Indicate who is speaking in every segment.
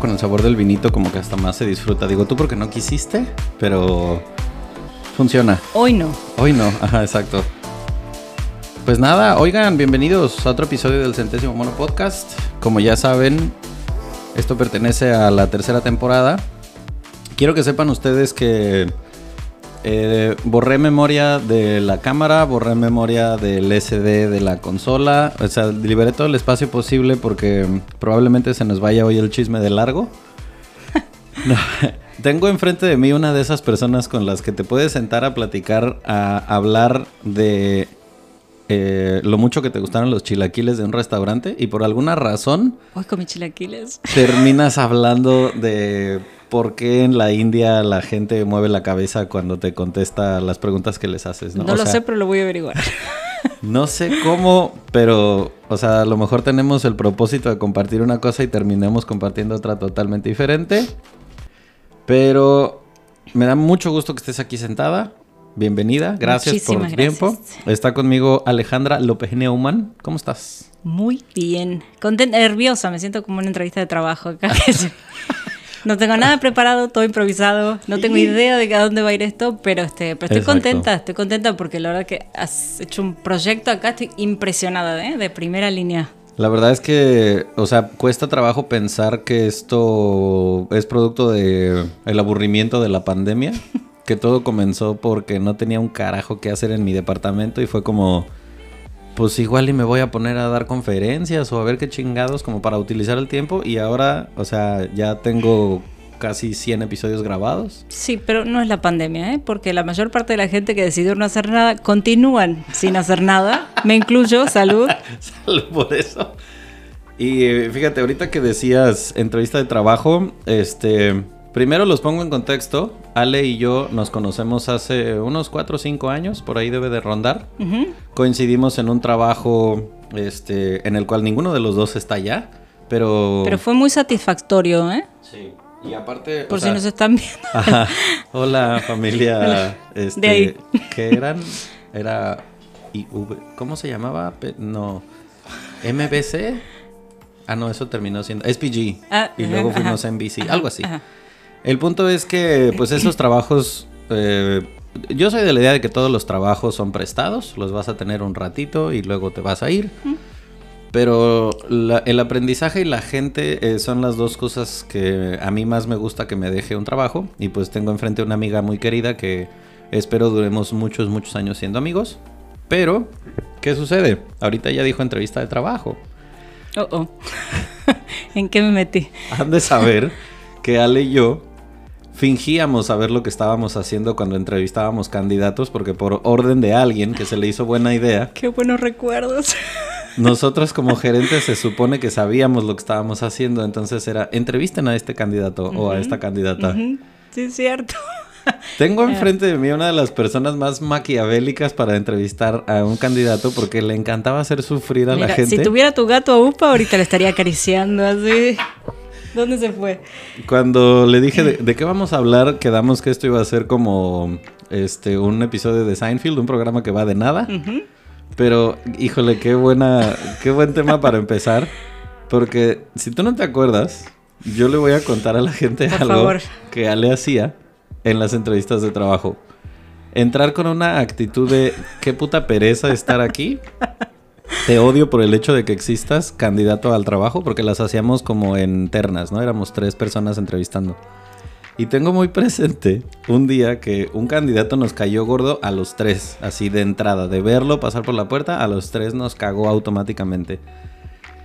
Speaker 1: Luego con el sabor del vinito como que hasta más se disfruta. Digo, tú porque no quisiste, pero funciona.
Speaker 2: Hoy no.
Speaker 1: Hoy no, ajá, exacto. Pues nada, oigan, bienvenidos a otro episodio del Centésimo Mono Podcast. Como ya saben, esto pertenece a la tercera temporada. Quiero que sepan ustedes que eh, borré memoria de la cámara, borré memoria del SD de la consola. O sea, liberé todo el espacio posible porque probablemente se nos vaya hoy el chisme de largo. No, Tengo enfrente de mí una de esas personas con las que te puedes sentar a platicar, a hablar de eh, lo mucho que te gustaron los chilaquiles de un restaurante y por alguna razón
Speaker 2: Hoy comí chilaquiles.
Speaker 1: terminas hablando de por qué en la India la gente mueve la cabeza cuando te contesta las preguntas que les haces, ¿no?
Speaker 2: No,
Speaker 1: O
Speaker 2: lo
Speaker 1: sea,
Speaker 2: sé, pero lo voy a averiguar.
Speaker 1: No sé cómo, pero, o sea, a lo mejor tenemos el propósito de compartir una cosa y terminamos compartiendo otra totalmente diferente. Pero me da mucho gusto que estés aquí sentada. Bienvenida, gracias por tu tiempo.
Speaker 2: gracias.
Speaker 1: Está conmigo Alejandra López Neumann. ¿Cómo estás?
Speaker 2: Muy bien. Contenta, nerviosa, me siento como una entrevista de trabajo acá. No tengo nada preparado, todo improvisado. No tengo idea de a dónde va a ir esto, pero este, pero estoy
Speaker 1: Exacto.
Speaker 2: contenta, estoy contenta porque la verdad que has hecho un proyecto acá, estoy impresionada, ¿eh? de primera línea.
Speaker 1: La verdad es que, o sea, cuesta trabajo pensar que esto es producto de el aburrimiento de la pandemia, que todo comenzó porque no tenía un carajo que hacer en mi departamento y fue como pues igual y me voy a poner a dar conferencias o a ver qué chingados como para utilizar el tiempo y ahora, o sea, ya tengo casi 100 episodios grabados.
Speaker 2: Sí, pero no es la pandemia, ¿eh? porque la mayor parte de la gente que decidió no hacer nada continúan sin hacer nada. Me incluyo, salud.
Speaker 1: Salud por eso. Y eh, fíjate, ahorita que decías entrevista de trabajo, este, primero los pongo en contexto. Ale y yo nos conocemos hace unos 4 o 5 años, por ahí debe de rondar. Coincidimos en un trabajo este, en el cual ninguno de los dos está ya, pero...
Speaker 2: Pero fue muy satisfactorio, ¿eh?
Speaker 1: Sí, y aparte...
Speaker 2: Por
Speaker 1: o
Speaker 2: si
Speaker 1: sea,
Speaker 2: nos están viendo.
Speaker 1: Ajá. Hola familia,
Speaker 2: Hola.
Speaker 1: este,
Speaker 2: De ahí.
Speaker 1: ¿qué eran? Era IV, ¿cómo se llamaba? No, MBC. Ah, no, eso terminó siendo SPG.
Speaker 2: Ah,
Speaker 1: y luego fuimos a NBC,
Speaker 2: Ajá,
Speaker 1: algo así.
Speaker 2: ajá.
Speaker 1: El punto es que, pues, esos trabajos. eh, yo soy de la idea de que todos los trabajos son prestados, los vas a tener un ratito y luego te vas a ir. Pero la- el aprendizaje y la gente eh, son las dos cosas que a mí más me gusta que me deje un trabajo. Y pues tengo enfrente una amiga muy querida que espero duremos muchos, muchos años siendo amigos. Pero, ¿qué sucede? Ahorita ya dijo entrevista de trabajo.
Speaker 2: Oh, oh. ¿En qué me metí?
Speaker 1: Han de saber que Ale y yo fingíamos saber lo que estábamos haciendo cuando entrevistábamos candidatos porque por orden de alguien que se le hizo buena idea,
Speaker 2: Qué buenos recuerdos.
Speaker 1: nosotros como gerentes se supone que sabíamos lo que estábamos haciendo, entonces era entrevisten a este candidato o a esta candidata.
Speaker 2: Sí, es cierto.
Speaker 1: Tengo enfrente de mí una de las personas más maquiavélicas para entrevistar a un candidato porque le encantaba hacer sufrir a la gente.
Speaker 2: si tuviera tu gato a UPA, ahorita le estaría acariciando así. ¿Dónde se fue?
Speaker 1: Cuando le dije de, de qué vamos a hablar, quedamos que esto iba a ser como este un episodio de Seinfeld, un programa que va de nada.
Speaker 2: Ujú.
Speaker 1: Pero, híjole, qué buena, qué buen tema para empezar. Porque si tú no te acuerdas, yo le voy a contar a la gente
Speaker 2: Por
Speaker 1: algo
Speaker 2: favor.
Speaker 1: que Ale hacía en las entrevistas de trabajo. Entrar con una actitud de qué puta pereza estar aquí. Te odio por el hecho de que existas candidato al trabajo, porque las hacíamos como en ternas, ¿no? Éramos tres personas entrevistando. Y tengo muy presente un día que un candidato nos cayó gordo a los tres, así de entrada, de verlo pasar por la puerta, a los tres nos cagó automáticamente.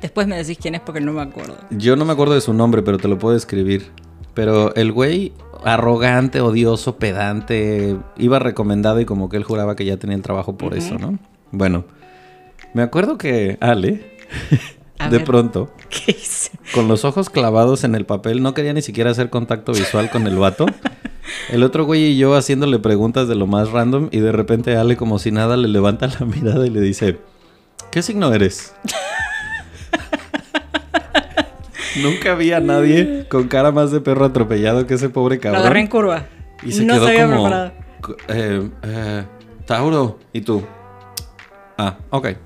Speaker 2: Después me decís quién es porque no me acuerdo.
Speaker 1: Yo no me acuerdo de su nombre, pero te lo puedo escribir. Pero el güey, arrogante, odioso, pedante, iba recomendado y como que él juraba que ya tenía el trabajo por eso, ¿no? Bueno, me acuerdo que Ale,
Speaker 2: A
Speaker 1: de
Speaker 2: ver.
Speaker 1: pronto,
Speaker 2: ¿Qué hice?
Speaker 1: con los ojos clavados en el papel, no quería ni siquiera hacer contacto visual con el vato. El otro güey y yo haciéndole preguntas de lo más random y de repente Ale como si nada le levanta la mirada y le dice, ¿qué signo eres? Nunca vi a nadie con cara más de perro atropellado que ese pobre
Speaker 2: Lo agarré en
Speaker 1: cabrón.
Speaker 2: curva.
Speaker 1: Y se
Speaker 2: no
Speaker 1: quedó
Speaker 2: se había
Speaker 1: como,
Speaker 2: preparado.
Speaker 1: eh, eh, Tauro, ¿y tú? Ah, ok.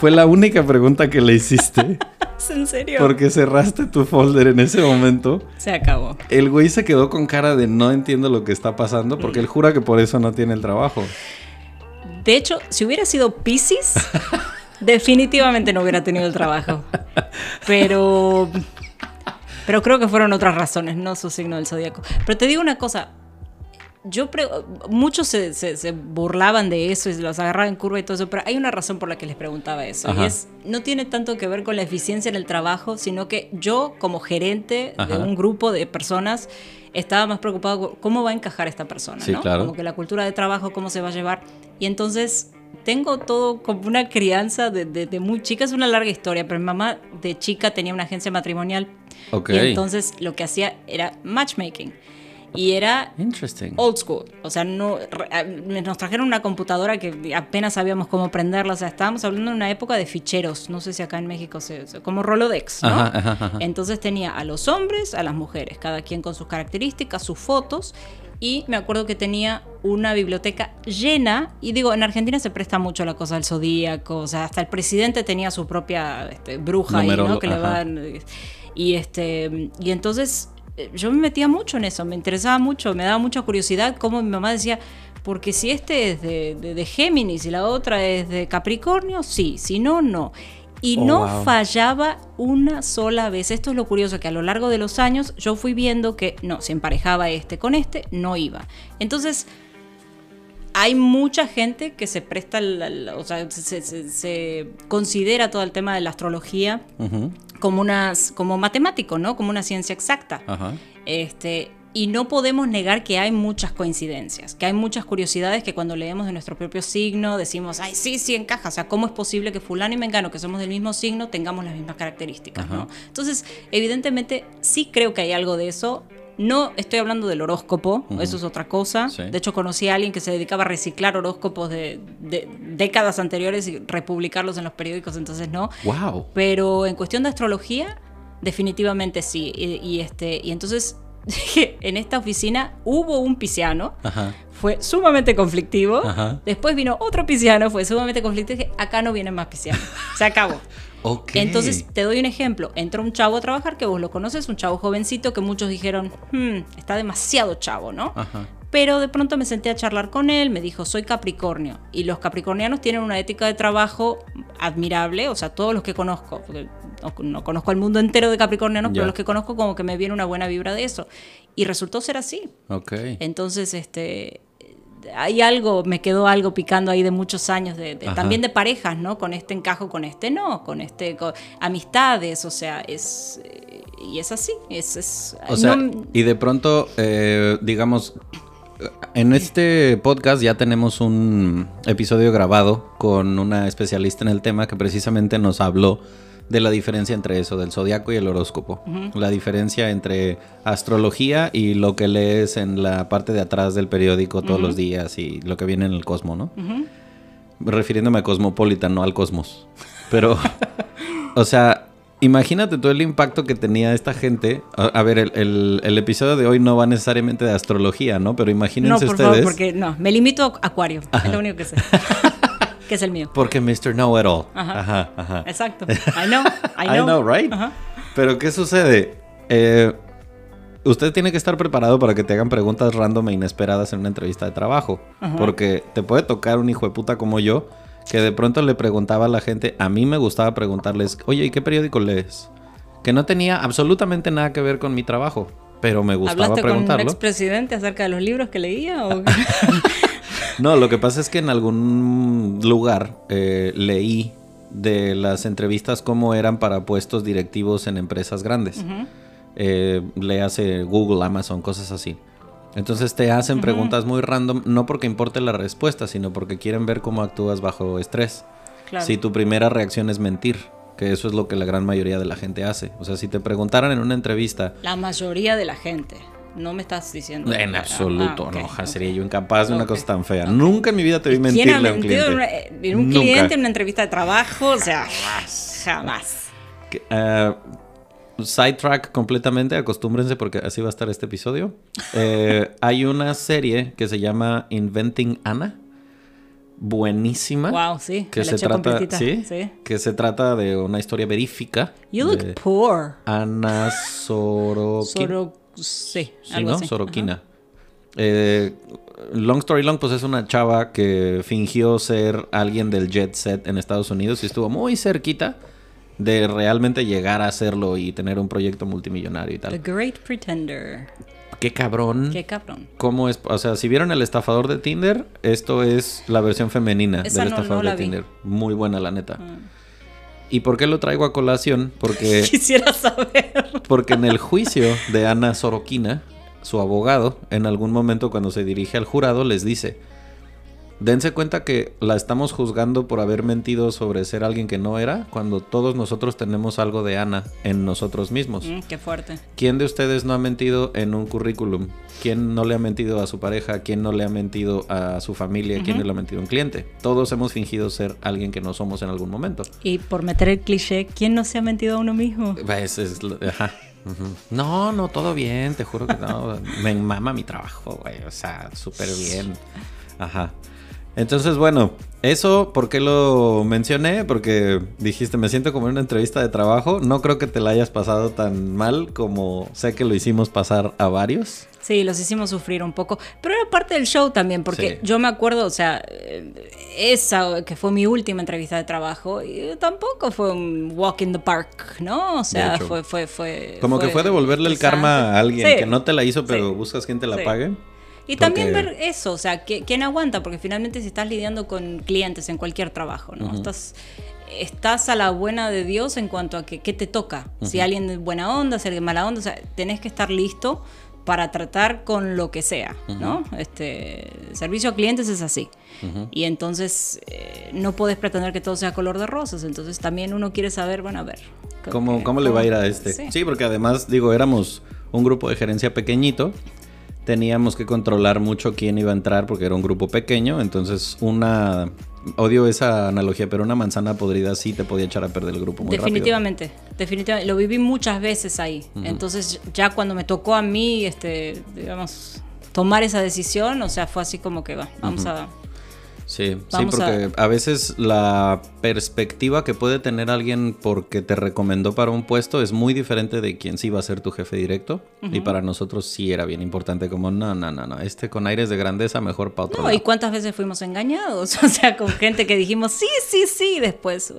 Speaker 1: Fue la única pregunta que le hiciste.
Speaker 2: ¿Es en serio?
Speaker 1: Porque cerraste tu folder en ese momento.
Speaker 2: Se acabó.
Speaker 1: El güey se quedó con cara de no entiendo lo que está pasando porque él jura que por eso no tiene el trabajo.
Speaker 2: De hecho, si hubiera sido Pisces, definitivamente no hubiera tenido el trabajo. Pero. Pero creo que fueron otras razones, no su signo del zodiaco. Pero te digo una cosa. Yo muchos se, se- se burlaban de eso y los agarraban en curva y todo eso, pero hay una razón por la que les preguntaba eso.
Speaker 1: Ajá.
Speaker 2: Y es, no tiene tanto que ver con la eficiencia en el trabajo, sino que yo, como gerente
Speaker 1: Ajá.
Speaker 2: de un grupo de personas, estaba más preocupado con cómo va a encajar esta persona,
Speaker 1: Sí,
Speaker 2: ¿no?
Speaker 1: claro.
Speaker 2: Como que la cultura de trabajo, cómo se va a llevar. Y entonces tengo todo como una crianza de, de- de muy chica, es una larga historia, pero mi mamá de chica tenía una agencia matrimonial
Speaker 1: Ok.
Speaker 2: y entonces lo que hacía era matchmaking. Y era
Speaker 1: Interesting.
Speaker 2: old school. O sea, no, nos trajeron una computadora que apenas sabíamos cómo prenderla. O sea, estábamos hablando de una época de ficheros. No sé si acá en México se, como Rolodex, ¿no?
Speaker 1: Ajá, ajá, ajá.
Speaker 2: Entonces tenía a los hombres, a las mujeres, cada quien con sus características, sus fotos. Y me acuerdo que tenía una biblioteca llena. Y digo, en Argentina se presta mucho la cosa del zodíaco. O sea, hasta el presidente tenía su propia este, bruja ahí, ¿no? Que le van. Y este. Y entonces yo me metía mucho en eso, me interesaba mucho, me daba mucha curiosidad cómo mi mamá decía, porque si este es de, de- de Géminis y la otra es de Capricornio, sí, si no, no. Y
Speaker 1: Oh,
Speaker 2: no
Speaker 1: wow.
Speaker 2: fallaba una sola vez. Esto es lo curioso, que a lo largo de los años yo fui viendo que no, se emparejaba este con este, no iba. Entonces, hay mucha gente que se presta, o sea, se, se- se considera todo el tema de la astrología como, unas, como matemático, ¿no? Como una ciencia exacta.
Speaker 1: Ajá.
Speaker 2: Este, y no podemos negar que hay muchas coincidencias, que hay muchas curiosidades que cuando leemos de nuestro propio signo decimos, ay, sí, sí encaja. O sea, ¿cómo es posible que fulano y mengano, que somos del mismo signo, tengamos las mismas características. ¿no? Entonces, evidentemente, sí creo que hay algo de eso. No estoy hablando del horóscopo, eso es otra cosa.
Speaker 1: Sí.
Speaker 2: De hecho, conocí a alguien que se dedicaba a reciclar horóscopos de, de décadas anteriores y republicarlos en los periódicos, entonces no.
Speaker 1: Wow.
Speaker 2: Pero en cuestión de astrología, definitivamente sí. Y, y este, y entonces, en esta oficina hubo un pisciano,
Speaker 1: Ajá.
Speaker 2: fue sumamente conflictivo.
Speaker 1: Ajá.
Speaker 2: Después vino otro pisciano, fue sumamente conflictivo. Y dije, acá no vienen más piscianos. Se acabó. Entonces, te doy un ejemplo. Entró un chavo a trabajar que vos lo conoces, un chavo jovencito que muchos dijeron, "Hmm, está demasiado chavo, ¿no?
Speaker 1: Ajá.
Speaker 2: Pero de pronto me senté a charlar con él, me dijo, soy Capricornio. Y los capricornianos tienen una ética de trabajo admirable, o sea, todos los que conozco, porque no, no conozco al mundo entero de capricornianos, pero los que conozco como que me viene una buena vibra de eso. Y resultó ser así.
Speaker 1: Ok.
Speaker 2: Entonces, este, hay algo, me quedó algo picando ahí de muchos años, de, también de parejas, ¿no? Con este encajo, con este no, con este, con amistades, o sea, es, eh, y es así, es, es
Speaker 1: O sea,
Speaker 2: no-
Speaker 1: y de pronto, eh, digamos, en este podcast ya tenemos un episodio grabado con una especialista en el tema que precisamente nos habló de la diferencia entre eso, del zodiaco y el horóscopo. La diferencia entre astrología y lo que lees en la parte de atrás del periódico todos los días y lo que viene en el cosmo, ¿no? refiriéndome a Cosmopolitan, no al Cosmos. Pero, o sea, Imagínate todo el impacto que tenía esta gente. A, a ver, el, el- el episodio de hoy no va necesariamente de astrología, ¿no? Pero
Speaker 2: No,
Speaker 1: imagínense
Speaker 2: por
Speaker 1: ustedes.
Speaker 2: favor, porque no. Me limito a Acuario. Es lo único que sé. que es el mío.
Speaker 1: Porque Mr. Know It All.
Speaker 2: Ajá.
Speaker 1: Ajá, ajá.
Speaker 2: Exacto. I know. I
Speaker 1: I
Speaker 2: know.
Speaker 1: know, right?
Speaker 2: Ajá.
Speaker 1: Pero ¿qué sucede? Eh, usted tiene que estar preparado para que te hagan preguntas random e inesperadas en una entrevista de trabajo.
Speaker 2: Ajá.
Speaker 1: Porque te puede tocar un hijo de puta como yo que de pronto le preguntaba a la gente, a mí me gustaba preguntarles, oye, ¿y qué periódico lees? Que no tenía absolutamente nada que ver con mi trabajo, pero me gustaba
Speaker 2: ¿Hablaste con un
Speaker 1: preguntarlo.
Speaker 2: expresidente acerca de los libros que leía? O...
Speaker 1: No, lo que pasa es que en algún lugar eh, leí de las entrevistas cómo eran para puestos directivos en empresas grandes. Eh, le hace Google, Amazon, cosas así. Entonces te hacen preguntas muy random, no porque importe la respuesta, sino porque quieren ver cómo actúas bajo estrés.
Speaker 2: Claro.
Speaker 1: Si tu primera reacción es mentir, que eso es lo que la gran mayoría de la gente hace. O sea, si te preguntaran en una entrevista,
Speaker 2: La mayoría de la gente. No me estás diciendo.
Speaker 1: en
Speaker 2: Ah,
Speaker 1: absoluto,
Speaker 2: ok,
Speaker 1: no, ja,
Speaker 2: ok.
Speaker 1: sería yo incapaz de una cosa tan fea. Nunca en mi vida te vi mentirle
Speaker 2: ¿Quién ha
Speaker 1: a un cliente.
Speaker 2: en, una- en un
Speaker 1: Nunca.
Speaker 2: cliente en una entrevista de trabajo? O sea, jamás.
Speaker 1: Que, eh, sidetrack completamente, acostúmbrense porque así va a estar este episodio. Eh, hay una serie que se llama Inventing Anna. Buenísima.
Speaker 2: Wow, sí.
Speaker 1: Que se trata,
Speaker 2: completita,
Speaker 1: ¿sí?
Speaker 2: sí.
Speaker 1: Que se trata de una historia verífica.
Speaker 2: You look poor.
Speaker 1: Ana Sorokin.
Speaker 2: Soro, sí, algo
Speaker 1: ¿no?
Speaker 2: así.
Speaker 1: Sorokina. Eh, long story long, pues es una chava que fingió ser alguien del jet set en Estados Unidos y estuvo muy cerquita de realmente llegar a hacerlo y tener un proyecto multimillonario y
Speaker 2: Ajá. The
Speaker 1: tal.
Speaker 2: Great Pretender.
Speaker 1: Qué cabrón.
Speaker 2: Qué cabrón.
Speaker 1: ¿Cómo es? O sea, si vieron el estafador de Tinder, esto es la versión femenina
Speaker 2: Esa
Speaker 1: del
Speaker 2: no-
Speaker 1: estafador
Speaker 2: no
Speaker 1: de
Speaker 2: vi.
Speaker 1: Tinder. Muy buena, la neta.
Speaker 2: Mm.
Speaker 1: ¿Y por qué lo traigo a colación? Porque
Speaker 2: Quisiera saber.
Speaker 1: Porque en el juicio de Ana Sorokina, su abogado, en algún momento cuando se dirige al jurado les dice, dense cuenta que la estamos juzgando por haber mentido sobre ser alguien que no era, cuando todos nosotros tenemos algo de Ana en nosotros mismos.
Speaker 2: Mm, qué fuerte.
Speaker 1: ¿Quién de ustedes no ha mentido en un currículum? ¿Quién no le ha mentido a su pareja? ¿Quién no le ha mentido a su familia? ¿Quién le ha mentido a un cliente? Todos hemos fingido ser alguien que no somos en algún momento.
Speaker 2: Y por meter el cliché, ¿quién no se ha mentido a uno mismo?
Speaker 1: Ese es ajá. No, no, todo bien, te juro que no. Me mama mi trabajo, güey. O sea, súper bien. Ajá. Entonces, bueno, eso, ¿por qué lo mencioné? Porque dijiste, me siento como en una entrevista de trabajo. No creo que te la hayas pasado tan mal como sé que lo hicimos pasar a varios.
Speaker 2: Sí, los hicimos sufrir un poco, pero era parte del show también, porque
Speaker 1: Sí.
Speaker 2: yo me acuerdo, o sea, eh, esa que fue mi última entrevista de trabajo, y tampoco fue un walk in the park, ¿no? O sea, fue, fue, fue...
Speaker 1: Como que fue devolverle el karma a alguien
Speaker 2: Sí.
Speaker 1: que no te la hizo, pero
Speaker 2: Sí.
Speaker 1: buscas quien te la pague.
Speaker 2: Y también
Speaker 1: Porque-
Speaker 2: ver eso, o sea, ¿quién aguanta? Porque finalmente si estás lidiando con clientes en cualquier trabajo, ¿no? Estás, estás a la buena de Dios en cuanto a que qué te toca. Si alguien es buena onda, si alguien mala onda, o sea, tenés que estar listo para tratar con lo que sea, ¿no? Este servicio a clientes es así. Y entonces eh, no puedes pretender que todo sea color de rosas. Entonces también uno quiere saber, bueno, a ver.
Speaker 1: ¿Cómo, cómo le va a ir a este?
Speaker 2: Sí.
Speaker 1: Sí. porque además, digo, éramos un grupo de gerencia pequeñito. Teníamos que controlar mucho quién iba a entrar porque era un grupo pequeño. Entonces, una. Odio esa analogía, pero una manzana podrida sí te podía echar a perder el grupo muy
Speaker 2: definitivamente, definitivamente. Lo viví muchas veces ahí. Entonces, ya cuando me tocó a mí, este, digamos, tomar esa decisión, o sea, fue así como que va, vamos a.
Speaker 1: Sí,
Speaker 2: Vamos
Speaker 1: sí, porque a... veces la perspectiva que puede tener alguien porque te recomendó para un puesto es muy diferente de quien sí va a ser tu jefe directo. Y para nosotros sí era bien importante, como no, no, no, no, este con aires de grandeza mejor para otro
Speaker 2: No,
Speaker 1: lado.
Speaker 2: y cuántas veces fuimos engañados, o sea, con gente que dijimos sí, sí, sí, y después.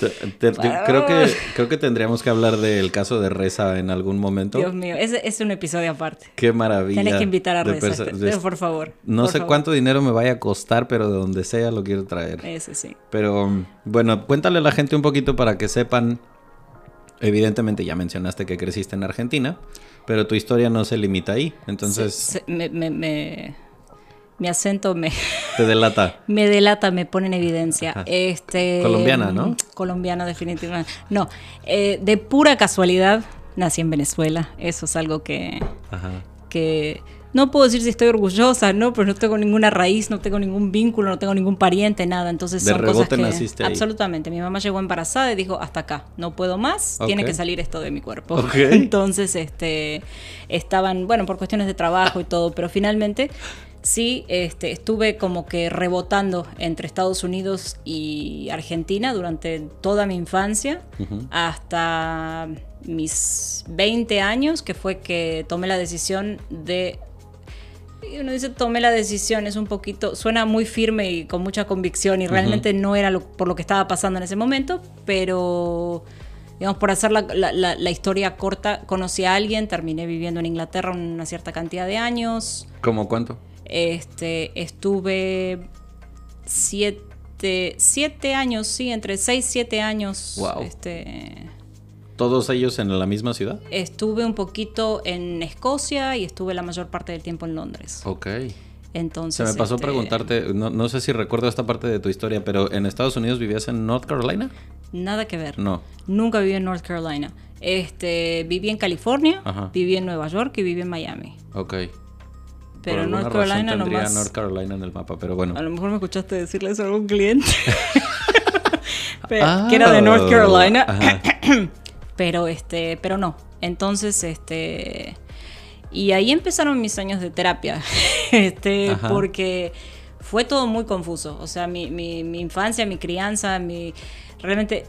Speaker 1: Te- te- te- creo, que, creo que tendríamos que hablar del caso de Reza en algún momento.
Speaker 2: Dios mío, ese es un episodio aparte.
Speaker 1: Qué maravilla.
Speaker 2: Tenés que invitar a Reza,
Speaker 1: de-
Speaker 2: por favor.
Speaker 1: No
Speaker 2: por
Speaker 1: sé
Speaker 2: favor.
Speaker 1: cuánto dinero me vaya a costar, pero de donde sea lo quiero traer.
Speaker 2: Ese sí.
Speaker 1: Pero bueno, cuéntale a la gente un poquito para que sepan. Evidentemente ya mencionaste que creciste en Argentina, pero tu historia no se limita ahí. Entonces
Speaker 2: me- mi acento me,
Speaker 1: te delata.
Speaker 2: me delata, me pone en evidencia.
Speaker 1: Ajá.
Speaker 2: Este,
Speaker 1: Colombiana, ¿no?
Speaker 2: Colombiana, definitivamente. No, eh, de pura casualidad nací en Venezuela. Eso es algo que,
Speaker 1: Ajá.
Speaker 2: que no puedo decir si estoy orgullosa, no, pero no tengo ninguna raíz, no tengo ningún vínculo, no tengo ningún pariente, nada. Entonces
Speaker 1: De
Speaker 2: son cosas que
Speaker 1: naciste ahí.
Speaker 2: absolutamente. Mi mamá llegó embarazada y dijo hasta acá, no puedo más, tiene que salir esto de mi cuerpo. Entonces, este, estaban, bueno, por cuestiones de trabajo y todo, pero finalmente sí, este, estuve como que rebotando entre Estados Unidos y Argentina durante toda mi infancia, hasta mis 20 años, que fue que tomé la decisión de uno dice tomé la decisión, es un poquito, suena muy firme y con mucha convicción y realmente no era lo- por lo que estaba pasando en ese momento, pero digamos, por hacer la, la- la- la historia corta, conocí a alguien, terminé viviendo en Inglaterra una cierta cantidad de años,
Speaker 1: ¿Cómo cuánto?
Speaker 2: Este, estuve siete, siete años, sí, entre seis, siete años,
Speaker 1: Wow.
Speaker 2: este,
Speaker 1: ¿Todos ellos en la misma ciudad?
Speaker 2: estuve un poquito en Escocia y estuve la mayor parte del tiempo en Londres.
Speaker 1: Ok.
Speaker 2: Entonces,
Speaker 1: Se me pasó
Speaker 2: este,
Speaker 1: preguntarte, no, no sé si recuerdo esta parte de tu historia, pero ¿en Estados Unidos vivías en North Carolina?
Speaker 2: Nada que ver.
Speaker 1: No.
Speaker 2: Nunca viví en North Carolina. Este, viví en California,
Speaker 1: Ajá.
Speaker 2: viví en Nueva York y viví en Miami.
Speaker 1: Ok.
Speaker 2: Pero North Carolina
Speaker 1: tendría
Speaker 2: nomás.
Speaker 1: North Carolina en el mapa, pero bueno.
Speaker 2: A lo mejor me escuchaste decirle eso a algún cliente. Pero- que era de
Speaker 1: Ah,
Speaker 2: North Carolina. Pero este, pero no. Entonces, este. Y ahí empezaron mis años de terapia. Este,
Speaker 1: Ajá.
Speaker 2: porque fue todo muy confuso. O sea, mi, mi, mi infancia, mi crianza, mi. Realmente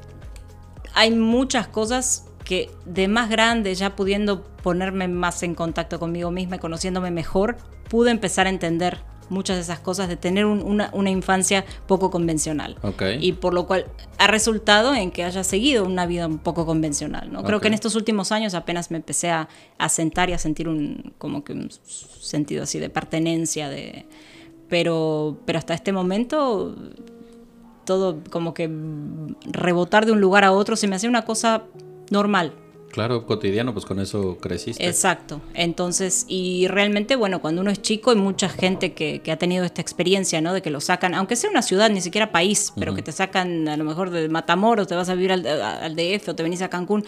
Speaker 2: hay muchas cosas que de más grande, ya pudiendo ponerme más en contacto conmigo misma y conociéndome mejor, pude empezar a entender muchas de esas cosas, de tener un- una, una infancia poco convencional. Y por lo cual ha resultado en que haya seguido una vida un poco convencional. ¿no? Creo que en estos últimos años apenas me empecé a, a sentar y a sentir un, como que un sentido así de pertenencia, de... Pero, pero hasta este momento todo como que rebotar de un lugar a otro se me hacía una cosa normal.
Speaker 1: Claro, cotidiano, pues con eso creciste.
Speaker 2: Exacto. Entonces, y realmente, bueno, cuando uno es chico hay mucha gente que, que ha tenido esta experiencia, ¿no? De que lo sacan, aunque sea una ciudad, ni siquiera país, pero que te sacan a lo mejor de Matamoros, te vas a vivir al, al DF o te venís a Cancún.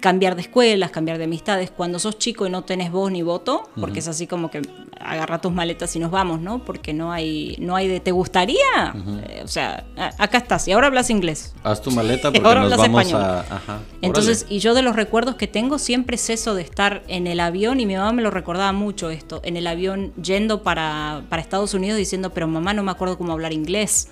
Speaker 2: Cambiar de escuelas, cambiar de amistades. Cuando sos chico y no tenés voz ni voto, porque es así como que agarra tus maletas y nos vamos, ¿no? Porque no hay, no hay de te gustaría. Eh, o sea, acá estás y ahora hablas inglés.
Speaker 1: Haz tu maleta porque
Speaker 2: Ahora
Speaker 1: nos
Speaker 2: hablas
Speaker 1: vamos
Speaker 2: español.
Speaker 1: a... Ajá.
Speaker 2: Entonces,
Speaker 1: órale.
Speaker 2: y yo de los recuerdos que tengo siempre es eso de estar en el avión, y mi mamá me lo recordaba mucho esto, en el avión yendo para, para Estados Unidos diciendo, pero mamá no me acuerdo cómo hablar inglés.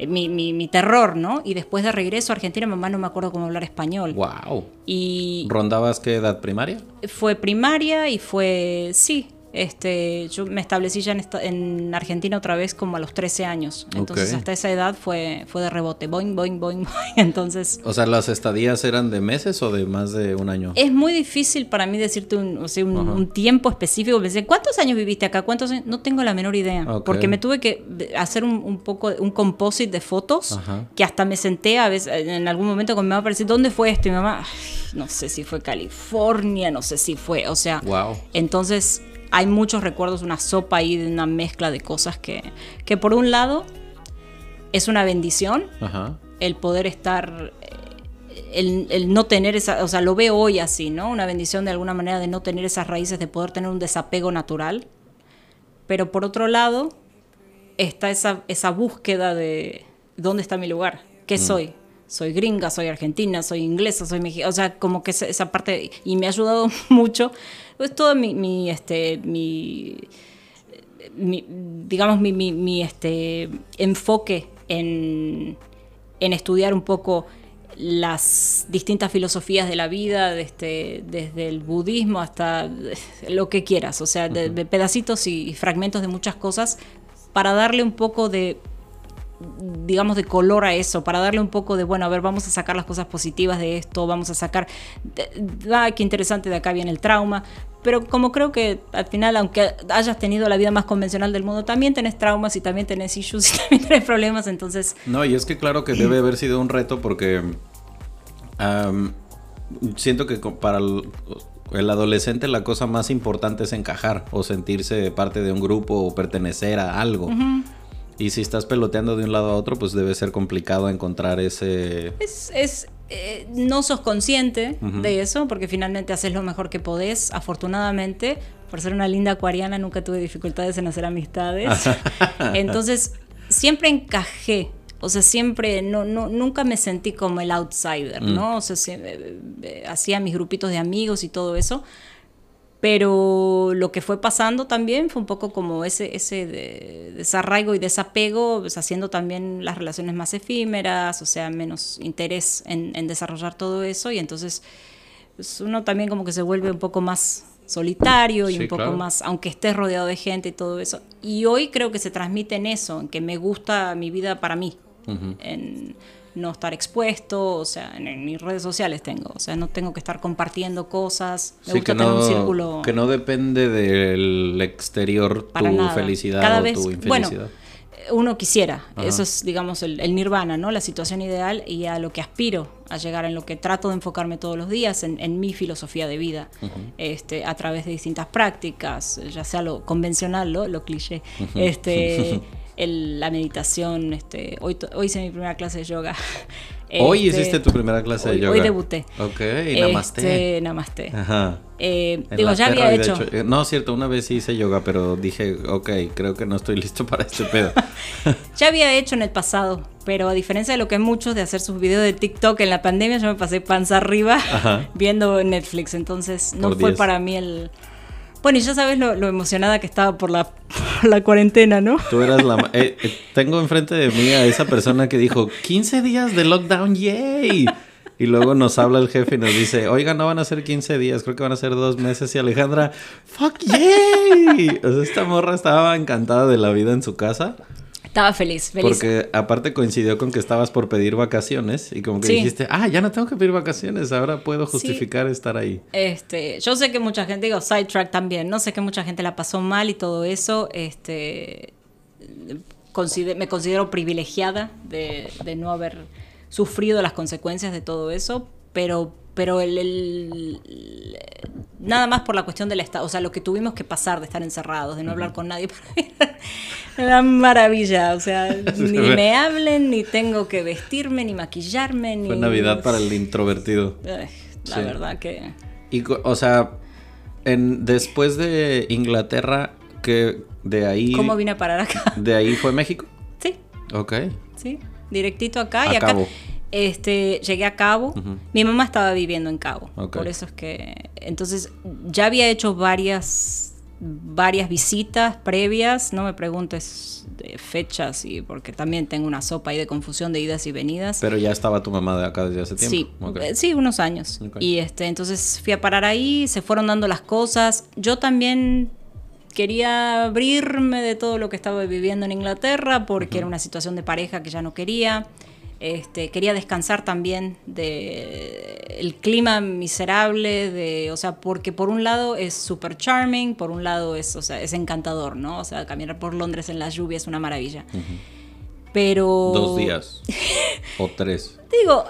Speaker 2: Eh, Mi, mi, mi terror, ¿no? Y después de regreso a Argentina, mamá no me acuerdo cómo hablar español.
Speaker 1: Wow.
Speaker 2: Y
Speaker 1: ¿Rondabas qué edad primaria?
Speaker 2: fue primaria y fue, sí, este, yo me establecí ya en, esta- en Argentina otra vez como a los 13 años. Entonces
Speaker 1: Ok.
Speaker 2: hasta esa edad fue, fue de rebote, boing, boing, boing, boing. Entonces...
Speaker 1: O sea, ¿las estadías eran de meses o de más de un año?
Speaker 2: Es muy difícil para mí decirte un, o sea, un, un tiempo específico. Me dicen, ¿cuántos años viviste acá? ¿Cuántos años? No tengo la menor idea.
Speaker 1: Ok.
Speaker 2: Porque me tuve que hacer un, un poco, un composite de fotos
Speaker 1: Ajá.
Speaker 2: que hasta me senté a veces, en algún momento con mi mamá para decir, ¿dónde fue esto? Y mi mamá, "Ay, no sé si fue California, no sé si fue, o sea,
Speaker 1: Wow.
Speaker 2: entonces hay muchos recuerdos, una sopa ahí de una mezcla de cosas que, que por un lado es una bendición,
Speaker 1: Ajá.
Speaker 2: el poder estar, el, el no tener esa, o sea, lo veo hoy así, ¿no? Una bendición de alguna manera de no tener esas raíces, de poder tener un desapego natural. Pero por otro lado, está esa, esa búsqueda de dónde está mi lugar, qué soy. Soy gringa, soy argentina, soy inglesa, soy mexicana, o sea, como que esa, parte, y me ha ayudado mucho, pues todo mi, mi, este, mi, mi- digamos, mi, mi- mi, este, enfoque en, en estudiar un poco las distintas filosofías de la vida, este, desde el budismo hasta lo que quieras, o sea, de, de pedacitos y fragmentos de muchas cosas, para darle un poco de, digamos, de color a eso, para darle un poco de, bueno, a ver, vamos a sacar las cosas positivas de esto, vamos a sacar, ah, qué interesante, de acá viene el trauma, pero como creo que al final, aunque hayas tenido la vida más convencional del mundo, también tenés traumas y también tenés issues y también tenés problemas, entonces,
Speaker 1: No, y es que claro que debe haber sido un reto porque siento que para el, el adolescente la cosa más importante es encajar o sentirse parte de un grupo o pertenecer a algo. Y si estás peloteando de un lado a otro, pues debe ser complicado encontrar ese...
Speaker 2: es, es, eh, no sos consciente de eso, porque finalmente haces lo mejor que podés. Afortunadamente, por ser una linda acuariana, nunca tuve dificultades en hacer amistades. Entonces, siempre encajé. O sea, siempre, no, no, nunca me sentí como el outsider, ¿no? O sea, eh, eh, hacía mis grupitos de amigos y todo eso. Pero lo que fue pasando también fue un poco como ese, ese desarraigo y desapego, pues, haciendo también las relaciones más efímeras, o sea, menos interés en, desarrollar todo eso. Y entonces pues uno también como que se vuelve un poco más solitario y un poco más, aunque estés rodeado de gente y todo eso. Y hoy creo que se transmite en eso, en que me gusta mi vida para mí. en, no estar expuesto, o sea, en, mis redes sociales tengo, o sea, no tengo que estar compartiendo cosas, me gusta tener un círculo...
Speaker 1: Que no depende del exterior tu felicidad
Speaker 2: Cada
Speaker 1: o
Speaker 2: vez,
Speaker 1: tu infelicidad.
Speaker 2: Bueno, uno quisiera, eso es, digamos, el, nirvana, ¿no? La situación ideal y a lo que aspiro a llegar, en lo que trato de enfocarme todos los días, en, mi filosofía de vida, este, a través de distintas prácticas, ya sea lo convencional, lo, lo cliché, este... la meditación. Este, hoy, hoy hice mi primera clase de yoga.
Speaker 1: Hoy este, hiciste tu primera clase de yoga.
Speaker 2: Hoy debuté.
Speaker 1: Ok, namaste.
Speaker 2: Este, namaste. Ajá. Eh, digo, ya había hecho. No
Speaker 1: eh, No, cierto, una vez hice yoga, pero dije, ok, creo que no estoy listo para este pedo.
Speaker 2: ya había hecho en el pasado, pero a diferencia de lo que muchos de hacer sus videos de TikTok en la pandemia, yo me pasé panza arriba viendo Netflix. Entonces, no fue para mí el bueno, y ya sabes lo, emocionada que estaba por la, la, cuarentena, ¿no?
Speaker 1: Tú eras la... Eh, eh, tengo enfrente de mí a esa persona que dijo, 15 días de lockdown, yay. Y luego nos habla el jefe y nos dice, oiga, no van a ser 15 días, creo que van a ser dos meses. Y Alejandra, fuck, yay. O sea, esta morra estaba encantada de la vida en su casa.
Speaker 2: Estaba feliz, feliz.
Speaker 1: Porque aparte coincidió con que estabas por pedir vacaciones y como que dijiste, ah, ya no tengo que pedir vacaciones, ahora puedo justificar estar ahí.
Speaker 2: Este, yo sé que mucha gente, digo, sidetrack también, no sé que mucha gente la pasó mal y todo eso, este, me considero privilegiada de, de no haber sufrido las consecuencias de todo eso, pero pero el, nada más por la cuestión del estado, o sea, lo que tuvimos que pasar de estar encerrados, de no hablar con nadie, una maravilla, o sea, ni me hablen, ni tengo que vestirme, ni maquillarme, ni...
Speaker 1: Fue Navidad para el introvertido.
Speaker 2: la verdad que...
Speaker 1: Y, o sea, en, después de Inglaterra, que de ahí...
Speaker 2: ¿Cómo vine a parar acá?
Speaker 1: ¿De ahí fue México?
Speaker 2: Sí.
Speaker 1: Ok.
Speaker 2: Sí, directito acá y acá... Este, llegué a Cabo. Mi mamá estaba viviendo en Cabo. Por eso es que. Entonces, ya había hecho varias varias visitas previas, no me preguntes de fechas y porque también tengo una sopa ahí de confusión de idas y venidas.
Speaker 1: Pero ya estaba tu mamá de acá desde hace
Speaker 2: tiempo. Sí, sí, unos años. Y este, entonces fui a parar ahí, se fueron dando las cosas. Yo también quería abrirme de todo lo que estaba viviendo en Inglaterra porque era una situación de pareja que ya no quería. Este, quería descansar también de el clima miserable, de, o sea, porque por un lado es súper charming, por un lado es, o sea, es encantador, ¿no? O sea, caminar por Londres en la lluvia es una maravilla. Pero...
Speaker 1: Dos días. o tres.
Speaker 2: Digo,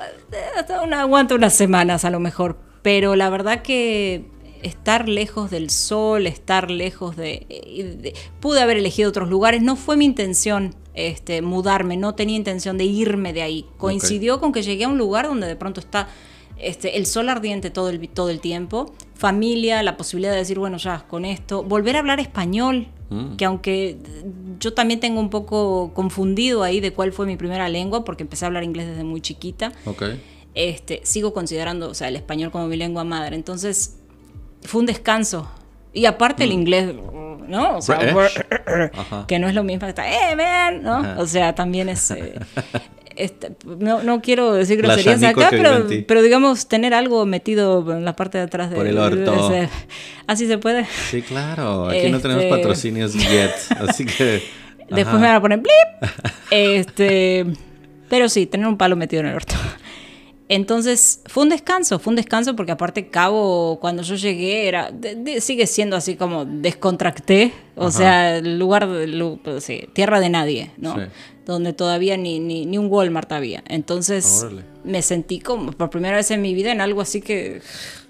Speaker 2: hasta una, aguanta unas semanas a lo mejor, pero la verdad que estar lejos del sol, estar lejos de, Pude haber elegido otros lugares, no fue mi intención este, mudarme, no tenía intención de irme de ahí. Coincidió con que llegué a un lugar donde de pronto está este, el sol ardiente todo el, todo el tiempo, familia, la posibilidad de decir, bueno, ya, con esto, volver a hablar español, mm. que aunque yo también tengo un poco confundido ahí de cuál fue mi primera lengua, porque empecé a hablar inglés desde muy chiquita. Este, sigo considerando, o sea, el español como mi lengua madre. Entonces, fue un descanso. Y aparte el mm. inglés, ¿no? O sea, que no es lo mismo que está, ¡eh, man! ¿no? O sea, también es... Eh, este, no, no, quiero decir groserías acá, pero, pero, digamos, tener algo metido en la parte de atrás de...
Speaker 1: Por el orto.
Speaker 2: así se puede.
Speaker 1: Sí, claro. Aquí no tenemos este, patrocinios yet, así que...
Speaker 2: Después me van a poner blip. Este, pero sí, tener un palo metido en el orto. Entonces fue un descanso, fue un descanso porque aparte Cabo, cuando yo llegué, era sigue siendo así como descontracté, o sea, el lugar, sí, tierra de nadie, ¿no? Donde todavía ni, ni, un Walmart había. Entonces me sentí como por primera vez en mi vida en algo así que...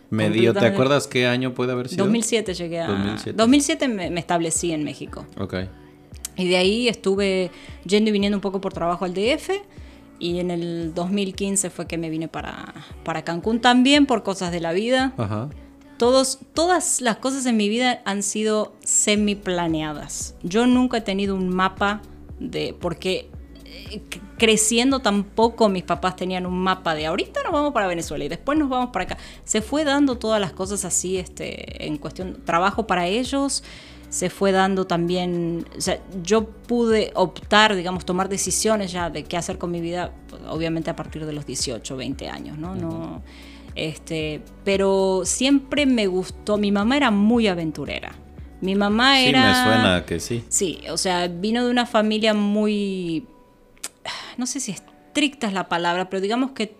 Speaker 1: Medio, ¿te acuerdas qué año puede haber sido?
Speaker 2: 2007 llegué a... 2007, 2007 me, me establecí en México.
Speaker 1: Ok.
Speaker 2: Y de ahí estuve yendo y viniendo un poco por trabajo al DF Y en el 2015 fue que me vine para, para Cancún también por cosas de la vida.
Speaker 1: Ajá.
Speaker 2: Todos, todas las cosas en mi vida han sido semi planeadas. Yo nunca he tenido un mapa de. porque eh, creciendo tampoco mis papás tenían un mapa de ahorita nos vamos para Venezuela y después nos vamos para acá. Se fue dando todas las cosas así, este, en cuestión trabajo para ellos. Se fue dando también, o sea, yo pude optar, digamos, tomar decisiones ya de qué hacer con mi vida, obviamente a partir de los 18, 20 años, ¿no? No, este, pero siempre me gustó, mi mamá era muy aventurera. Mi mamá
Speaker 1: Sí,
Speaker 2: era...
Speaker 1: me suena que sí.
Speaker 2: Sí, o sea, vino de una familia muy, no sé si estricta es la palabra, pero digamos que-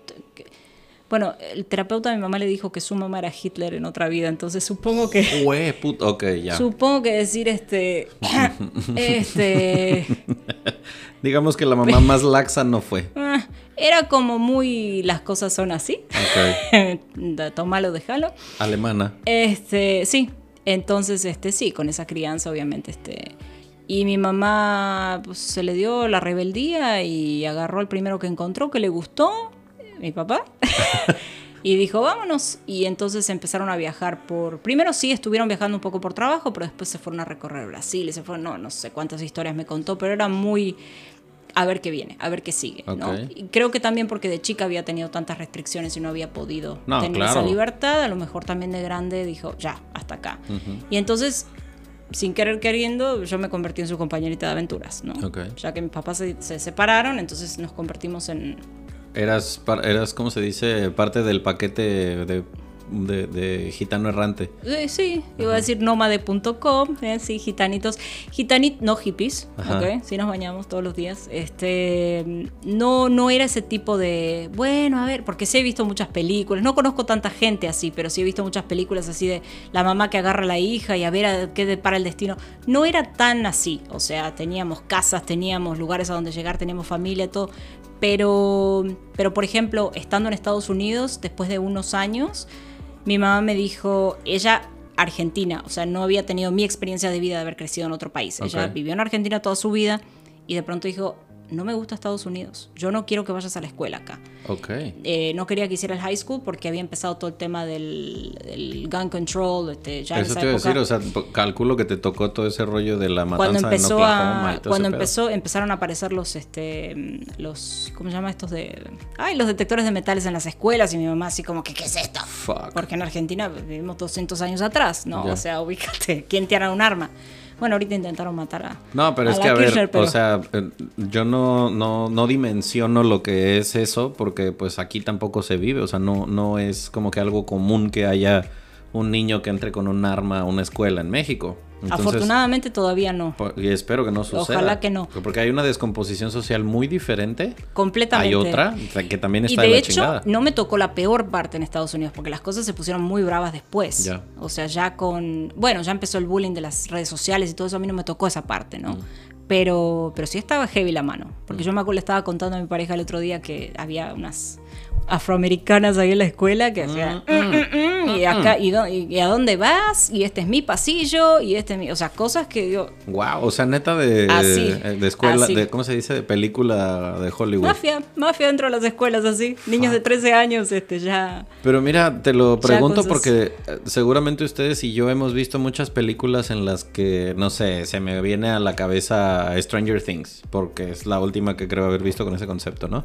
Speaker 2: bueno, el terapeuta de mi mamá le dijo que su mamá era Hitler en otra vida, entonces supongo que,
Speaker 1: Güey, put- Ok, ya.
Speaker 2: supongo que decir este, este,
Speaker 1: Digamos que la mamá más laxa no fue.
Speaker 2: ah, era como muy, las cosas son así,
Speaker 1: Ok.
Speaker 2: Da- tomalo, déjalo.
Speaker 1: Alemana.
Speaker 2: Este, sí. Entonces, este, sí, con esa crianza, obviamente, este. Y mi mamá pues, se le dio la rebeldía y agarró al primero que encontró que le gustó, mi papá. y dijo, vámonos. Y entonces empezaron a viajar por. Primero sí estuvieron viajando un poco por trabajo, pero después se fueron a recorrer Brasil y se fueron, no, no sé cuántas historias me contó, pero era muy. A ver qué viene, a ver qué sigue. ¿no?
Speaker 1: Ok.
Speaker 2: Y creo que también porque de chica había tenido tantas restricciones y no había podido
Speaker 1: No,
Speaker 2: tener
Speaker 1: claro.
Speaker 2: esa libertad, a lo mejor también de grande dijo, ya, hasta acá. Y entonces, sin querer queriendo, yo me convertí en su compañerita de aventuras, ¿no?
Speaker 1: Ok.
Speaker 2: Ya que mis papás se, se separaron, entonces nos convertimos en...
Speaker 1: Eras, eras, ¿cómo se dice? Parte del paquete de, de, de gitano errante.
Speaker 2: eh, sí, iba a decir nómade.com, eh, sí, gitanitos. Gitanit, no hippies,
Speaker 1: Ajá.
Speaker 2: ¿ok? Sí nos bañamos todos los días. Este, no, no era ese tipo de, bueno, a ver, porque sí he visto muchas películas, no conozco tanta gente así, pero sí he visto muchas películas así de la mamá que agarra a la hija y a ver a qué depara el destino. No era tan así, o sea, teníamos casas, teníamos lugares a donde llegar, teníamos familia, todo. Pero, pero por ejemplo, estando en Estados Unidos, después de unos años, mi mamá me dijo, ella argentina, o sea, no había tenido mi experiencia de vida de haber crecido en otro país. Ella vivió en Argentina toda su vida y de pronto dijo, no me gusta Estados Unidos, yo no quiero que vayas a la escuela acá.
Speaker 1: Ok.
Speaker 2: Eh, no quería que hiciera el high school porque había empezado todo el tema del, del gun control. Este, ya en
Speaker 1: Eso
Speaker 2: esa
Speaker 1: te iba a decir, o sea, calculo que te tocó todo ese rollo de la matanza
Speaker 2: cuando empezó
Speaker 1: en Oklahoma
Speaker 2: a
Speaker 1: y todo
Speaker 2: cuando
Speaker 1: pedo.
Speaker 2: empezó empezaron a aparecer los este los cómo se llama estos de ay los detectores de metales en las escuelas y mi mamá así como que qué es esto
Speaker 1: Fuck.
Speaker 2: porque en Argentina vivimos 200 años atrás no o sea ubícate quién te hará un arma bueno ahorita intentaron matar a
Speaker 1: No, pero
Speaker 2: a
Speaker 1: es que a ver,
Speaker 2: Kirchner, pero-
Speaker 1: o sea, eh, yo no, no, no dimensiono lo que es eso porque pues aquí tampoco se vive, o sea, no, no es como que algo común que haya un niño que entre con un arma a una escuela en México. Entonces,
Speaker 2: afortunadamente todavía no
Speaker 1: y espero que no suceda.
Speaker 2: Ojalá que no.
Speaker 1: Porque hay una descomposición social muy diferente.
Speaker 2: completamente
Speaker 1: Hay otra que también
Speaker 2: y
Speaker 1: está
Speaker 2: de
Speaker 1: de la
Speaker 2: hecho,
Speaker 1: chingada.
Speaker 2: no me tocó la peor parte en Estados Unidos, porque las cosas se pusieron muy bravas después.
Speaker 1: Ya.
Speaker 2: O sea, ya con. Bueno, ya empezó el bullying de las redes sociales y todo eso, a mí no me tocó esa parte, ¿no?
Speaker 1: Mm.
Speaker 2: Pero, pero sí estaba heavy la mano. Porque yo me acuerdo, le estaba contando a mi pareja el otro día que había unas afroamericanas ahí en la escuela que hacían. "Mm, mm, mm", y acá, y, dó- y- y a dónde vas? Y este es mi pasillo, y este es mi. O sea, cosas que yo.
Speaker 1: Wow, o sea, neta de,
Speaker 2: Así,
Speaker 1: de escuela,
Speaker 2: así.
Speaker 1: de, ¿cómo se dice? De película de Hollywood.
Speaker 2: Mafia, mafia dentro de las escuelas así. Niños de 13 años, este, ya.
Speaker 1: Pero mira, te lo pregunto
Speaker 2: cosas-
Speaker 1: porque eh, seguramente ustedes y yo hemos visto muchas películas en las que, no sé, se me viene a la cabeza Stranger Things, porque es la última que creo haber visto con ese concepto, ¿no?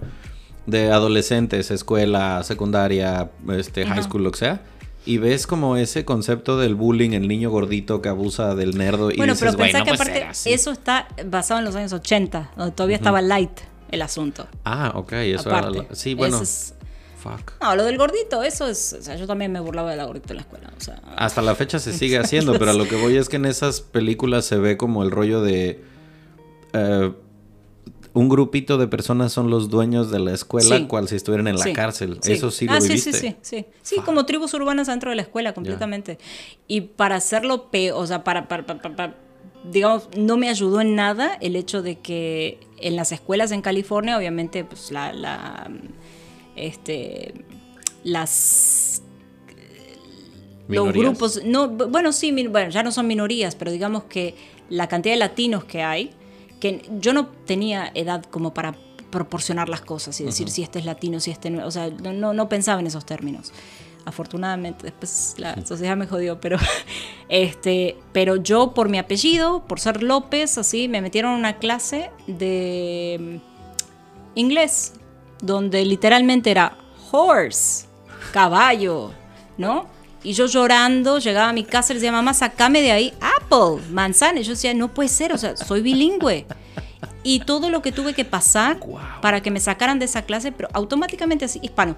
Speaker 1: De adolescentes, escuela, secundaria, este, high school, lo que sea. Y ves como ese concepto del bullying, el niño gordito que abusa del nerdo y
Speaker 2: Bueno,
Speaker 1: dices,
Speaker 2: pero
Speaker 1: "Güey,
Speaker 2: pensá
Speaker 1: no
Speaker 2: que aparte
Speaker 1: así".
Speaker 2: eso está basado en los años 80, donde todavía estaba light el asunto.
Speaker 1: Ah, ok, eso era
Speaker 2: aparte.
Speaker 1: la- Sí, bueno.
Speaker 2: Es-
Speaker 1: Fuck.
Speaker 2: No, lo del gordito, eso es... O sea, yo también me burlaba de la gordita en la escuela. O sea,
Speaker 1: Hasta la fecha se sigue haciendo, pero a lo que voy es que en esas películas se ve como el rollo de eh, un grupito de personas son los dueños de la escuela,
Speaker 2: Sí.
Speaker 1: cual si estuvieran en la
Speaker 2: Sí,
Speaker 1: cárcel.
Speaker 2: sí.
Speaker 1: Eso sí
Speaker 2: ah,
Speaker 1: lo
Speaker 2: sí,
Speaker 1: viviste.
Speaker 2: sí, sí, sí. Sí, como tribus urbanas dentro de la escuela, completamente. Y para hacerlo peor, o sea, para, para- para- para- para- digamos, no me ayudó en nada el hecho de que en las escuelas en California, obviamente, pues la, la este, las los grupos, no, bueno, sí, bueno, ya no son minorías, pero digamos que la cantidad de latinos que hay, que yo no tenía edad como para proporcionar las cosas y decir si este es latino, si este no. O sea, no, no pensaba en esos términos afortunadamente después la sociedad me jodió, pero este, pero yo por mi apellido, por ser López, así me metieron en una clase de mm, inglés donde literalmente era horse, caballo, ¿no? Y yo llorando, llegaba a mi casa y le decía, mamá, sacame de ahí apple, manzana. Y yo decía, no puede ser, o sea, soy bilingüe. Y todo lo que tuve que pasar para que me sacaran de esa clase, pero automáticamente así, hispano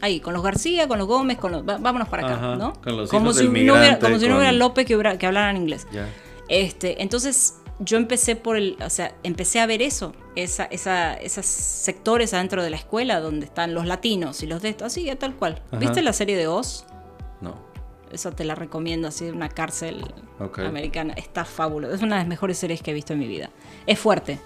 Speaker 2: ahí, con los García, con los Gómez, con los, vámonos para acá, ¿no?
Speaker 1: Con los
Speaker 2: como, si no hubiera, como si no hubiera López que, hubiera- que hablaran inglés.
Speaker 1: Ya.
Speaker 2: Este, entonces yo empecé por el, o sea, empecé a ver eso, esa, esa, esos sectores adentro de la escuela donde están los latinos y los de esto, así, tal cual.
Speaker 1: Ajá.
Speaker 2: ¿Viste la serie de Oz? Esa te la recomiendo, así, una cárcel
Speaker 1: Ok.
Speaker 2: americana. Está fabuloso. Es una de las mejores series que he visto en mi vida. Es fuerte.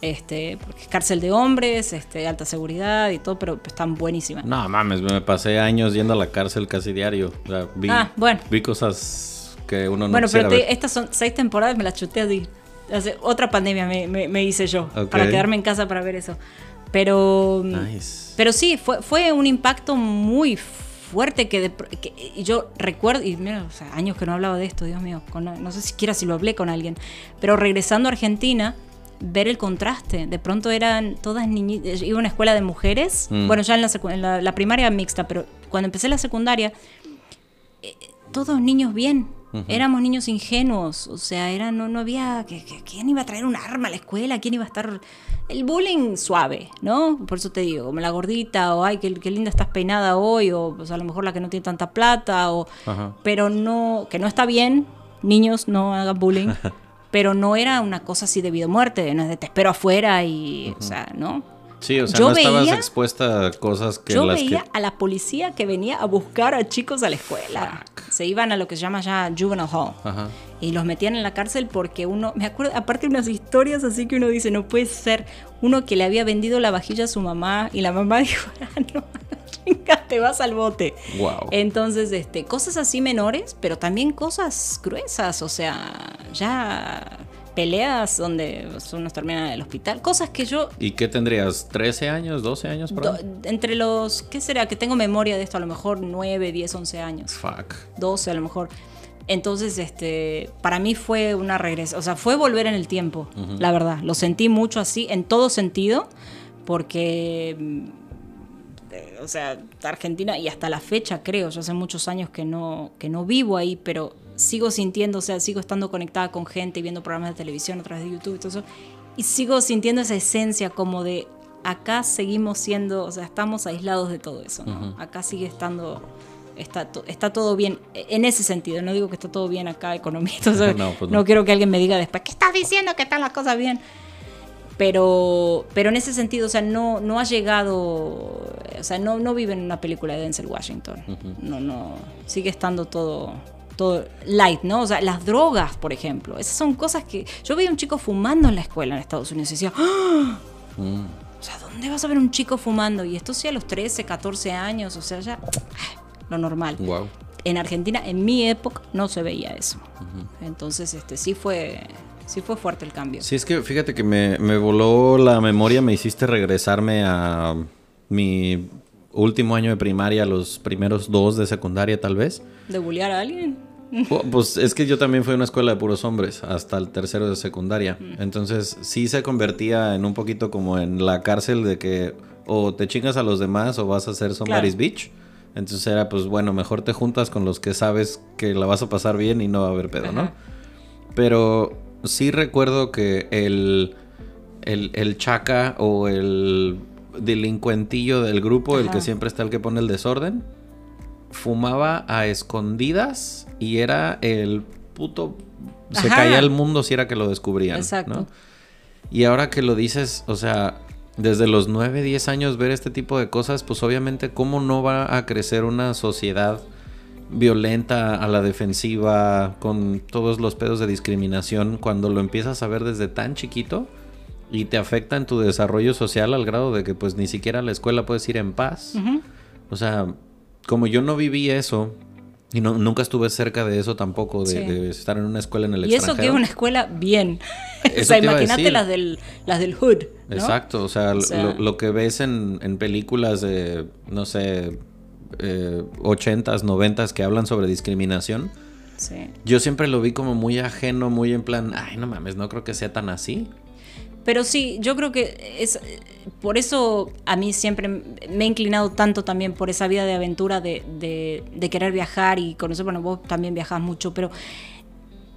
Speaker 2: Este, porque es cárcel de hombres, este, alta seguridad y todo, pero están buenísimas.
Speaker 1: No mames, me pasé años yendo a la cárcel casi diario. O sea, vi,
Speaker 2: Ah, bueno.
Speaker 1: vi cosas que uno no
Speaker 2: Bueno, pero te-
Speaker 1: ver.
Speaker 2: estas son seis temporadas, me las chuté así. Hace otra pandemia me, me- me hice yo
Speaker 1: Ok.
Speaker 2: para quedarme en casa para ver eso. Pero,
Speaker 1: Nice.
Speaker 2: pero sí, fue, fue un impacto muy fuerte que, de que- y yo recuerdo, y mira, o sea, años que no hablaba de esto, Dios mío, con- no sé siquiera si lo hablé con alguien, pero regresando a Argentina, ver el contraste. De pronto eran todas niñitas, iba a una escuela de mujeres,
Speaker 1: Mm.
Speaker 2: bueno, ya en la, en la, la primaria mixta, pero cuando empecé la secundaria, eh, todos niños bien. Éramos niños ingenuos, o sea, era, no, no había. que- que- ¿Quién iba a traer un arma a la escuela? ¿Quién iba a estar.? El bullying suave, ¿no? Por eso te digo, como la gordita, o ay, qué, qué linda estás peinada hoy, o pues, a lo mejor la que no tiene tanta plata, o. Pero no. que no está bien, niños no hagan bullying, pero no era una cosa así de vida o muerte, no es de te espero afuera y. O sea, ¿no?
Speaker 1: Sí, o sea,
Speaker 2: Yo
Speaker 1: no estabas expuesta a cosas que
Speaker 2: Yo
Speaker 1: las
Speaker 2: veía
Speaker 1: que...
Speaker 2: a la policía que venía a buscar a chicos a la escuela. Se iban a lo que se llama ya juvenile hall.
Speaker 1: Ajá.
Speaker 2: Y los metían en la cárcel porque uno, me acuerdo, aparte unas historias así que uno dice, no puede ser uno que le había vendido la vajilla a su mamá y la mamá dijo, ah, no, chinga, te vas al bote.
Speaker 1: Wow.
Speaker 2: Entonces, este, cosas así menores, pero también cosas gruesas, o sea, ya peleas donde unos terminan en el hospital, cosas que yo
Speaker 1: ¿Y qué tendrías? ¿13 años? ¿12 años?
Speaker 2: Do- entre los, ¿qué será? Que tengo memoria de esto, a lo mejor 9, 10, 11 años,
Speaker 1: Fuck.
Speaker 2: 12 a lo mejor. Entonces, este, para mí fue una regresión, o sea, fue volver en el tiempo, la verdad. Lo sentí mucho así, en todo sentido, porque, eh, o sea, Argentina, y hasta la fecha creo, yo hace muchos años que no, que no vivo ahí, pero sigo sintiendo, o sea, sigo estando conectada con gente, viendo programas de televisión a través de YouTube y todo eso, y sigo sintiendo esa esencia como de acá seguimos siendo, o sea, estamos aislados de todo eso, ¿no? Acá sigue estando, está, to- está todo bien, e, en ese sentido, no digo que está todo bien acá, y
Speaker 1: No, pues no.
Speaker 2: no quiero que alguien me diga después, ¿qué estás diciendo que están las cosas bien? Pero, pero en ese sentido, o sea, no, no ha llegado, o sea, no, no vive en una película de Denzel Washington. No, no, sigue estando todo, todo light, ¿no? O sea, las drogas, por ejemplo, esas son cosas que... Yo veía un chico fumando en la escuela en Estados Unidos y decía, ¡Ah! o sea, ¿dónde vas a ver un chico fumando? Y esto sí a los 13, 14 años, o sea, ya lo normal.
Speaker 1: Wow.
Speaker 2: En Argentina, en mi época, no se veía eso. Entonces, este sí fue, sí fue fuerte el cambio.
Speaker 1: Sí, es que fíjate que me, me voló la memoria, me hiciste regresarme a mi último año de primaria, los primeros dos de secundaria tal vez.
Speaker 2: ¿De bullear a alguien?
Speaker 1: Pu- Pues es que yo también fui a una escuela de puros hombres hasta el tercero de secundaria. Entonces sí se convertía en un poquito como en la cárcel de que o te chingas a los demás o vas a hacer somebody's
Speaker 2: Claro.
Speaker 1: bitch. Entonces era pues bueno, mejor te juntas con los que sabes que la vas a pasar bien y no va a haber pedo, ¿no?
Speaker 2: Ajá.
Speaker 1: Pero sí recuerdo que el, el, el chaca o el delincuentillo del grupo, el que siempre está el que pone el desorden, fumaba a escondidas y era el puto... Se
Speaker 2: Ajá.
Speaker 1: caía el mundo si era que lo descubrían.
Speaker 2: Exacto.
Speaker 1: ¿no? Y ahora que lo dices, o sea, desde los 9, 10 años ver este tipo de cosas, pues obviamente cómo no va a crecer una sociedad violenta a la defensiva con todos los pedos de discriminación cuando lo empiezas a ver desde tan chiquito y te afecta en tu desarrollo social al grado de que pues ni siquiera a la escuela puedes ir en paz. O sea, como yo no viví eso Y no, nunca estuve cerca de eso tampoco, de,
Speaker 2: Sí.
Speaker 1: de estar en una escuela en el
Speaker 2: Y eso que es
Speaker 1: extranjero.
Speaker 2: una escuela bien. o sea, imagínate las del, las del hood. ¿no?
Speaker 1: Exacto, o sea,
Speaker 2: O sea-
Speaker 1: lo, lo que ves en, en películas de, no sé, eh, 80s, 90s que hablan sobre discriminación,
Speaker 2: Sí.
Speaker 1: yo siempre lo vi como muy ajeno, muy en plan, ay, no mames, no creo que sea tan así.
Speaker 2: Pero sí, yo creo que es por eso a mí siempre me he inclinado tanto también por esa vida de aventura, de, de- de querer viajar y conocer, bueno, vos también viajás mucho, pero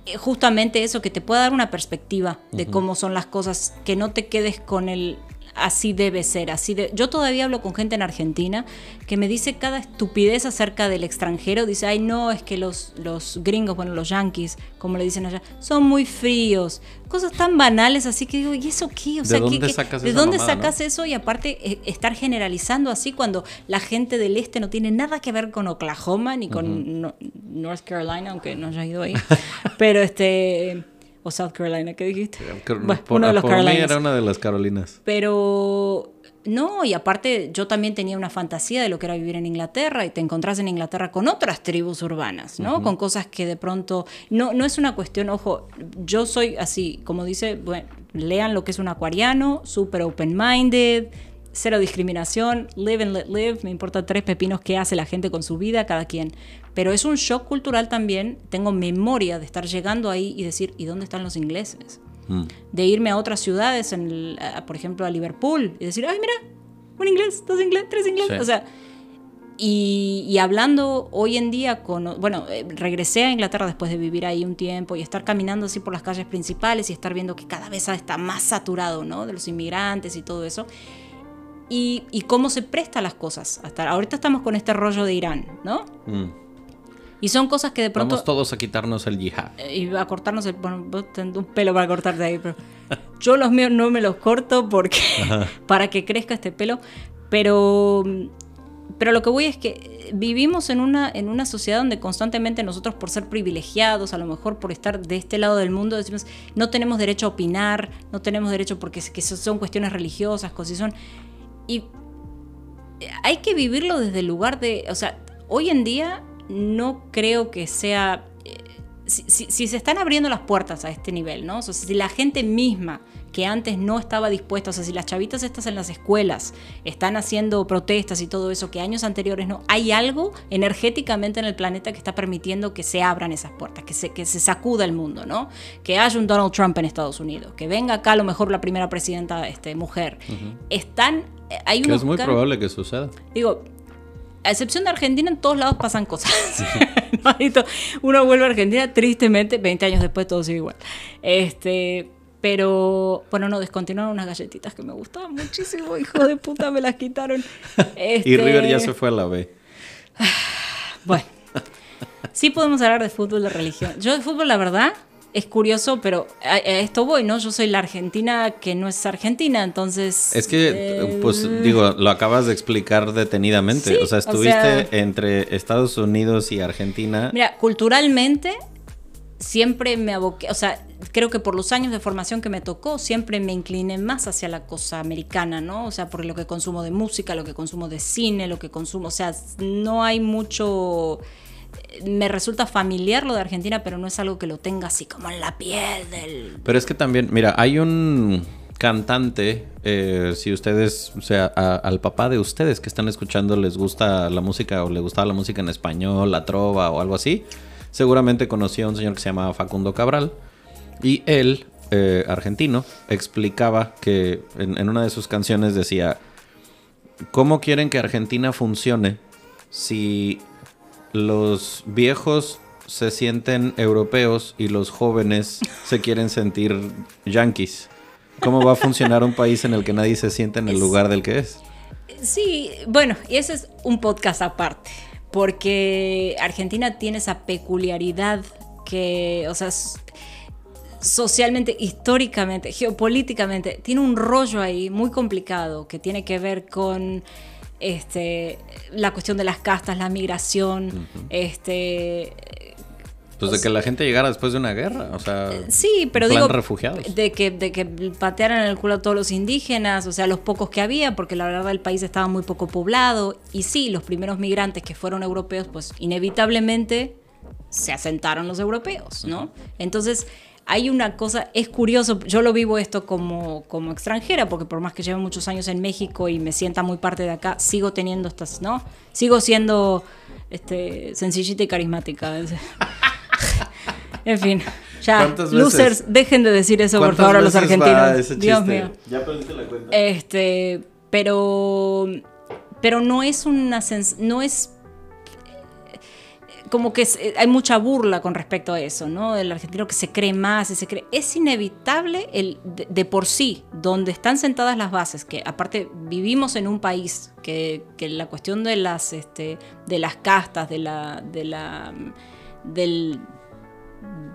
Speaker 2: eh, justamente eso, que te pueda dar una perspectiva de cómo son las cosas, que no te quedes con el así debe ser, así de... Yo todavía hablo con gente en Argentina que me dice cada estupidez acerca del extranjero, dice, ay no, es que los, los gringos, bueno, los yankees, como le dicen allá, son muy fríos, cosas tan banales, así que digo, ¿y eso qué? O
Speaker 1: ¿De
Speaker 2: sea, ¿qué-
Speaker 1: dónde
Speaker 2: qué-
Speaker 1: sacas
Speaker 2: ¿de dónde
Speaker 1: mamada,
Speaker 2: sacas eso? Y aparte, eh, estar generalizando así cuando la gente del este no tiene nada que ver con Oklahoma ni con no- North Carolina, aunque no haya ido ahí. Pero este. O South Carolina, ¿qué dijiste?
Speaker 1: Que-
Speaker 2: Bueno,
Speaker 1: por
Speaker 2: uno de los
Speaker 1: por mí era una de las Carolinas.
Speaker 2: Pero no, y aparte yo también tenía una fantasía de lo que era vivir en Inglaterra y te encontrás en Inglaterra con otras tribus urbanas, ¿no? Con cosas que de pronto, no, no es una cuestión, ojo, yo soy así, como dice, bueno, lean lo que es un acuariano, súper open-minded, cero discriminación, live and let live, me importa tres pepinos qué hace la gente con su vida, cada quien. Pero es un shock cultural también, tengo memoria de estar llegando ahí y decir, ¿y dónde están los ingleses?
Speaker 1: Mm.
Speaker 2: de irme a otras ciudades, en el- a- por ejemplo a Liverpool, y decir, ay, mira, un inglés, dos inglés, tres inglés.
Speaker 1: Sí.
Speaker 2: O sea, y, y hablando hoy en día con, bueno, eh, regresé a Inglaterra después de vivir ahí un tiempo y estar caminando así por las calles principales y estar viendo que cada vez está más saturado, ¿no? De los inmigrantes y todo eso. Y, y cómo se prestan las cosas. Hasta ahorita estamos con este rollo de Irán, ¿no?
Speaker 1: Mm.
Speaker 2: Y son cosas que de pronto...
Speaker 1: Vamos todos a quitarnos el yihad.
Speaker 2: Eh, y a cortarnos el bueno, vos tenés un pelo para cortarte ahí, pero yo los míos no me los corto porque para que crezca este pelo, pero pero lo que voy es que vivimos en una en una sociedad donde constantemente nosotros por ser privilegiados, a lo mejor por estar de este lado del mundo decimos no tenemos derecho a opinar, no tenemos derecho porque que son cuestiones religiosas, cosas son y hay que vivirlo desde el lugar de, o sea, hoy en día no creo que sea, eh, si, si- si se están abriendo las puertas a este nivel, ¿no? O sea, si la gente misma que antes no estaba dispuesta, o sea, si las chavitas estas en las escuelas están haciendo protestas y todo eso, que años anteriores no, hay algo energéticamente en el planeta que está permitiendo que se abran esas puertas, que se, que se sacuda el mundo, ¿no? Que haya un Donald Trump en Estados Unidos, que venga acá a lo mejor la primera presidenta este, mujer. Están, eh, hay
Speaker 1: Que es muy probable que suceda.
Speaker 2: Digo, a excepción de Argentina, en todos lados pasan cosas. ¿No? Uno vuelve a Argentina, tristemente, 20 años después todo sigue igual. Este, pero, bueno, no, descontinuaron unas galletitas que me gustaban muchísimo, hijo de puta, me las quitaron.
Speaker 1: Y
Speaker 2: Este,
Speaker 1: River ya se fue a la B.
Speaker 2: Bueno, sí podemos hablar de fútbol, de religión. Yo de fútbol, la verdad, es curioso, pero a, a esto voy, ¿no? Yo soy la argentina que no es argentina, entonces...
Speaker 1: Es que,
Speaker 2: eh,
Speaker 1: pues, digo, lo acabas de explicar detenidamente.
Speaker 2: Sí,
Speaker 1: o sea,
Speaker 2: o
Speaker 1: estuviste
Speaker 2: sea-
Speaker 1: entre Estados Unidos y Argentina.
Speaker 2: Mira, culturalmente siempre me aboqué, o sea, creo que por los años de formación que me tocó, siempre me incliné más hacia la cosa americana, ¿no? O sea, por lo que consumo de música, lo que consumo de cine, lo que consumo, o sea, no hay mucho... Me resulta familiar lo de Argentina, pero no es algo que lo tenga así como en la piel del...
Speaker 1: Pero es que también, mira, hay un cantante, eh, si ustedes, o sea, al papá de ustedes que están escuchando les gusta la música o le gustaba la música en español, la trova o algo así, seguramente conocía a un señor que se llamaba Facundo Cabral y él, eh, argentino, explicaba que en, en una de sus canciones decía, ¿cómo quieren que Argentina funcione si los viejos se sienten europeos y los jóvenes se quieren sentir yanquis? ¿Cómo va a funcionar un país en el que nadie se siente en el lugar del que es?
Speaker 2: Sí, bueno, y ese es un podcast aparte, porque Argentina tiene esa peculiaridad que, o sea, socialmente, históricamente, geopolíticamente, tiene un rollo ahí muy complicado que tiene que ver con este, la cuestión de las castas, la migración, este,
Speaker 1: Pues de que la gente llegara después de una guerra, o sea...
Speaker 2: Sí, pero
Speaker 1: plan
Speaker 2: digo...
Speaker 1: refugiados.
Speaker 2: De que, de que patearan el culo a todos los indígenas, o sea, los pocos que había, porque la verdad el país estaba muy poco poblado. Y sí, los primeros migrantes que fueron europeos, pues inevitablemente se asentaron los europeos, ¿no? Entonces, hay una cosa, es curioso, yo lo vivo esto como, como extranjera, porque por más que lleve muchos años en México y me sienta muy parte de acá, sigo teniendo estas, ¿no? Sigo siendo este, sencillita y carismática. en fin, ya, losers, dejen de decir eso por favor a los argentinos. Dios mío.
Speaker 1: Ya perdiste la cuenta.
Speaker 2: Este, pero, pero no es una, no es como que eh, hay mucha burla con respecto a eso, ¿no? El argentino que se cree más, se cree. Es inevitable el, de, por sí, donde están sentadas las bases, que aparte vivimos en un país que, la cuestión de las, este, de las castas, de la, de la, del,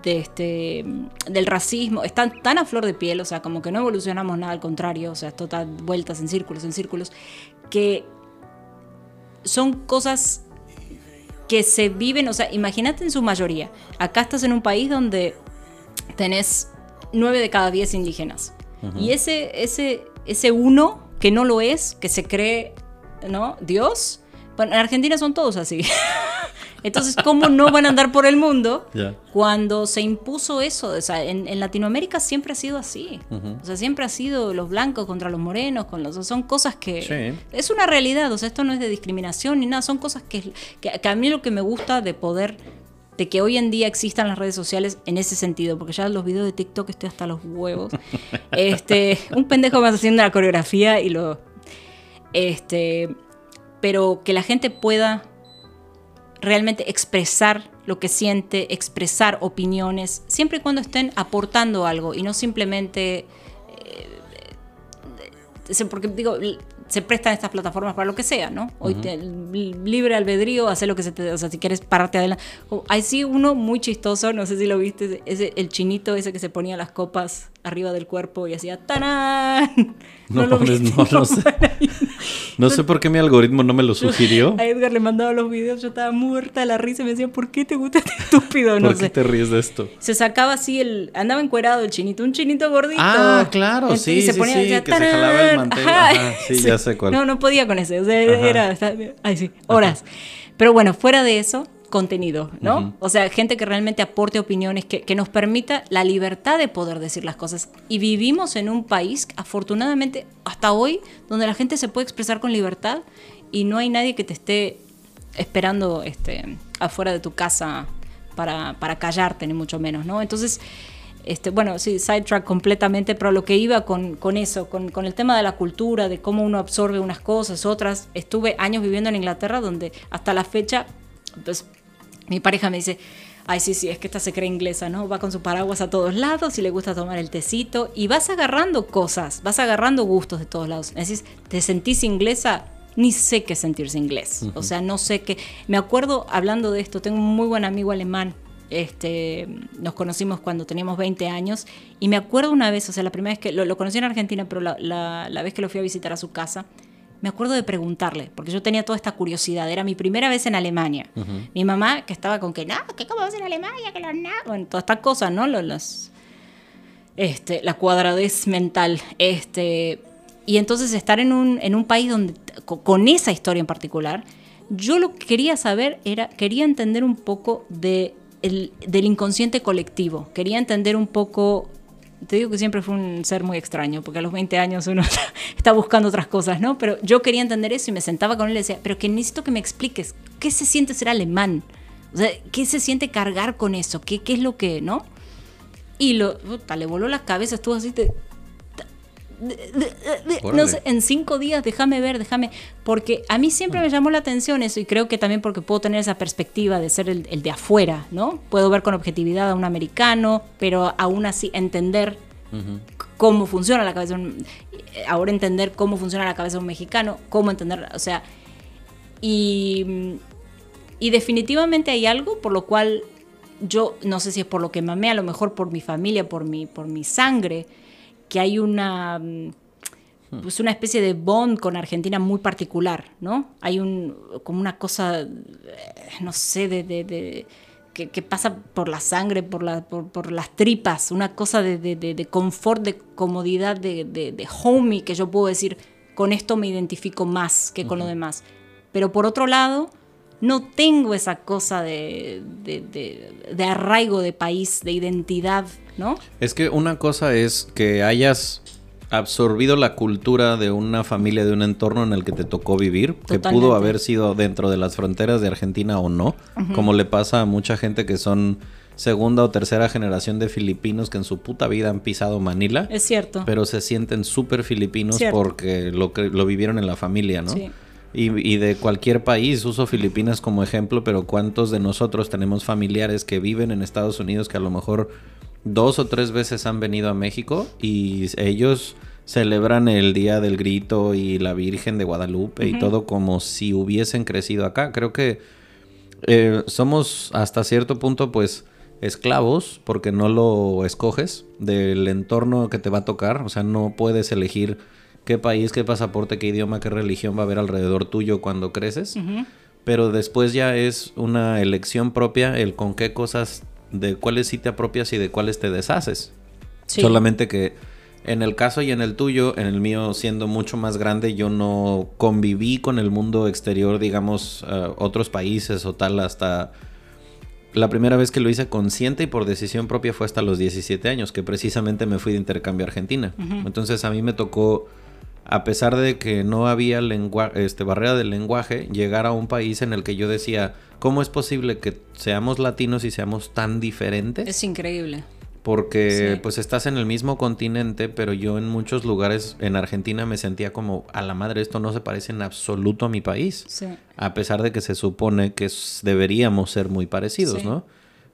Speaker 2: de este, del racismo, están tan a flor de piel, o sea, como que no evolucionamos nada, al contrario, o sea, esto vueltas en círculos, en círculos, que son cosas que se viven, o sea, imagínate en su mayoría, acá estás en un país donde tenés nueve de cada diez indígenas. Y ese, ese, ese uno que no lo es, que se cree, ¿no? Dios, bueno, en Argentina son todos así. Entonces, ¿cómo no van a andar por el mundo cuando se impuso eso? O sea, en, Latinoamérica siempre ha sido así. O sea, siempre ha sido los blancos contra los morenos, con los, son cosas que... Es una realidad, o sea, esto no es de discriminación ni nada, son cosas que, que, a mí lo que me gusta de poder de que hoy en día existan las redes sociales en ese sentido, porque ya los videos de TikTok estoy hasta los huevos. Este, un pendejo más haciendo la coreografía y lo este, pero que la gente pueda realmente expresar lo que siente, expresar opiniones, siempre y cuando estén aportando algo y no simplemente... Eh, porque digo, se prestan estas plataformas para lo que sea, ¿no? Hoy libre albedrío, hacer lo que se te... O sea, si quieres pararte adelante. Hay sí uno muy chistoso, no sé si lo viste, ese, el chinito ese que se ponía las copas arriba del cuerpo y hacía ¡Tarán!
Speaker 1: No, no, lo no, no, sé. no sé por qué mi algoritmo no me lo sugirió.
Speaker 2: A Edgar le mandaba los videos, yo estaba muerta de la risa y me decía, ¿por qué te gusta este estúpido? No
Speaker 1: ¿Por qué te ríes de esto?
Speaker 2: Se sacaba así el. Andaba encuerado el chinito, un chinito gordito.
Speaker 1: Ah, claro, sí, sí, sí, que se jalaba el mantel. Ajá, sí, ya sé cuál.
Speaker 2: No, no podía con ese. O sea, era. Ay, sí, horas. Pero bueno, fuera de eso, contenido, ¿no? O sea, gente que realmente aporte opiniones, que, que, nos permita la libertad de poder decir las cosas. Y vivimos en un país, afortunadamente, hasta hoy, donde la gente se puede expresar con libertad y no hay nadie que te esté esperando este, afuera de tu casa para, para callarte, ni mucho menos, ¿no? Entonces, este, bueno, sí, sidetrack completamente, pero lo que iba con, con eso, con, con, el tema de la cultura, de cómo uno absorbe unas cosas, otras. Estuve años viviendo en Inglaterra donde hasta la fecha, pues mi pareja me dice, ay, sí, sí, es que esta se cree inglesa, ¿no? Va con su paraguas a todos lados y le gusta tomar el tecito y vas agarrando cosas, vas agarrando gustos de todos lados. Decís, ¿te sentís inglesa? Ni sé qué sentirse inglés. O sea, no sé qué. Me acuerdo hablando de esto, tengo un muy buen amigo alemán. Este, nos conocimos cuando teníamos 20 años y me acuerdo una vez, o sea, la primera vez que lo, conocí en Argentina, pero la, la vez que lo fui a visitar a su casa, me acuerdo de preguntarle, porque yo tenía toda esta curiosidad. Era mi primera vez en Alemania. Mi mamá, que estaba con que, no, que cómo vas en Alemania, que los no. Bueno, todas estas cosas, ¿no? Los, este, la cuadradez mental. Este, y entonces estar en un, en un país donde, con, esa historia en particular, yo lo que quería saber era, quería entender un poco de el, del inconsciente colectivo. Quería entender un poco te digo que siempre fue un ser muy extraño, porque a los 20 años uno está buscando otras cosas, ¿no? Pero yo quería entender eso y me sentaba con él y le decía, pero que necesito que me expliques, ¿qué se siente ser alemán? O sea, ¿qué se siente cargar con eso? ¿Qué, qué es lo que, no? Y lo, le voló la cabeza, estuvo así, te, no sé, en cinco días, déjame ver, déjame. Porque a mí siempre me llamó la atención eso y creo que también porque puedo tener esa perspectiva de ser el, de afuera, ¿no? Puedo ver con objetividad a un americano, pero aún así entender cómo funciona la cabeza un. Ahora entender cómo funciona la cabeza de un mexicano, cómo entender, o sea. Y, y definitivamente hay algo por lo cual yo, no sé si es por lo que mamé, a lo mejor por mi familia, por mi, por mi sangre que hay una, mm, pues una especie de bond con Argentina muy particular, ¿no? Hay un, como una cosa, eh, no sé, de, que, que pasa por la sangre, por, la, por, por las tripas, una cosa de, de, de, de confort, de comodidad, de, de, de homey, que yo puedo decir, con esto me identifico más que con lo demás. Pero por otro lado, no tengo esa cosa de, de, de- de arraigo de país, de identidad, ¿no?
Speaker 1: Es que una cosa es que hayas absorbido la cultura de una familia, de un entorno en el que te tocó vivir, que pudo haber sido dentro de las fronteras de Argentina o no, como le pasa a mucha gente que son segunda o tercera generación de filipinos que en su puta vida han pisado Manila,
Speaker 2: Es cierto.
Speaker 1: pero se sienten súper filipinos
Speaker 2: Cierto.
Speaker 1: porque lo, lo vivieron en la familia, ¿no?
Speaker 2: Sí.
Speaker 1: Y, y de cualquier país, uso Filipinas como ejemplo, pero ¿cuántos de nosotros tenemos familiares que viven en Estados Unidos que a lo mejor dos o tres veces han venido a México y ellos celebran el Día del Grito y la Virgen de Guadalupe y todo como si hubiesen crecido acá? Creo que eh, somos hasta cierto punto pues esclavos porque no lo escoges del entorno que te va a tocar, o sea, no puedes elegir qué país, qué pasaporte, qué idioma, qué religión va a haber alrededor tuyo cuando creces, pero después ya es una elección propia el con qué cosas, de cuáles sí te apropias y de cuáles te deshaces.
Speaker 2: Sí.
Speaker 1: Solamente que en el caso y en el tuyo, en el mío siendo mucho más grande, yo no conviví con el mundo exterior, digamos, eh, otros países o tal, hasta la primera vez que lo hice consciente y por decisión propia fue hasta los 17 años, que precisamente me fui de intercambio a Argentina. Entonces a mí me tocó, a pesar de que no había lengua este, barrera del lenguaje, llegar a un país en el que yo decía, ¿cómo es posible que seamos latinos y seamos tan diferentes?
Speaker 2: Es increíble.
Speaker 1: Porque
Speaker 2: Sí.
Speaker 1: pues estás en el mismo continente, pero yo en muchos lugares en Argentina me sentía como, a la madre, esto no se parece en absoluto a mi país.
Speaker 2: Sí.
Speaker 1: A pesar de que se supone que deberíamos ser muy parecidos,
Speaker 2: Sí.
Speaker 1: ¿no?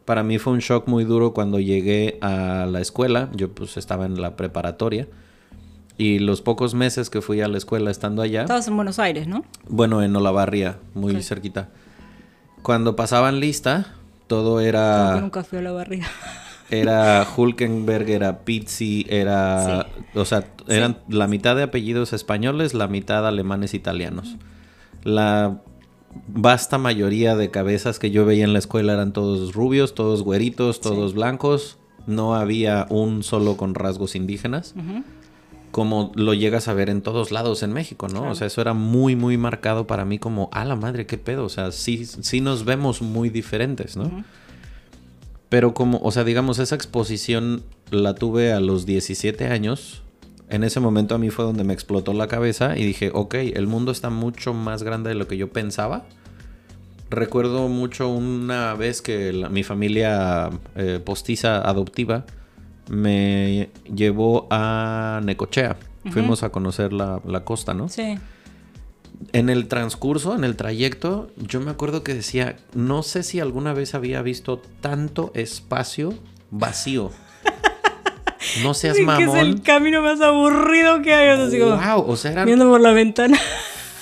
Speaker 1: Para mí fue un shock muy duro cuando llegué a la escuela. Yo pues estaba en la preparatoria. Y los pocos meses que fui a la escuela estando allá,
Speaker 2: Estabas en Buenos Aires, ¿no?
Speaker 1: bueno, en Olavarría, muy
Speaker 2: Ok.
Speaker 1: cerquita. Cuando pasaban lista, todo
Speaker 2: Creo
Speaker 1: era...
Speaker 2: que nunca fui a la barriga.
Speaker 1: Era Hulkenberg, era Pizzi, era... O sea, eran la mitad de apellidos españoles, la mitad alemanes italianos. La vasta mayoría de cabezas que yo veía en la escuela eran todos rubios, todos güeritos, todos blancos. No había un solo con rasgos indígenas.
Speaker 2: Ujú.
Speaker 1: Como lo llegas a ver en todos lados en México, ¿no?
Speaker 2: Claro.
Speaker 1: O sea, eso era muy, muy marcado para mí como, a la madre, qué pedo. O sea, sí, sí nos vemos muy diferentes, ¿no?
Speaker 2: Ujú.
Speaker 1: Pero como, o sea, digamos, esa exposición la tuve a los 17 años. En ese momento a mí fue donde me explotó la cabeza y dije, ok, el mundo está mucho más grande de lo que yo pensaba. Recuerdo mucho una vez que la- mi familia eh, postiza adoptiva me llevó a Necochea. Fuimos a conocer la, la costa, ¿no?
Speaker 2: Sí.
Speaker 1: En el transcurso, en el trayecto, yo me acuerdo que decía, no sé si alguna vez había visto tanto espacio vacío. No seas
Speaker 2: Sí, que es el
Speaker 1: mamón.
Speaker 2: camino más aburrido que hay. Así como,
Speaker 1: Wow, o sea, era
Speaker 2: viendo por la ventana.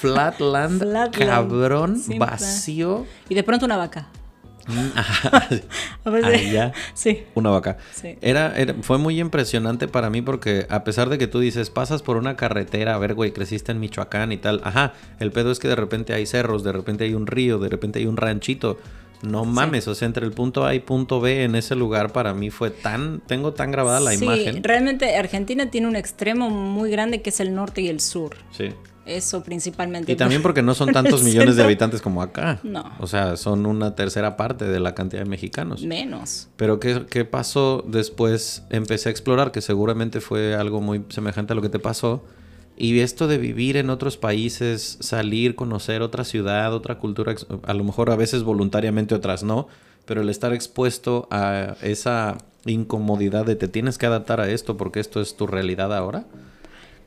Speaker 1: flatland,
Speaker 2: Flatland,
Speaker 1: cabrón, vacío.
Speaker 2: Y de pronto una vaca. A veces-
Speaker 1: Allá,
Speaker 2: Sí.
Speaker 1: una vaca.
Speaker 2: Sí.
Speaker 1: Era, era- fue muy impresionante para mí porque a pesar de que tú dices, pasas por una carretera, a ver, güey, creciste en Michoacán y tal. Ajá, el pedo es que de repente hay cerros, de repente hay un río, de repente hay un ranchito. No mames, o sea, entre el punto A y punto B en ese lugar para mí fue tan, tengo tan grabada la
Speaker 2: sí,
Speaker 1: imagen.
Speaker 2: realmente Argentina tiene un extremo muy grande que es el norte y el sur.
Speaker 1: Sí.
Speaker 2: Eso principalmente.
Speaker 1: Y también porque no son tantos millones de habitantes como acá.
Speaker 2: No.
Speaker 1: O sea, son una tercera parte de la cantidad de mexicanos.
Speaker 2: Menos.
Speaker 1: Pero ¿qué, qué pasó después? Empecé a explorar, que seguramente fue algo muy semejante a lo que te pasó. Y esto de vivir en otros países, salir, conocer otra ciudad, otra cultura, a lo mejor a veces voluntariamente, otras no, pero el estar expuesto a esa incomodidad de te tienes que adaptar a esto porque esto es tu realidad ahora.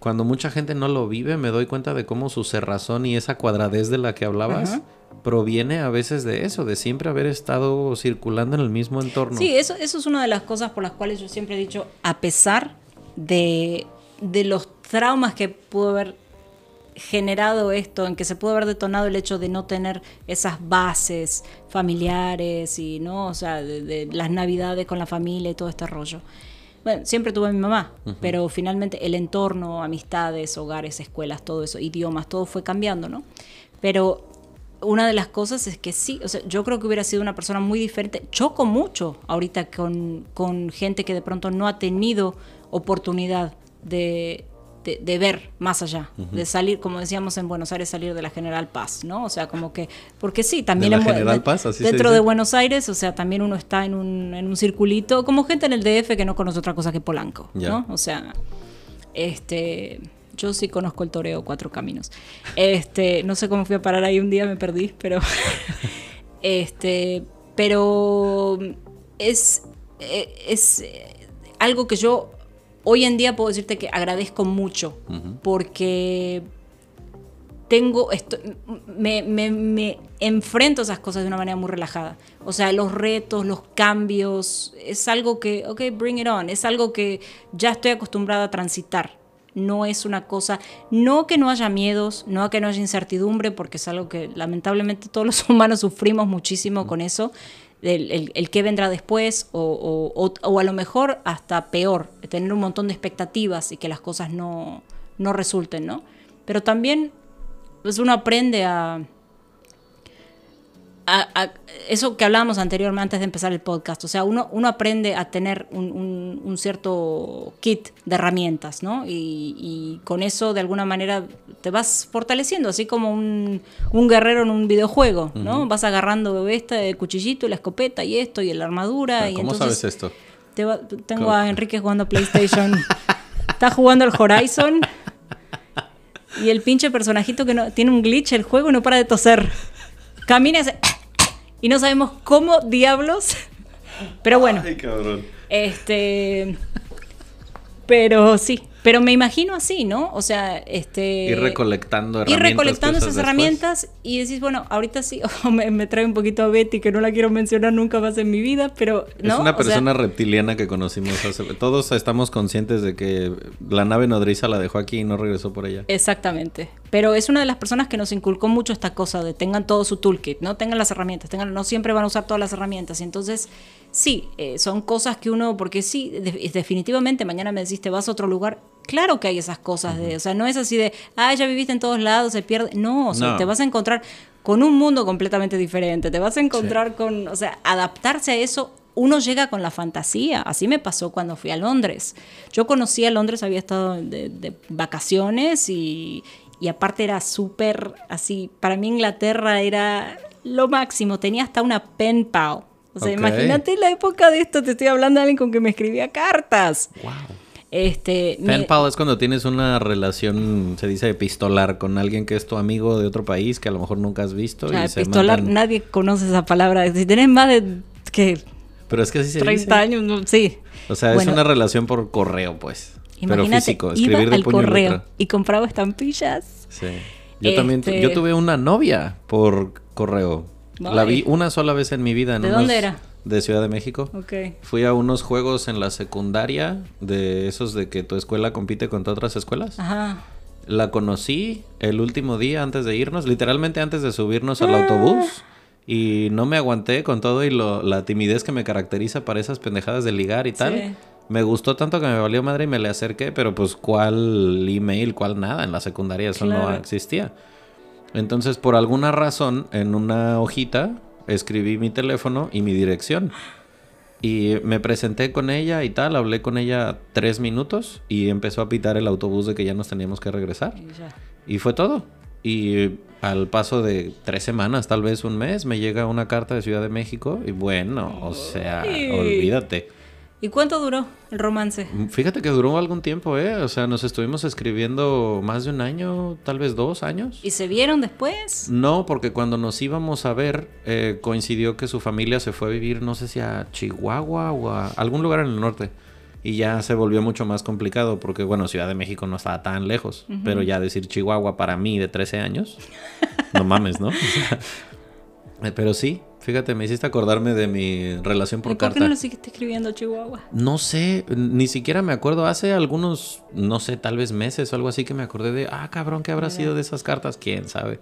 Speaker 1: Cuando mucha gente no lo vive, me doy cuenta de cómo su cerrazón y esa cuadradez de la que hablabas proviene a veces de eso, de siempre haber estado circulando en el mismo entorno.
Speaker 2: Sí, eso, eso es una de las cosas por las cuales yo siempre he dicho, a pesar de, de los traumas que pudo haber generado esto, en que se pudo haber detonado el hecho de no tener esas bases familiares y no, o sea, de, de las navidades con la familia y todo este rollo. Bueno, siempre tuve a mi mamá, pero finalmente el entorno, amistades, hogares, escuelas, todo eso, idiomas, todo fue cambiando, ¿no? Pero una de las cosas es que sí, o sea, yo creo que hubiera sido una persona muy diferente. Choco mucho ahorita con, con gente que de pronto no ha tenido oportunidad de, de, de ver más allá, de salir, como decíamos en Buenos Aires, salir de la General Paz, ¿no? O sea, como que, porque sí, también
Speaker 1: la
Speaker 2: en
Speaker 1: General Paz, así
Speaker 2: dentro de Buenos Aires, o sea, también uno está en un, en un circulito, como gente en el DF que no conoce otra cosa que Polanco. ¿no? O sea, este, yo sí conozco el toreo Cuatro Caminos. Este, no sé cómo fui a parar ahí un día, me perdí, pero, este, pero es, eh, es eh, algo que yo hoy en día puedo decirte que agradezco mucho, porque tengo esto, me, me- me enfrento a esas cosas de una manera muy relajada. O sea, los retos, los cambios, es algo que, ok, bring it on, es algo que ya estoy acostumbrada a transitar. No es una cosa, no que no haya miedos, no que no haya incertidumbre, porque es algo que lamentablemente todos los humanos sufrimos muchísimo con eso, el, el, qué vendrá después, o, o- o- a lo mejor hasta peor, tener un montón de expectativas y que las cosas no, no resulten, ¿no? Pero también pues uno aprende a- a- eso que hablábamos anteriormente antes de empezar el podcast, o sea, uno, uno aprende a tener un, un- un cierto kit de herramientas, ¿no? Y, y con eso de alguna manera te vas fortaleciendo, así como un, un guerrero en un videojuego, ¿no? Vas agarrando esta, el cuchillito, y la escopeta y esto y la armadura. y
Speaker 1: ¿Cómo
Speaker 2: entonces
Speaker 1: sabes esto?
Speaker 2: te va- tengo
Speaker 1: ¿Cómo?
Speaker 2: a Enrique jugando PlayStation. Está jugando el Horizon. Y el pinche personajito que no tiene un glitch el juego y no para de toser. Camina y hace- y no sabemos cómo diablos. Pero bueno,
Speaker 1: Ay, cabrón.
Speaker 2: este pero sí, pero me imagino así, ¿no? O sea, este
Speaker 1: Ir recolectando
Speaker 2: ir
Speaker 1: herramientas.
Speaker 2: recolectando
Speaker 1: que
Speaker 2: esas
Speaker 1: después.
Speaker 2: herramientas y decís, bueno, ahorita sí, o me, me trae un poquito a Betty, que no la quiero mencionar nunca más en mi vida, pero ¿no?
Speaker 1: Es una
Speaker 2: O sea,
Speaker 1: persona reptiliana que conocimos hace... Todos estamos conscientes de que la nave nodriza la dejó aquí y no regresó por ella.
Speaker 2: Exactamente. Pero es una de las personas que nos inculcó mucho esta cosa de tengan todo su toolkit, ¿no? Tengan las herramientas, tengan, no siempre van a usar todas las herramientas. Y entonces, sí, eh, son cosas que uno, porque sí, de- definitivamente mañana me decís, te vas a otro lugar. Claro que hay esas cosas de, o sea, no es así de, ah, ya viviste en todos lados, se pierde. No, o sea,
Speaker 1: No.
Speaker 2: te vas a encontrar con un mundo completamente diferente, te vas a encontrar con, o sea, adaptarse a eso. Uno llega con la fantasía. Así me pasó cuando fui a Londres. Yo conocí a Londres, había estado de, de vacaciones y, y aparte era súper así. Para mí Inglaterra era lo máximo. Tenía hasta una pen pal. O sea,
Speaker 1: Ok.
Speaker 2: imagínate la época de esto. Te estoy hablando de alguien con que me escribía cartas.
Speaker 1: Wow.
Speaker 2: Este, me-
Speaker 1: Pen pal es cuando tienes una relación, se dice epistolar, con alguien que es tu amigo de otro país que a lo mejor nunca has visto. se
Speaker 2: epistolar,
Speaker 1: mandan-
Speaker 2: nadie conoce esa palabra. Si tenés más de que
Speaker 1: Pero es que así se
Speaker 2: 30
Speaker 1: dice.
Speaker 2: años, no, sí.
Speaker 1: O sea,
Speaker 2: Bueno,
Speaker 1: es una relación por correo, pues. Pero
Speaker 2: Imagínate,
Speaker 1: físico,
Speaker 2: iba
Speaker 1: escribir de
Speaker 2: al
Speaker 1: puño
Speaker 2: correo
Speaker 1: letra.
Speaker 2: y compraba estampillas.
Speaker 1: Sí. Yo también, tu-
Speaker 2: Este-
Speaker 1: yo tuve una novia por correo. La vi una sola vez en mi vida. En
Speaker 2: ¿De
Speaker 1: unos-
Speaker 2: dónde era?
Speaker 1: De Ciudad de México.
Speaker 2: Ok.
Speaker 1: Fui a unos juegos en la secundaria, de esos de que tu escuela compite contra otras escuelas.
Speaker 2: Ajá.
Speaker 1: La conocí el último día antes de irnos, literalmente antes de subirnos
Speaker 2: Ah.
Speaker 1: al autobús. Y no me aguanté con todo y lo- la timidez que me caracteriza para esas pendejadas de ligar y tal.
Speaker 2: Sí.
Speaker 1: Me gustó tanto que me valió madre y me le acerqué, pero pues cuál email, cuál nada, en la secundaria eso no existía. Entonces, por alguna razón, en una hojita escribí mi teléfono y mi dirección. Y me presenté con ella y tal, hablé con ella tres minutos y empezó a pitar el autobús de que ya nos teníamos que regresar.
Speaker 2: Y.
Speaker 1: Y fue todo. Y al paso de tres semanas, tal vez un mes, me llega una carta de Ciudad de México y bueno, o sea, olvídate.
Speaker 2: ¿Y cuánto duró el romance?
Speaker 1: Fíjate que duró algún tiempo, ¿eh? O sea, nos estuvimos escribiendo más de un año, tal vez dos años.
Speaker 2: ¿Y se vieron después?
Speaker 1: No, porque cuando nos íbamos a ver, eh, coincidió que su familia se fue a vivir, no sé si a Chihuahua o a algún lugar en el norte. Y ya se volvió mucho más complicado porque, bueno, Ciudad de México no estaba tan lejos. Pero ya decir Chihuahua para mí de 13 años, no mames, ¿no? O sea, pero sí, fíjate, me hiciste acordarme de mi relación por
Speaker 2: ¿Y por qué
Speaker 1: carta.
Speaker 2: no lo seguiste escribiendo Chihuahua?
Speaker 1: No sé, ni siquiera me acuerdo. Hace algunos, no sé, tal vez meses o algo así que me acordé de, ah, cabrón, ¿qué habrá sido de esas cartas? ¿Quién sabe?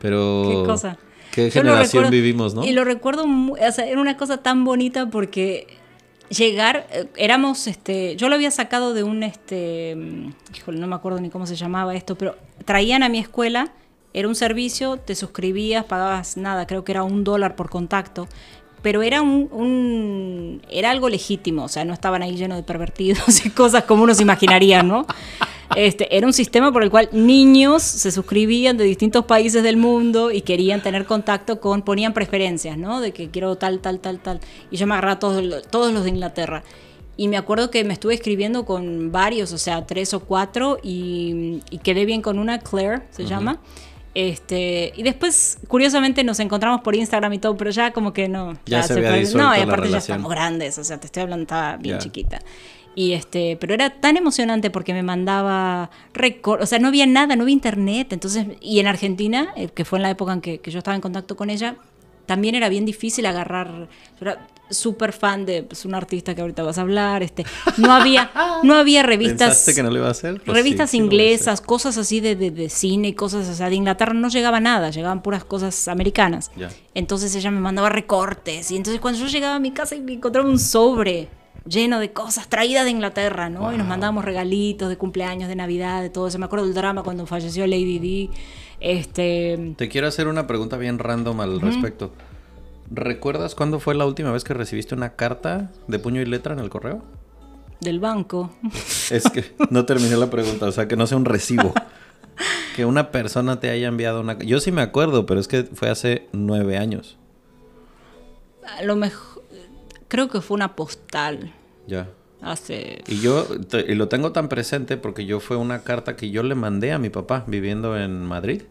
Speaker 1: Pero...
Speaker 2: ¿Qué cosa?
Speaker 1: ¿Qué
Speaker 2: Yo
Speaker 1: generación
Speaker 2: recuerdo-
Speaker 1: vivimos, no?
Speaker 2: Y lo recuerdo, o sea, era una cosa tan bonita porque llegar, eh, éramos, este, yo lo había sacado de un, este, mm, híjole, no me acuerdo ni cómo se llamaba esto, pero traían a mi escuela Era un servicio, te suscribías, pagabas nada, creo que era un dólar por contacto. Pero era un, un- era algo legítimo, o sea, no estaban ahí llenos de pervertidos y cosas como uno se imaginaría, ¿no? Este, era un sistema por el cual niños se suscribían de distintos países del mundo y querían tener contacto con, ponían preferencias, ¿no? De que quiero tal, tal, tal, tal. Y yo me agarraba todos, lo- todos los de Inglaterra. Y me acuerdo que me estuve escribiendo con varios, o sea, tres o cuatro, y, y quedé bien con una, Claire se llama. Este, y después, curiosamente, nos encontramos por Instagram y todo, pero ya como que no.
Speaker 1: Ya se había
Speaker 2: perdió.
Speaker 1: disuelto
Speaker 2: No, y aparte ya estamos grandes, o sea, te estoy hablando, estaba bien chiquita. Y este, pero era tan emocionante porque me mandaba récord, o sea, no había nada, no había internet, entonces, y en Argentina, eh, que fue en la época en que, que yo estaba en contacto con ella, también era bien difícil agarrar, yo era súper fan de pues, un artista que ahorita vas a hablar, este, no había, no había revistas,
Speaker 1: ¿Pensaste que no lo iba a hacer? Pues
Speaker 2: revistas
Speaker 1: sí, sí
Speaker 2: inglesas, cosas así de, de, de cine, cosas, o sea, de Inglaterra no llegaba nada, llegaban puras cosas americanas. Entonces ella me mandaba recortes y entonces cuando yo llegaba a mi casa y me encontraba un sobre lleno de cosas traídas de Inglaterra, ¿no? Y nos mandábamos regalitos de cumpleaños, de Navidad, de todo eso. Me acuerdo del drama cuando falleció Lady Di. Este,
Speaker 1: Te quiero hacer una pregunta bien random al respecto. ¿Recuerdas cuándo fue la última vez que recibiste una carta de puño y letra en el correo?
Speaker 2: del banco.
Speaker 1: Es que no terminé la pregunta, o sea, que no sea un recibo. Que una persona te haya enviado una... Yo sí me acuerdo, pero es que fue hace nueve años.
Speaker 2: A lo mejor, creo que fue una postal
Speaker 1: Ya.
Speaker 2: Hace...
Speaker 1: Y yo te- y lo tengo tan presente porque yo fue una carta que yo le mandé a mi papá viviendo en Madrid.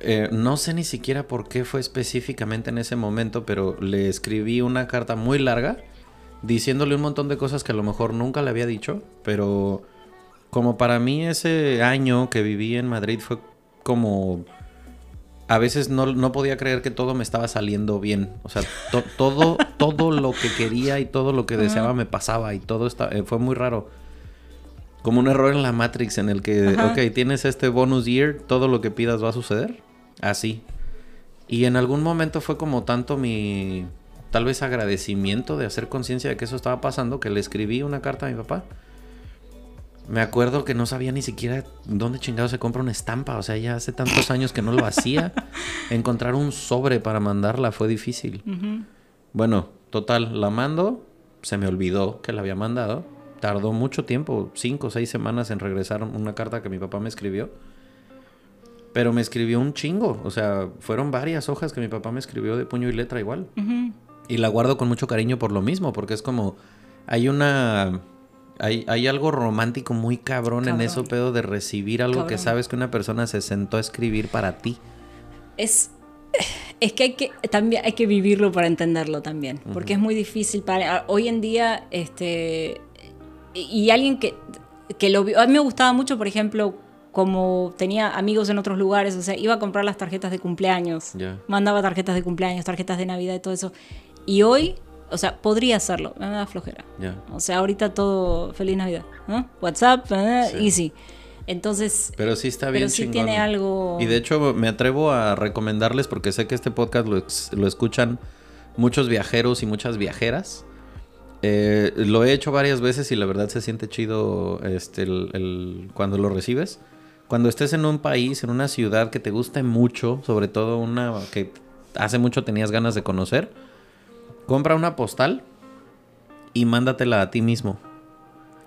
Speaker 1: Eh, no sé ni siquiera por qué fue específicamente en ese momento, pero le escribí una carta muy larga diciéndole un montón de cosas que a lo mejor nunca le había dicho, pero como para mí ese año que viví en Madrid fue como... A veces no, no podía creer que todo me estaba saliendo bien. O sea, to- todo, todo lo que quería y todo lo que deseaba me pasaba y todo esta- eh, fue muy raro. Como un error en la Matrix en el que,
Speaker 2: Ajá.
Speaker 1: ok, tienes este bonus year, todo lo que pidas va a suceder. Así. Y en algún momento fue como tanto mi, tal vez agradecimiento de hacer conciencia de que eso estaba pasando, que le escribí una carta a mi papá. Me acuerdo que no sabía ni siquiera dónde chingado se compra una estampa. O sea, ya hace tantos años que no lo hacía. Encontrar un sobre para mandarla fue difícil. Bueno, total, la mando. Se me olvidó que la había mandado. Tardó mucho tiempo, cinco o seis semanas en regresar una carta que mi papá me escribió. Pero me escribió un chingo. O sea, fueron varias hojas que mi papá me escribió de puño y letra igual. Y la guardo con mucho cariño por lo mismo, porque es como. Hay una. Hay, hay algo romántico muy cabrón, en eso, pedo, de recibir algo que sabes que una persona se sentó a escribir para ti.
Speaker 2: Es, es que hay que también hay que vivirlo para entenderlo también, porque es muy difícil para hoy en día este y y alguien que, que lo vio, a mí me gustaba mucho, por ejemplo, como tenía amigos en otros lugares, o sea, iba a comprar las tarjetas de cumpleaños,
Speaker 1: Ya.
Speaker 2: mandaba tarjetas de cumpleaños, tarjetas de Navidad y todo eso. Y hoy, o sea, podría hacerlo, me da flojera.
Speaker 1: Ya.
Speaker 2: O sea, ahorita todo feliz Navidad, ¿no? WhatsApp, eh,
Speaker 1: Sí.
Speaker 2: easy. Entonces,
Speaker 1: Pero sí está
Speaker 2: Pero
Speaker 1: bien
Speaker 2: sí
Speaker 1: chingón.
Speaker 2: tiene algo-
Speaker 1: Y de hecho me atrevo a recomendarles porque sé que este podcast lo, lo escuchan muchos viajeros y muchas viajeras. Eh, lo he hecho varias veces y la verdad se siente chido este, el- el- cuando lo recibes. Cuando estés en un país, en una ciudad que te guste mucho, sobre todo una que hace mucho tenías ganas de conocer, compra una postal y mándatela a ti mismo.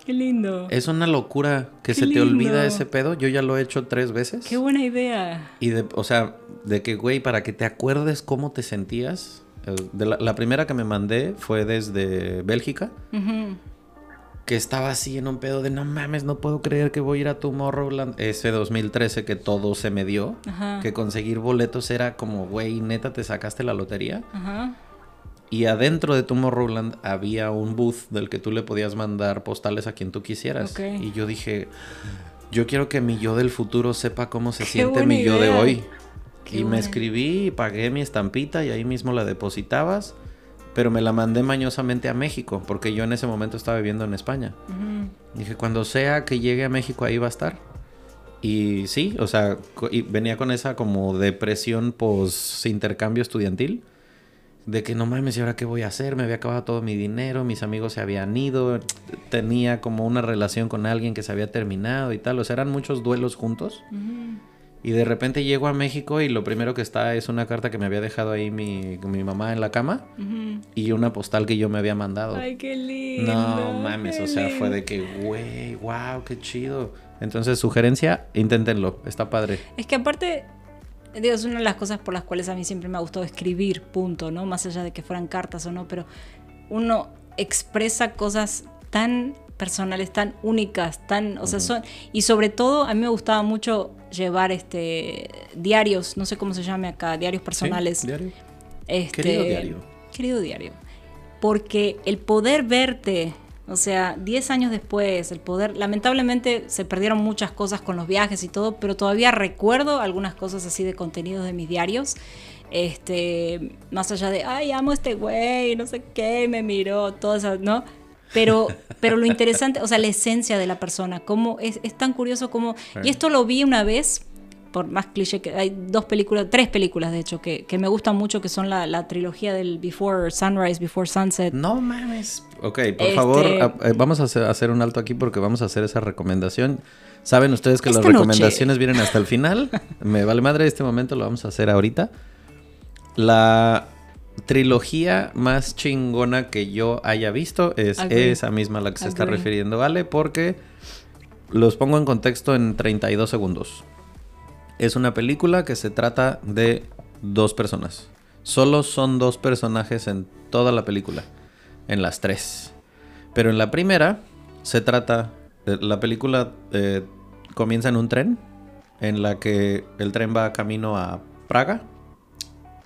Speaker 2: qué lindo.
Speaker 1: Es una locura que
Speaker 2: Qué
Speaker 1: se te olvida ese pedo. Yo ya lo he hecho tres veces.
Speaker 2: Qué buena idea.
Speaker 1: Y de, o sea, de que, güey, para que te acuerdes cómo te sentías. eh, de la, la primera que me mandé fue desde Bélgica. Que estaba así en un pedo de no mames, no puedo creer que voy a ir a Tomorrowland. Ese 2013 que todo se me dio.
Speaker 2: Ajá.
Speaker 1: Que conseguir boletos era como, güey, neta, te sacaste la lotería.
Speaker 2: Ajá.
Speaker 1: Y adentro de Tomorrowland había un booth del que tú le podías mandar postales a quien tú quisieras. Y yo dije, yo quiero que mi yo del futuro sepa cómo se
Speaker 2: Qué
Speaker 1: siente mi yo de hoy.
Speaker 2: Qué
Speaker 1: y me escribí y pagué mi estampita y ahí mismo la depositabas. Pero me la mandé mañosamente a México, porque yo en ese momento estaba viviendo en España. Dije, cuando sea que llegue a México, ahí va a estar. Y sí, o sea, y venía con esa como depresión post intercambio estudiantil. De que no mames, ¿y ahora qué voy a hacer? Me había acabado todo mi dinero, mis amigos se habían ido, tenía como una relación con alguien que se había terminado y tal. O sea, eran muchos duelos juntos. Y de repente llego a México y lo primero que está es una carta que me había dejado ahí mi, mi mamá en la cama y una postal que yo me había mandado.
Speaker 2: Ay, qué lindo.
Speaker 1: No mames, o sea, fue de que, güey, wow, qué chido. Entonces, sugerencia, inténtenlo, está padre.
Speaker 2: Es que aparte, digo, es una de las cosas por las cuales a mí siempre me ha gustado escribir, punto, ¿no? Más allá de que fueran cartas o no, pero uno expresa cosas tan personales, tan únicas, tan, o sea, son, y sobre todo a mí me gustaba mucho llevar este diarios, no sé cómo se llame acá, diarios personales.
Speaker 1: ¿Sí? ¿Diario?
Speaker 2: Este,
Speaker 1: Querido diario.
Speaker 2: Querido diario. Porque el poder verte, o sea, 10 años después, el poder, lamentablemente se perdieron muchas cosas con los viajes y todo, pero todavía recuerdo algunas cosas así de contenidos de mis diarios. Este, más allá de, ay, amo a este güey, no sé qué, me miró, todo eso, ¿no? Pero, pero lo interesante, o sea, la esencia de la persona, cómo es, es tan curioso como... Y esto lo vi una vez, por más cliché que hay dos películas, tres películas de hecho, que, que me gustan mucho, que son la, la, trilogía del Before Sunrise, Before Sunset.
Speaker 1: No mames. Ok, por
Speaker 2: Este-
Speaker 1: favor, a- eh, vamos a hacer, un alto aquí porque vamos a hacer esa recomendación. Saben ustedes que
Speaker 2: Esta
Speaker 1: las
Speaker 2: noche.
Speaker 1: recomendaciones vienen hasta el final. Me vale madre, este momento lo vamos a hacer ahorita. La trilogía más chingona que yo haya visto es
Speaker 2: Agree.
Speaker 1: esa misma a la que se está refiriendo Vale, porque los pongo en contexto en 32 segundos. Es una película que se trata de dos personas. Solo son dos personajes en toda la película. En las tres. Pero en la primera se trata... eh, La película eh, comienza en un tren. En la que el tren va camino a Praga.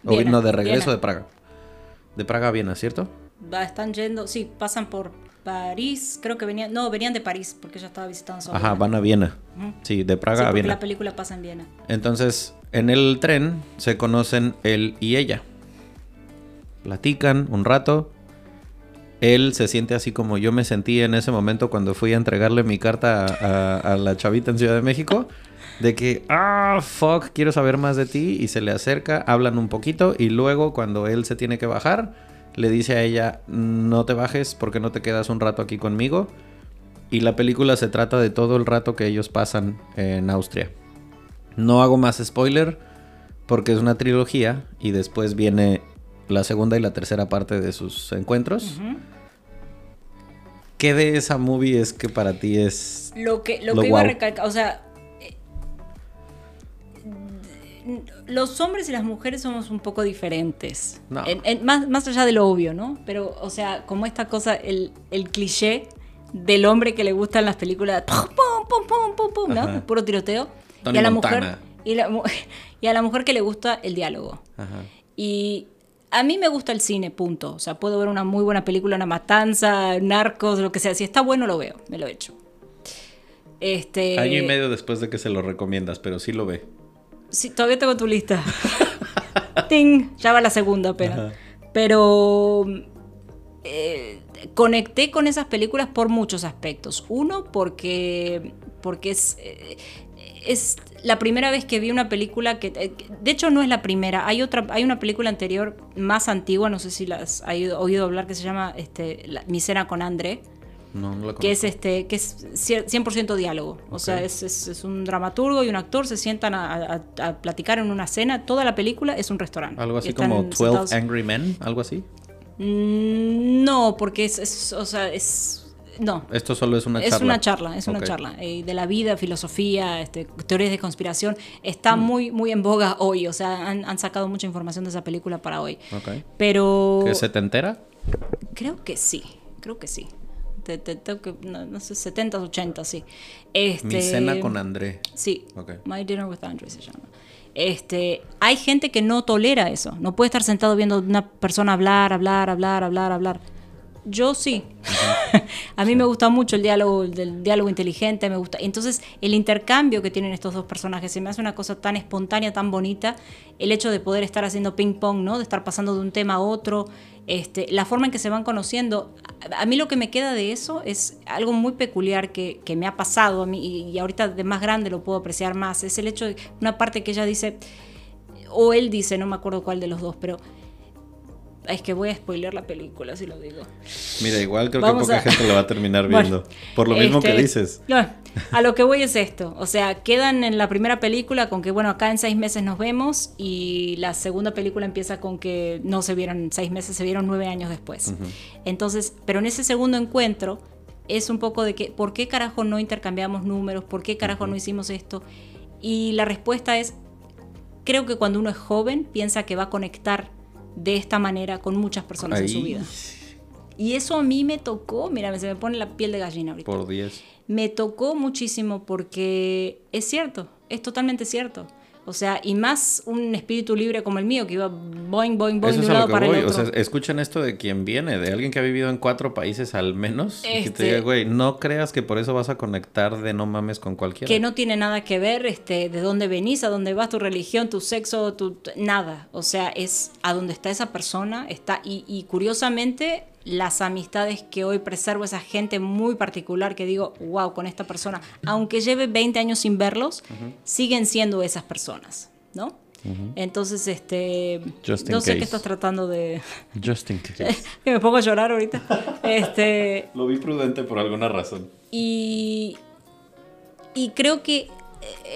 Speaker 1: O no, de regreso
Speaker 2: Viena.
Speaker 1: de Praga. De Praga a Viena, ¿cierto?
Speaker 2: Va, están yendo, sí, pasan por París, creo que venían, no, venían de París, porque ella estaba visitando su
Speaker 1: Ajá, van a Viena. Sí, de
Speaker 2: Sí,
Speaker 1: Praga a Viena.
Speaker 2: la película pasa en Viena.
Speaker 1: Entonces, en el tren se conocen él y ella. Platican un rato. Él se siente así como yo me sentí en ese momento cuando fui a entregarle mi carta a, a- a la chavita en Ciudad de México. De que, ah, fuck, quiero saber más de ti. Y se le acerca, hablan un poquito. Y luego, cuando él se tiene que bajar, le dice a ella: No te bajes porque no te quedas un rato aquí conmigo. Y la película se trata de todo el rato que ellos pasan en Austria. No hago más spoiler porque es una trilogía y después viene la segunda y la tercera parte de sus encuentros. ¿Qué de esa movie es que para ti es...
Speaker 2: Lo que, lo
Speaker 1: Lo
Speaker 2: que iba a recalcar, o sea, los hombres y las mujeres somos un poco diferentes.
Speaker 1: No.
Speaker 2: En- en- más, más allá de lo obvio, ¿no? Pero, o sea, como esta cosa, el, el cliché del hombre que le gustan las películas, pum, pum, pum, pum, pum, pum, ¿no? Puro tiroteo.
Speaker 1: Tony
Speaker 2: y a la
Speaker 1: Montana.
Speaker 2: mujer y, la mu- y a la mujer que le gusta el diálogo.
Speaker 1: Ajá.
Speaker 2: Y a mí me gusta el cine, punto. O sea, puedo ver una muy buena película, una matanza, narcos, lo que sea. Si está bueno, lo veo. Me lo he hecho. Este,
Speaker 1: Año y medio después de que se lo recomiendas, pero sí lo ve.
Speaker 2: Sí, todavía tengo tu lista. Ting, ya va la segunda apenas.
Speaker 1: Ajá.
Speaker 2: Pero eh, conecté con esas películas por muchos aspectos. Uno, porque, porque es, eh, es la primera vez que vi una película que, eh, de hecho no es la primera, hay otra, hay una película anterior más antigua, no sé si las has oído, oído hablar, que se llama este, la, Mi cena con André
Speaker 1: No, no la
Speaker 2: que es este que es cier- 100% diálogo. O sea, es, es- es un dramaturgo y un actor se sientan a, a- a platicar en una cena. Toda la película es un restaurante.
Speaker 1: Algo así como 12
Speaker 2: sentados-
Speaker 1: Angry Men, algo así.
Speaker 2: Mm, No, porque es, es- o sea, es no.
Speaker 1: Esto solo es una
Speaker 2: es
Speaker 1: charla.
Speaker 2: una charla, es una
Speaker 1: Ok.
Speaker 2: charla eh, de la vida, filosofía, este, teorías de conspiración. Está
Speaker 1: Mm.
Speaker 2: muy, muy en boga hoy, o sea, han, han sacado mucha información de esa película para hoy. Pero
Speaker 1: ¿Que se te entera?
Speaker 2: Creo que sí, creo que sí. Te, te- tengo que, no, no sé, 70, 80, sí. Este,
Speaker 1: Mi cena con André.
Speaker 2: Sí,
Speaker 1: Ok.
Speaker 2: My Dinner with Andre se llama. Este, hay gente que no tolera eso. No puede estar sentado viendo a una persona hablar, hablar, hablar, hablar, hablar. Yo sí. a mí me gusta mucho el diálogo, el diálogo inteligente, me gusta. Entonces, el intercambio que tienen estos dos personajes se me hace una cosa tan espontánea, tan bonita. El hecho de poder estar haciendo ping pong, ¿no? De estar pasando de un tema a otro. Este, la forma en que se van conociendo. A, mí lo que me queda de eso es algo muy peculiar que, que me ha pasado a mí y ahorita de más grande lo puedo apreciar más. Es el hecho de una parte que ella dice, o él dice, no me acuerdo cuál de los dos, pero Es que voy a spoiler la película, si lo digo.
Speaker 1: Mira, igual creo
Speaker 2: Vamos
Speaker 1: que poca
Speaker 2: a-
Speaker 1: gente lo va a terminar
Speaker 2: Bueno,
Speaker 1: viendo. Por lo mismo que
Speaker 2: este,
Speaker 1: dices.
Speaker 2: no, a lo que voy es esto. O sea, quedan en la primera película con que, bueno, acá en seis meses nos vemos y la segunda película empieza con que no se vieron seis meses, se vieron nueve años después. Entonces, pero en ese segundo encuentro es un poco de que, ¿por qué carajo no intercambiamos números? ¿Por qué carajo no hicimos esto? Y la respuesta es, creo que cuando uno es joven piensa que va a conectar de esta manera con muchas personas en su vida. Y eso a mí me tocó, mira, se me pone la piel de gallina ahorita.
Speaker 1: por 10.
Speaker 2: Me tocó muchísimo porque es cierto, es totalmente cierto. O sea, y más un espíritu libre como el mío, que iba boing, boing, boing
Speaker 1: Eso
Speaker 2: de un lado para
Speaker 1: voy.
Speaker 2: el
Speaker 1: O
Speaker 2: otro.
Speaker 1: sea, escuchen esto de quien viene, de alguien que ha vivido en cuatro países al menos. Y que te
Speaker 2: Este-
Speaker 1: diga, güey, no creas que por eso vas a conectar de no mames con cualquiera.
Speaker 2: que no tiene nada que ver este, de dónde venís, a dónde vas, tu religión, tu sexo, tu, tu- nada. O sea, es a dónde está esa persona, está, y, y curiosamente, las amistades que hoy preservo, esa gente muy particular que digo, wow, con esta persona, aunque lleve 20 años sin verlos, siguen siendo esas personas, ¿no? Entonces, este,
Speaker 1: Just in
Speaker 2: no sé qué estás tratando de...
Speaker 1: Just in case.
Speaker 2: que me pongo a llorar ahorita. Este,
Speaker 1: Lo vi prudente por alguna razón.
Speaker 2: y, y creo que eh,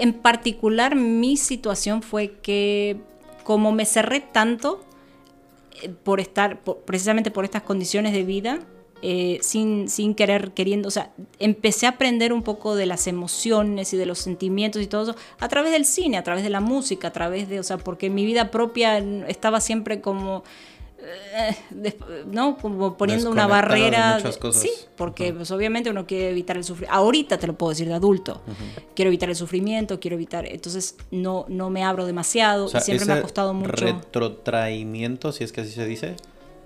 Speaker 2: en particular mi situación fue que como me cerré tanto por estar, por- precisamente por estas condiciones de vida, eh, sin, sin querer, queriendo, o sea, empecé a aprender un poco de las emociones y de los sentimientos y todo eso a través del cine, a través de la música, a través de, o sea, porque mi vida propia estaba siempre como... eh, ¿no? Como poniendo una
Speaker 1: de
Speaker 2: barrera.
Speaker 1: cosas.
Speaker 2: Sí, porque pues, obviamente uno quiere evitar el sufrimiento. Ahorita te lo puedo decir de adulto. Quiero evitar el sufrimiento, quiero evitar. Entonces no, no me abro demasiado
Speaker 1: O sea,
Speaker 2: y siempre me ha costado mucho.
Speaker 1: retrotraimiento, si es que así se dice,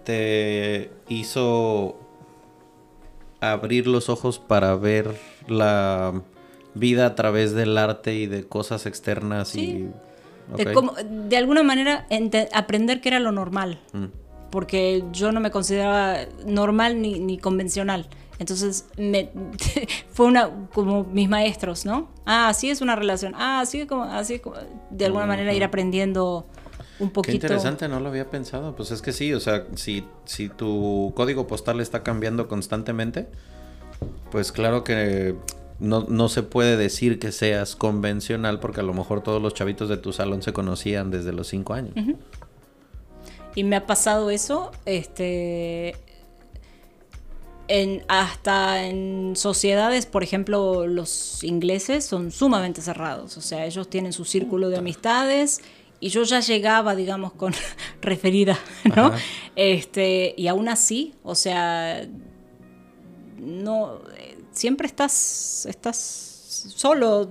Speaker 1: te hizo abrir los ojos para ver la vida a través del arte y de cosas externas
Speaker 2: Sí.
Speaker 1: y...
Speaker 2: De, alguna manera aprender que era lo normal.
Speaker 1: Mm.
Speaker 2: Porque yo no me consideraba normal ni, ni convencional. Entonces me, fue una como mis maestros, ¿no? Ah, así es una relación. Ah, así es como, así es como. De alguna manera ir aprendiendo un
Speaker 1: Qué
Speaker 2: poquito.
Speaker 1: interesante, no lo había pensado. Pues es que sí, o sea, si, si tu código postal está cambiando constantemente, pues claro que no, no se puede decir que seas convencional porque a lo mejor todos los chavitos de tu salón se conocían desde los cinco años.
Speaker 2: Y me ha pasado eso, este, en, hasta en sociedades, por ejemplo, los ingleses son sumamente cerrados, o sea, ellos tienen su círculo de amistades y yo ya llegaba, digamos, con referida, ¿no?
Speaker 1: Ajá.
Speaker 2: Este, y aún así, o sea, no, siempre estás, estás solo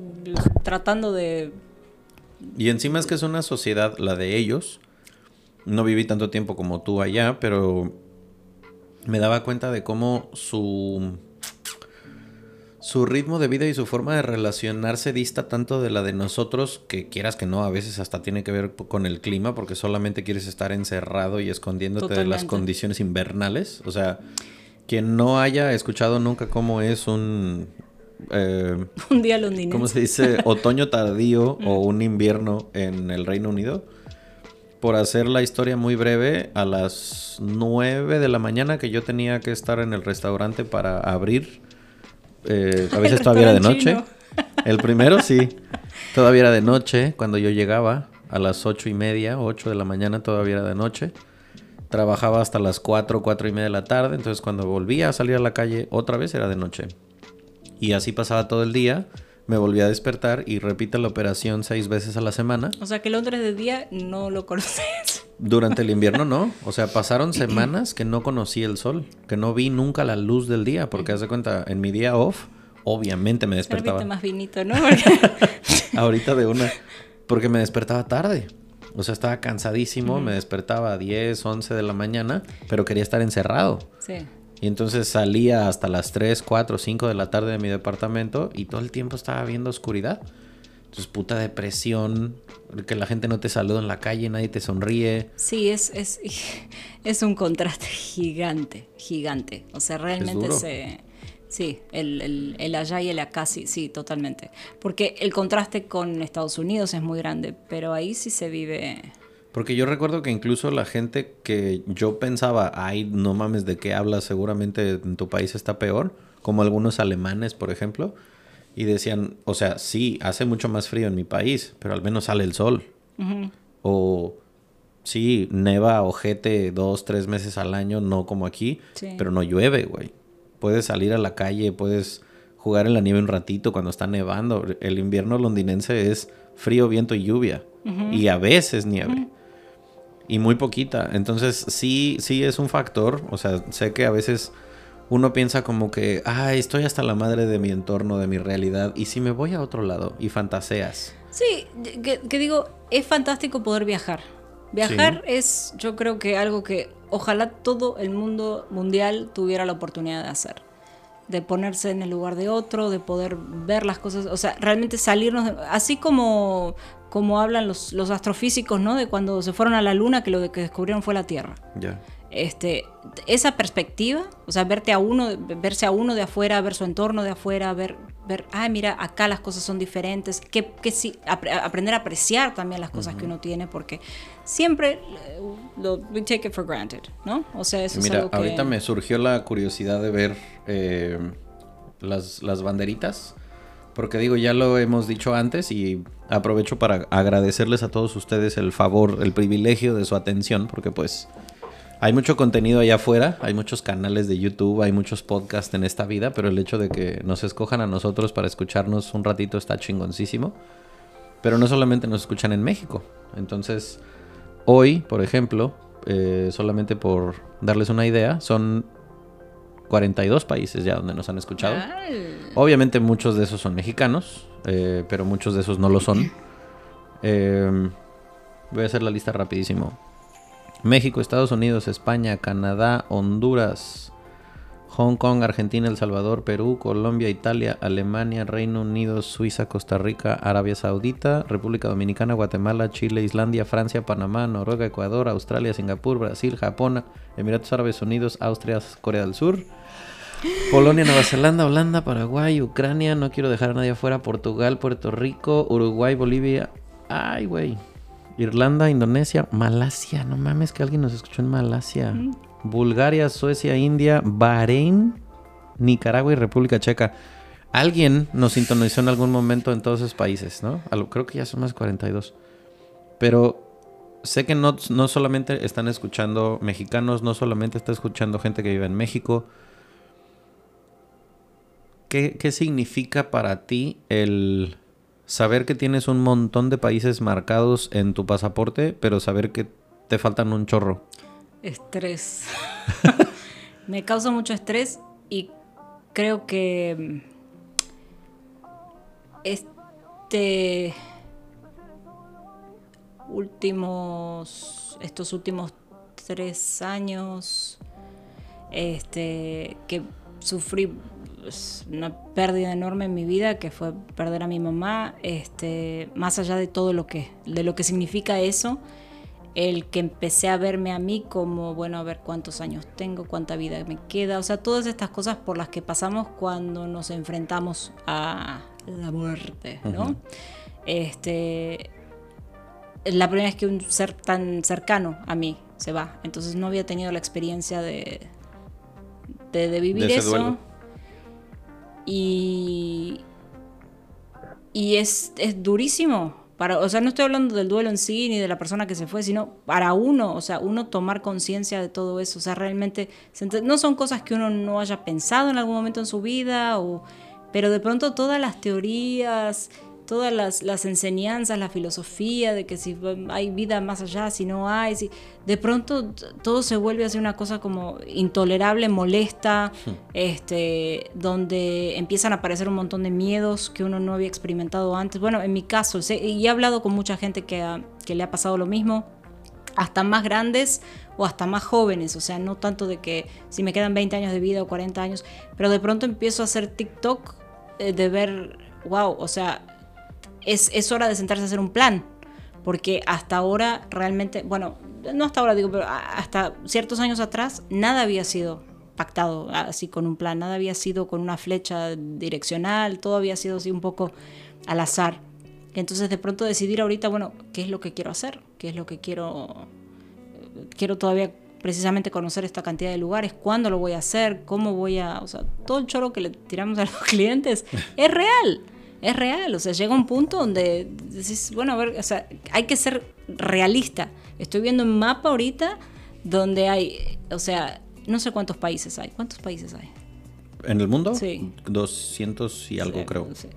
Speaker 2: tratando de
Speaker 1: Y encima es que es una sociedad, la de ellos. No viví tanto tiempo como tú allá, pero me daba cuenta de cómo su su ritmo de vida y su forma de relacionarse dista tanto de la de nosotros que quieras que no, a veces hasta tiene que ver con el clima porque solamente quieres estar encerrado y escondiéndote de las condiciones invernales. O sea, quien no haya escuchado nunca cómo es un eh,
Speaker 2: un día londinense.
Speaker 1: ¿Cómo se dice? Otoño tardío o un invierno en el Reino Unido. Por hacer la historia muy breve, a las 9 de la mañana que yo tenía que estar en el restaurante para abrir, eh, a veces todavía era de noche. El primero sí, todavía era de noche cuando yo llegaba, a las ocho y media, 8 de la mañana todavía era de noche. Trabajaba hasta las 4, 4 y media de la tarde, entonces cuando volvía a salir a la calle otra vez era de noche. Y así pasaba todo el día. Me volví a despertar y repite la operación seis veces a la semana.
Speaker 2: O sea que Londres de día no lo conoces.
Speaker 1: Durante el invierno no. O sea, pasaron semanas que no conocí el sol. Que no vi nunca la luz del día. Porque haz de cuenta, en mi día off, obviamente me despertaba.
Speaker 2: Más vinito, ¿no?
Speaker 1: Ahorita de una. Porque me despertaba tarde. O sea, estaba cansadísimo. Me despertaba a 10, 11 de la mañana. Pero quería estar encerrado.
Speaker 2: sí.
Speaker 1: Y entonces salía hasta las 3, 4, 5 de la tarde de mi departamento y todo el tiempo estaba viendo oscuridad. Entonces, puta depresión, que la gente no te saluda en la calle, nadie te sonríe.
Speaker 2: Sí, es, es, es un contraste gigante, gigante. O sea, realmente se... Sí, el, el, el allá y el acá, sí, sí, totalmente. Porque el contraste con Estados Unidos es muy grande, pero ahí sí se vive...
Speaker 1: Porque yo recuerdo que incluso la gente que yo pensaba, ay, no mames, ¿de qué hablas? Seguramente en tu país está peor, como algunos alemanes, por ejemplo, y decían, o sea, sí, hace mucho más frío en mi país, pero al menos sale el sol. O sí, neva ojete dos, tres meses al año, no como aquí, pero no llueve, güey. Puedes salir a la calle, puedes jugar en la nieve un ratito cuando está nevando. El invierno londinense es frío, viento y lluvia. Y a veces nieve. Y muy poquita. Entonces sí, sí es un factor. O sea, sé que a veces uno piensa como que, ay, estoy hasta la madre de mi entorno, de mi realidad. Y si me voy a otro lado y fantaseas.
Speaker 2: Sí, que, digo, es fantástico poder viajar. Viajar es, yo creo que algo que ojalá todo el mundo mundial tuviera la oportunidad de hacer de ponerse en el lugar de otro, de poder ver las cosas, o sea, realmente salirnos, así como, como hablan los, los, astrofísicos, ¿no? De cuando se fueron a la luna, que lo que descubrieron fue la Tierra.
Speaker 1: Ya
Speaker 2: este, esa perspectiva, o sea, verte a uno, verse a uno de afuera, ver su entorno de afuera, ver, ver, ah, mira, acá las cosas son diferentes, que, que sí, aprender a apreciar también las cosas que uno tiene, porque siempre lo, we take it for granted, ¿no? O sea, eso
Speaker 1: mira,
Speaker 2: es algo que...
Speaker 1: ahorita me surgió la curiosidad de ver eh, las, las banderitas, porque digo, ya lo hemos dicho antes y aprovecho para agradecerles a todos ustedes el favor, el privilegio de su atención, porque pues hay mucho contenido allá afuera, hay muchos canales de YouTube, hay muchos podcasts en esta vida, pero el hecho de que nos escojan a nosotros para escucharnos un ratito está chingoncísimo. Pero no solamente nos escuchan en México. Entonces, hoy, por ejemplo, eh, solamente por darles una idea, son 42 países ya donde nos han escuchado. Obviamente muchos de esos son mexicanos, eh, pero muchos de esos no lo son. Eh, voy a hacer la lista rapidísimo. México, Estados Unidos, España, Canadá, Honduras, Hong Kong, Argentina, El Salvador, Perú, Colombia, Italia, Alemania, Reino Unido, Suiza, Costa Rica, Arabia Saudita, República Dominicana, Guatemala, Chile, Islandia, Francia, Panamá, Noruega, Ecuador, Australia, Singapur, Brasil, Japón, Emiratos Árabes Unidos, Austria, Corea del Sur. Polonia, Nueva Zelanda, Holanda, Paraguay, Ucrania, no quiero dejar a nadie afuera, Portugal, Puerto Rico, Uruguay, Bolivia. Ay, güey. Irlanda, Indonesia, Malasia. No mames que alguien nos escuchó en Malasia. Bulgaria, Suecia, India, Bahrein, Nicaragua y República Checa. Alguien nos sintonizó en algún momento en todos esos países, ¿no? Creo que ya son más 42. Pero sé que no, no solamente están escuchando mexicanos, no solamente está escuchando gente que vive en México. ¿Qué, qué significa para ti el saber que tienes un montón de países marcados en tu pasaporte, pero saber que te faltan un chorro?
Speaker 2: Estrés. Me causa mucho estrés y creo que este últimos estos últimos tres años este que sufrí una pérdida enorme en mi vida que fue perder a mi mamá, este, más allá de todo lo que, de lo que significa eso, el que empecé a verme a mí como, bueno, a ver cuántos años tengo, cuánta vida me queda, o sea, todas estas cosas por las que pasamos cuando nos enfrentamos a la muerte, ¿no? Este, la primera vez que un ser tan cercano a mí se va, entonces no había tenido la experiencia de, de, vivir eso. Y, y es, es durísimo. Para, o sea, no estoy hablando del duelo en sí ni de la persona que se fue, sino para uno, o sea, uno tomar conciencia de todo eso. O sea, realmente no son cosas que uno no haya pensado en algún momento en su vida, o, pero de pronto todas las teorías todas las, enseñanzas, la filosofía de que si hay vida más allá, si no hay, si, de pronto todo se vuelve así una cosa como intolerable, molesta, hmm. este, donde empiezan a aparecer un montón de miedos que uno no había experimentado antes. Bueno, en mi caso, y he hablado con mucha gente que, que le ha pasado lo mismo, hasta más grandes o hasta más jóvenes, o sea, no tanto de que si me quedan 20 años de vida o 40 años, pero de pronto empiezo a hacer TikTok eh, de ver, wow, o sea, es, hora de sentarse a hacer un plan. Porque hasta ahora realmente, bueno, no hasta ahora digo, pero hasta ciertos años atrás, nada había sido pactado así con un plan, nada había sido con una flecha direccional, todo había sido así un poco al azar. Entonces de pronto decidir ahorita, bueno, ¿qué es lo que quiero hacer? ¿Qué es lo que quiero... Quiero todavía precisamente conocer esta cantidad de lugares, cuándo lo voy a hacer, cómo voy a... O sea, todo el choro que le tiramos a los clientes es real, es real. O sea, llega un punto donde decís, bueno, a ver, o sea, hay que ser realista. Estoy viendo un mapa ahorita donde hay, o sea, no sé cuántos países hay. ¿Cuántos países hay?
Speaker 1: ¿En el mundo?
Speaker 2: Sí.
Speaker 1: 200 y algo,
Speaker 2: Sí,
Speaker 1: creo.
Speaker 2: sí.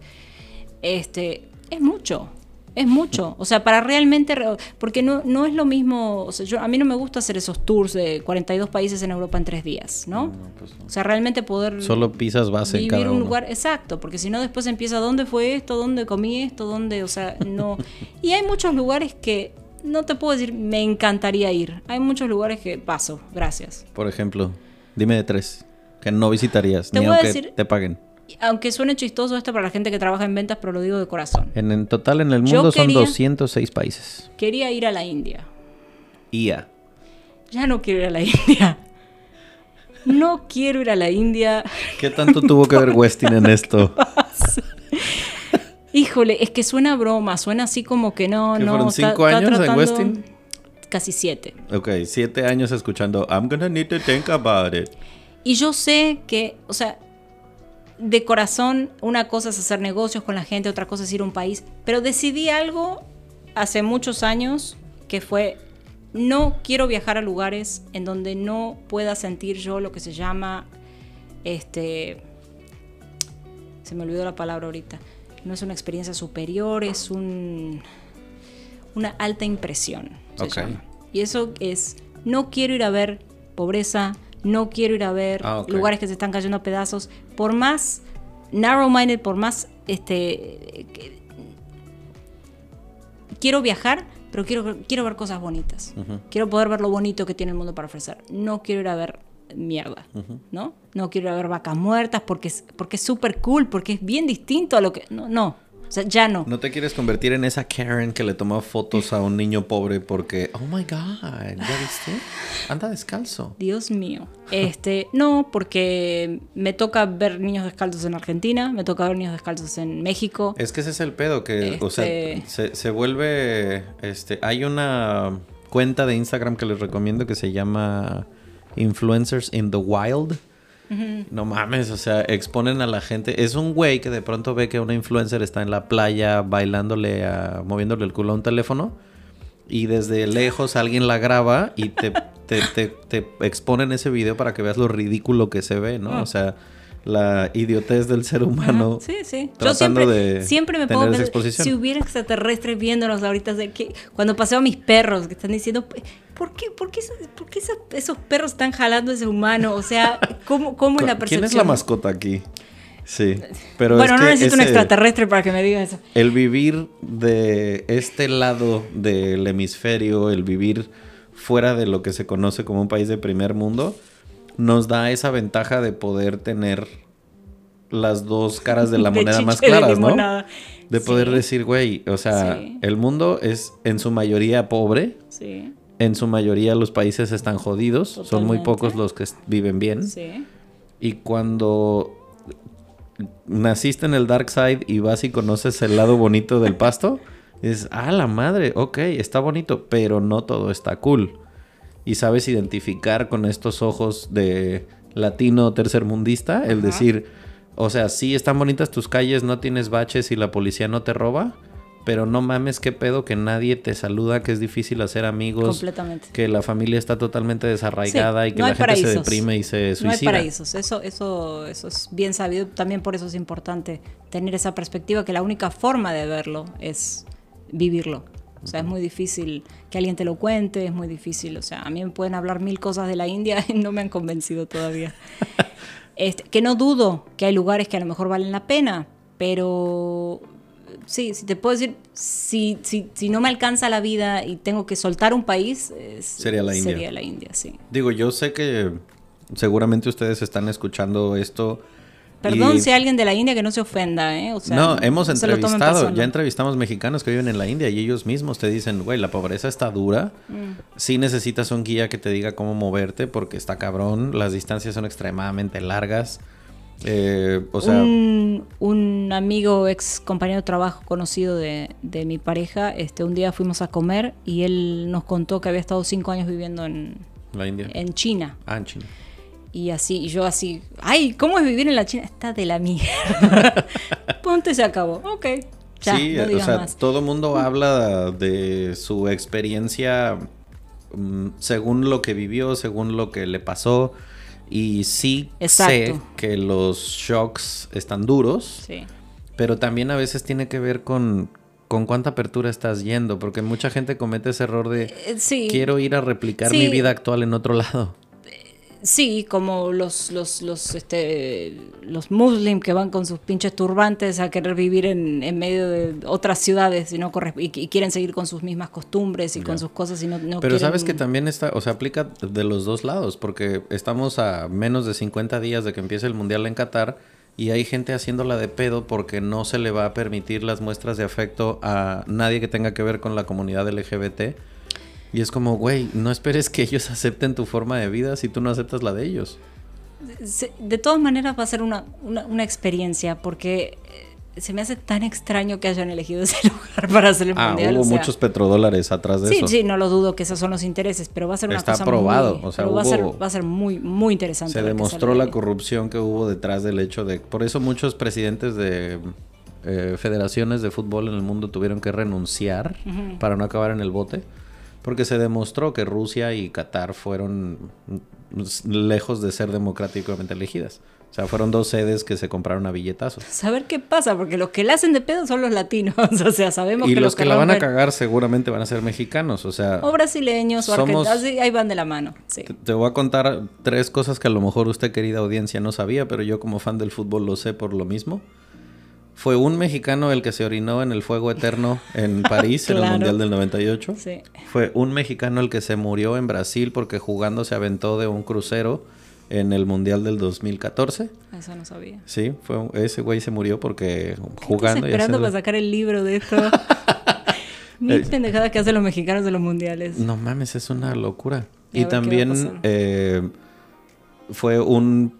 Speaker 2: Este, es mucho. Es mucho. O sea, para realmente. re- Porque no, no es lo mismo. O sea, yo, a mí no me gusta hacer esos tours de 42 países en Europa en tres días, ¿no?
Speaker 1: pues no.
Speaker 2: O sea, realmente poder.
Speaker 1: Solo pisas base en cada
Speaker 2: un
Speaker 1: uno.
Speaker 2: lugar exacto, porque si no después empieza dónde fue esto, dónde comí esto, dónde, o sea, no. Y hay muchos lugares que no te puedo decir me encantaría ir. Hay muchos lugares que paso, gracias.
Speaker 1: Por ejemplo, dime de tres que no visitarías,
Speaker 2: Te
Speaker 1: ni
Speaker 2: voy a
Speaker 1: aunque
Speaker 2: decir-
Speaker 1: te paguen.
Speaker 2: Aunque suene chistoso esto para la gente que trabaja en ventas, pero lo digo de corazón.
Speaker 1: En, en total en el mundo son
Speaker 2: quería-
Speaker 1: 206 países.
Speaker 2: Quería ir a la India.
Speaker 1: IA.
Speaker 2: Ya no quiero ir a la India. No quiero ir a la India.
Speaker 1: ¿Qué tanto tuvo que ver Westin en esto?
Speaker 2: Híjole, es que suena broma, suena así como que no,
Speaker 1: ¿Que
Speaker 2: no.
Speaker 1: fueron
Speaker 2: está-
Speaker 1: cinco
Speaker 2: está
Speaker 1: años en
Speaker 2: tratando-
Speaker 1: Westin?
Speaker 2: Casi siete.
Speaker 1: Ok, siete años escuchando I'm gonna need to think about it.
Speaker 2: Y yo sé que, o sea, de corazón, una cosa es hacer negocios con la gente, otra cosa es ir a un país, pero decidí algo hace muchos años que fue, no quiero viajar a lugares en donde no pueda sentir yo lo que se llama, este, se me olvidó la palabra ahorita, no es una experiencia superior, es un, una alta impresión. se
Speaker 1: Ok.
Speaker 2: llama. Y eso es, no quiero ir a ver pobreza, no quiero ir a ver
Speaker 1: Ah,
Speaker 2: lugares que se están cayendo a pedazos, por más narrow-minded, por más, este, que- quiero viajar, pero quiero, quiero ver cosas bonitas. Quiero poder ver lo bonito que tiene el mundo para ofrecer. No quiero ir a ver mierda, ¿no? No quiero ir a ver vacas muertas porque es porque es súper cool, porque es bien distinto a lo que... No, no. O sea, ya no.
Speaker 1: ¿No te quieres convertir en esa Karen que le tomó fotos a un niño pobre porque, oh my god, ¿ya viste? Anda descalzo.
Speaker 2: Dios mío. Este, no, porque me toca ver niños descalzos en Argentina, me toca ver niños descalzos en México.
Speaker 1: Es que ese es el pedo, que, o sea,
Speaker 2: Este-
Speaker 1: se, se vuelve, este, hay una cuenta de Instagram que les recomiendo que se llama Influencers in the Wild. No mames, o sea, exponen a la gente. Es un güey que de pronto ve que una influencer está en la playa bailándole, a, moviéndole el culo a un teléfono y desde lejos alguien la graba y te, te, te, te exponen ese video para que veas lo ridículo que se ve, ¿no?
Speaker 2: Ah.
Speaker 1: O sea, la idiotez del ser humano.
Speaker 2: Sí, sí. Yo
Speaker 1: tratando
Speaker 2: siempre,
Speaker 1: de
Speaker 2: siempre me
Speaker 1: esa
Speaker 2: pensar, si hubiera extraterrestres viéndonos ahorita, de que, cuando paseo a mis perros que están diciendo, ¿por qué, por qué, por qué esos perros están jalando a ese humano? O sea, ¿cómo, cómo es la percepción?
Speaker 1: ¿Quién es la mascota aquí? Sí, pero
Speaker 2: bueno,
Speaker 1: es
Speaker 2: no
Speaker 1: que
Speaker 2: necesito un extraterrestre para que me diga eso.
Speaker 1: El vivir de este lado del hemisferio, el vivir fuera de lo que se conoce como un país de primer mundo, nos da esa ventaja de poder tener las dos caras de la
Speaker 2: De
Speaker 1: moneda más
Speaker 2: de
Speaker 1: claras, ¿no? De poder
Speaker 2: Sí.
Speaker 1: decir, güey, o sea,
Speaker 2: Sí.
Speaker 1: el mundo es en su mayoría pobre,
Speaker 2: Sí,
Speaker 1: en su mayoría los países están jodidos, son muy pocos los que viven bien.
Speaker 2: sí.
Speaker 1: Y cuando naciste en el dark side y vas y conoces el lado bonito del pasto, dices, ah, la madre, ok, está bonito, pero no todo está cool. Y sabes identificar con estos ojos de latino tercermundista, el decir, o sea, sí están bonitas tus calles, no tienes baches y la policía no te roba, pero no mames qué pedo que nadie te saluda, que es difícil hacer amigos,
Speaker 2: Completamente.
Speaker 1: que la familia está totalmente desarraigada
Speaker 2: Sí,
Speaker 1: y que
Speaker 2: no
Speaker 1: la gente se deprime y se
Speaker 2: No hay
Speaker 1: suicida.
Speaker 2: paraísos, eso, eso, eso es bien sabido. También por eso es importante tener esa perspectiva que la única forma de verlo es vivirlo. O sea, es muy difícil que alguien te lo cuente, es muy difícil. O sea, a mí me pueden hablar mil cosas de la India y no me han convencido todavía. Este, que no dudo que hay lugares que a lo mejor valen la pena, pero sí, si te puedo decir, si, si, si no me alcanza la vida y tengo que soltar un país, es-
Speaker 1: Sería la India.
Speaker 2: Sería la India, sí.
Speaker 1: Digo, yo sé que seguramente ustedes están escuchando esto.
Speaker 2: Perdón
Speaker 1: y-
Speaker 2: si alguien de la India que no se ofenda, ¿eh? O sea,
Speaker 1: no, hemos entrevistado, ya entrevistamos mexicanos que viven en la India y ellos mismos te dicen, güey, la pobreza está dura.
Speaker 2: Mm.
Speaker 1: Sí necesitas un guía que te diga cómo moverte porque está cabrón, las distancias son extremadamente largas. Eh, o sea,
Speaker 2: un, un amigo, ex compañero de trabajo conocido de, de mi pareja, este, un día fuimos a comer y él nos contó que había estado cinco años viviendo en,
Speaker 1: la India.
Speaker 2: en China.
Speaker 1: Ah, en China.
Speaker 2: Y así, y yo así, ay, ¿cómo es vivir en la China? Está de la mierda. Punto y se acabó. Ok. Ya,
Speaker 1: sí,
Speaker 2: no
Speaker 1: o sea,
Speaker 2: más.
Speaker 1: todo mundo habla de su experiencia mm, según lo que vivió, según lo que le pasó. Y sí sé que los shocks están duros,
Speaker 2: Sí.
Speaker 1: pero también a veces tiene que ver con, con cuánta apertura estás yendo, porque mucha gente comete ese error de
Speaker 2: Eh, sí.
Speaker 1: quiero ir a replicar
Speaker 2: Sí.
Speaker 1: mi vida actual en otro lado.
Speaker 2: Sí, como los, los, los, este, los muslim que van con sus pinches turbantes a querer vivir en, en medio de otras ciudades y, no y, y quieren seguir con sus mismas costumbres y con sus cosas y no, no
Speaker 1: Pero
Speaker 2: quieren-
Speaker 1: sabes que también está, o sea, aplica de los dos lados, porque estamos a menos de 50 días de que empiece el Mundial en Qatar y hay gente haciéndola de pedo porque no se le va a permitir las muestras de afecto a nadie que tenga que ver con la comunidad LGBT. Y es como, güey, no esperes que ellos acepten tu forma de vida si tú no aceptas la de ellos.
Speaker 2: De todas maneras va a ser una, una, una experiencia porque eh, se me hace tan extraño que hayan elegido ese lugar para hacer el
Speaker 1: Ah,
Speaker 2: mundial.
Speaker 1: hubo
Speaker 2: o sea,
Speaker 1: muchos petrodólares atrás de
Speaker 2: Sí,
Speaker 1: eso.
Speaker 2: sí, no lo dudo que esos son los intereses, pero va a ser una
Speaker 1: Está
Speaker 2: cosa
Speaker 1: probado,
Speaker 2: muy,
Speaker 1: o sea,
Speaker 2: va, a ser, va a ser muy, muy interesante.
Speaker 1: Se demostró la corrupción que hubo detrás del hecho de... Por eso muchos presidentes de eh, federaciones de fútbol en el mundo tuvieron que renunciar para no acabar en el bote. Porque se demostró que Rusia y Qatar fueron lejos de ser democráticamente elegidas. O sea, fueron dos sedes que se compraron a billetazos.
Speaker 2: Saber qué pasa, porque los que la hacen de pedo son los latinos. o sea, sabemos
Speaker 1: Y
Speaker 2: que
Speaker 1: los que la van a cagar seguramente van a ser mexicanos. O sea,
Speaker 2: O brasileños, o
Speaker 1: Somos-
Speaker 2: argentinos, ahí van de la mano. Sí.
Speaker 1: Te, te voy a contar tres cosas que a lo mejor usted, querida audiencia, no sabía, pero yo como fan del fútbol lo sé por lo mismo. Fue un mexicano el que se orinó en el fuego eterno en París en el. Mundial del 98.
Speaker 2: Sí.
Speaker 1: Fue un mexicano el que se murió en Brasil porque jugando se aventó de un crucero en el Mundial del 2014.
Speaker 2: Eso no sabía.
Speaker 1: Sí, fue un- ese güey se murió porque
Speaker 2: ¿Qué
Speaker 1: jugando...
Speaker 2: estás
Speaker 1: y
Speaker 2: esperando
Speaker 1: haciendo-
Speaker 2: para sacar el libro de esto? Mil
Speaker 1: Eh,
Speaker 2: pendejadas que hacen los mexicanos de los mundiales.
Speaker 1: No mames, es una locura.
Speaker 2: Y
Speaker 1: también eh, fue un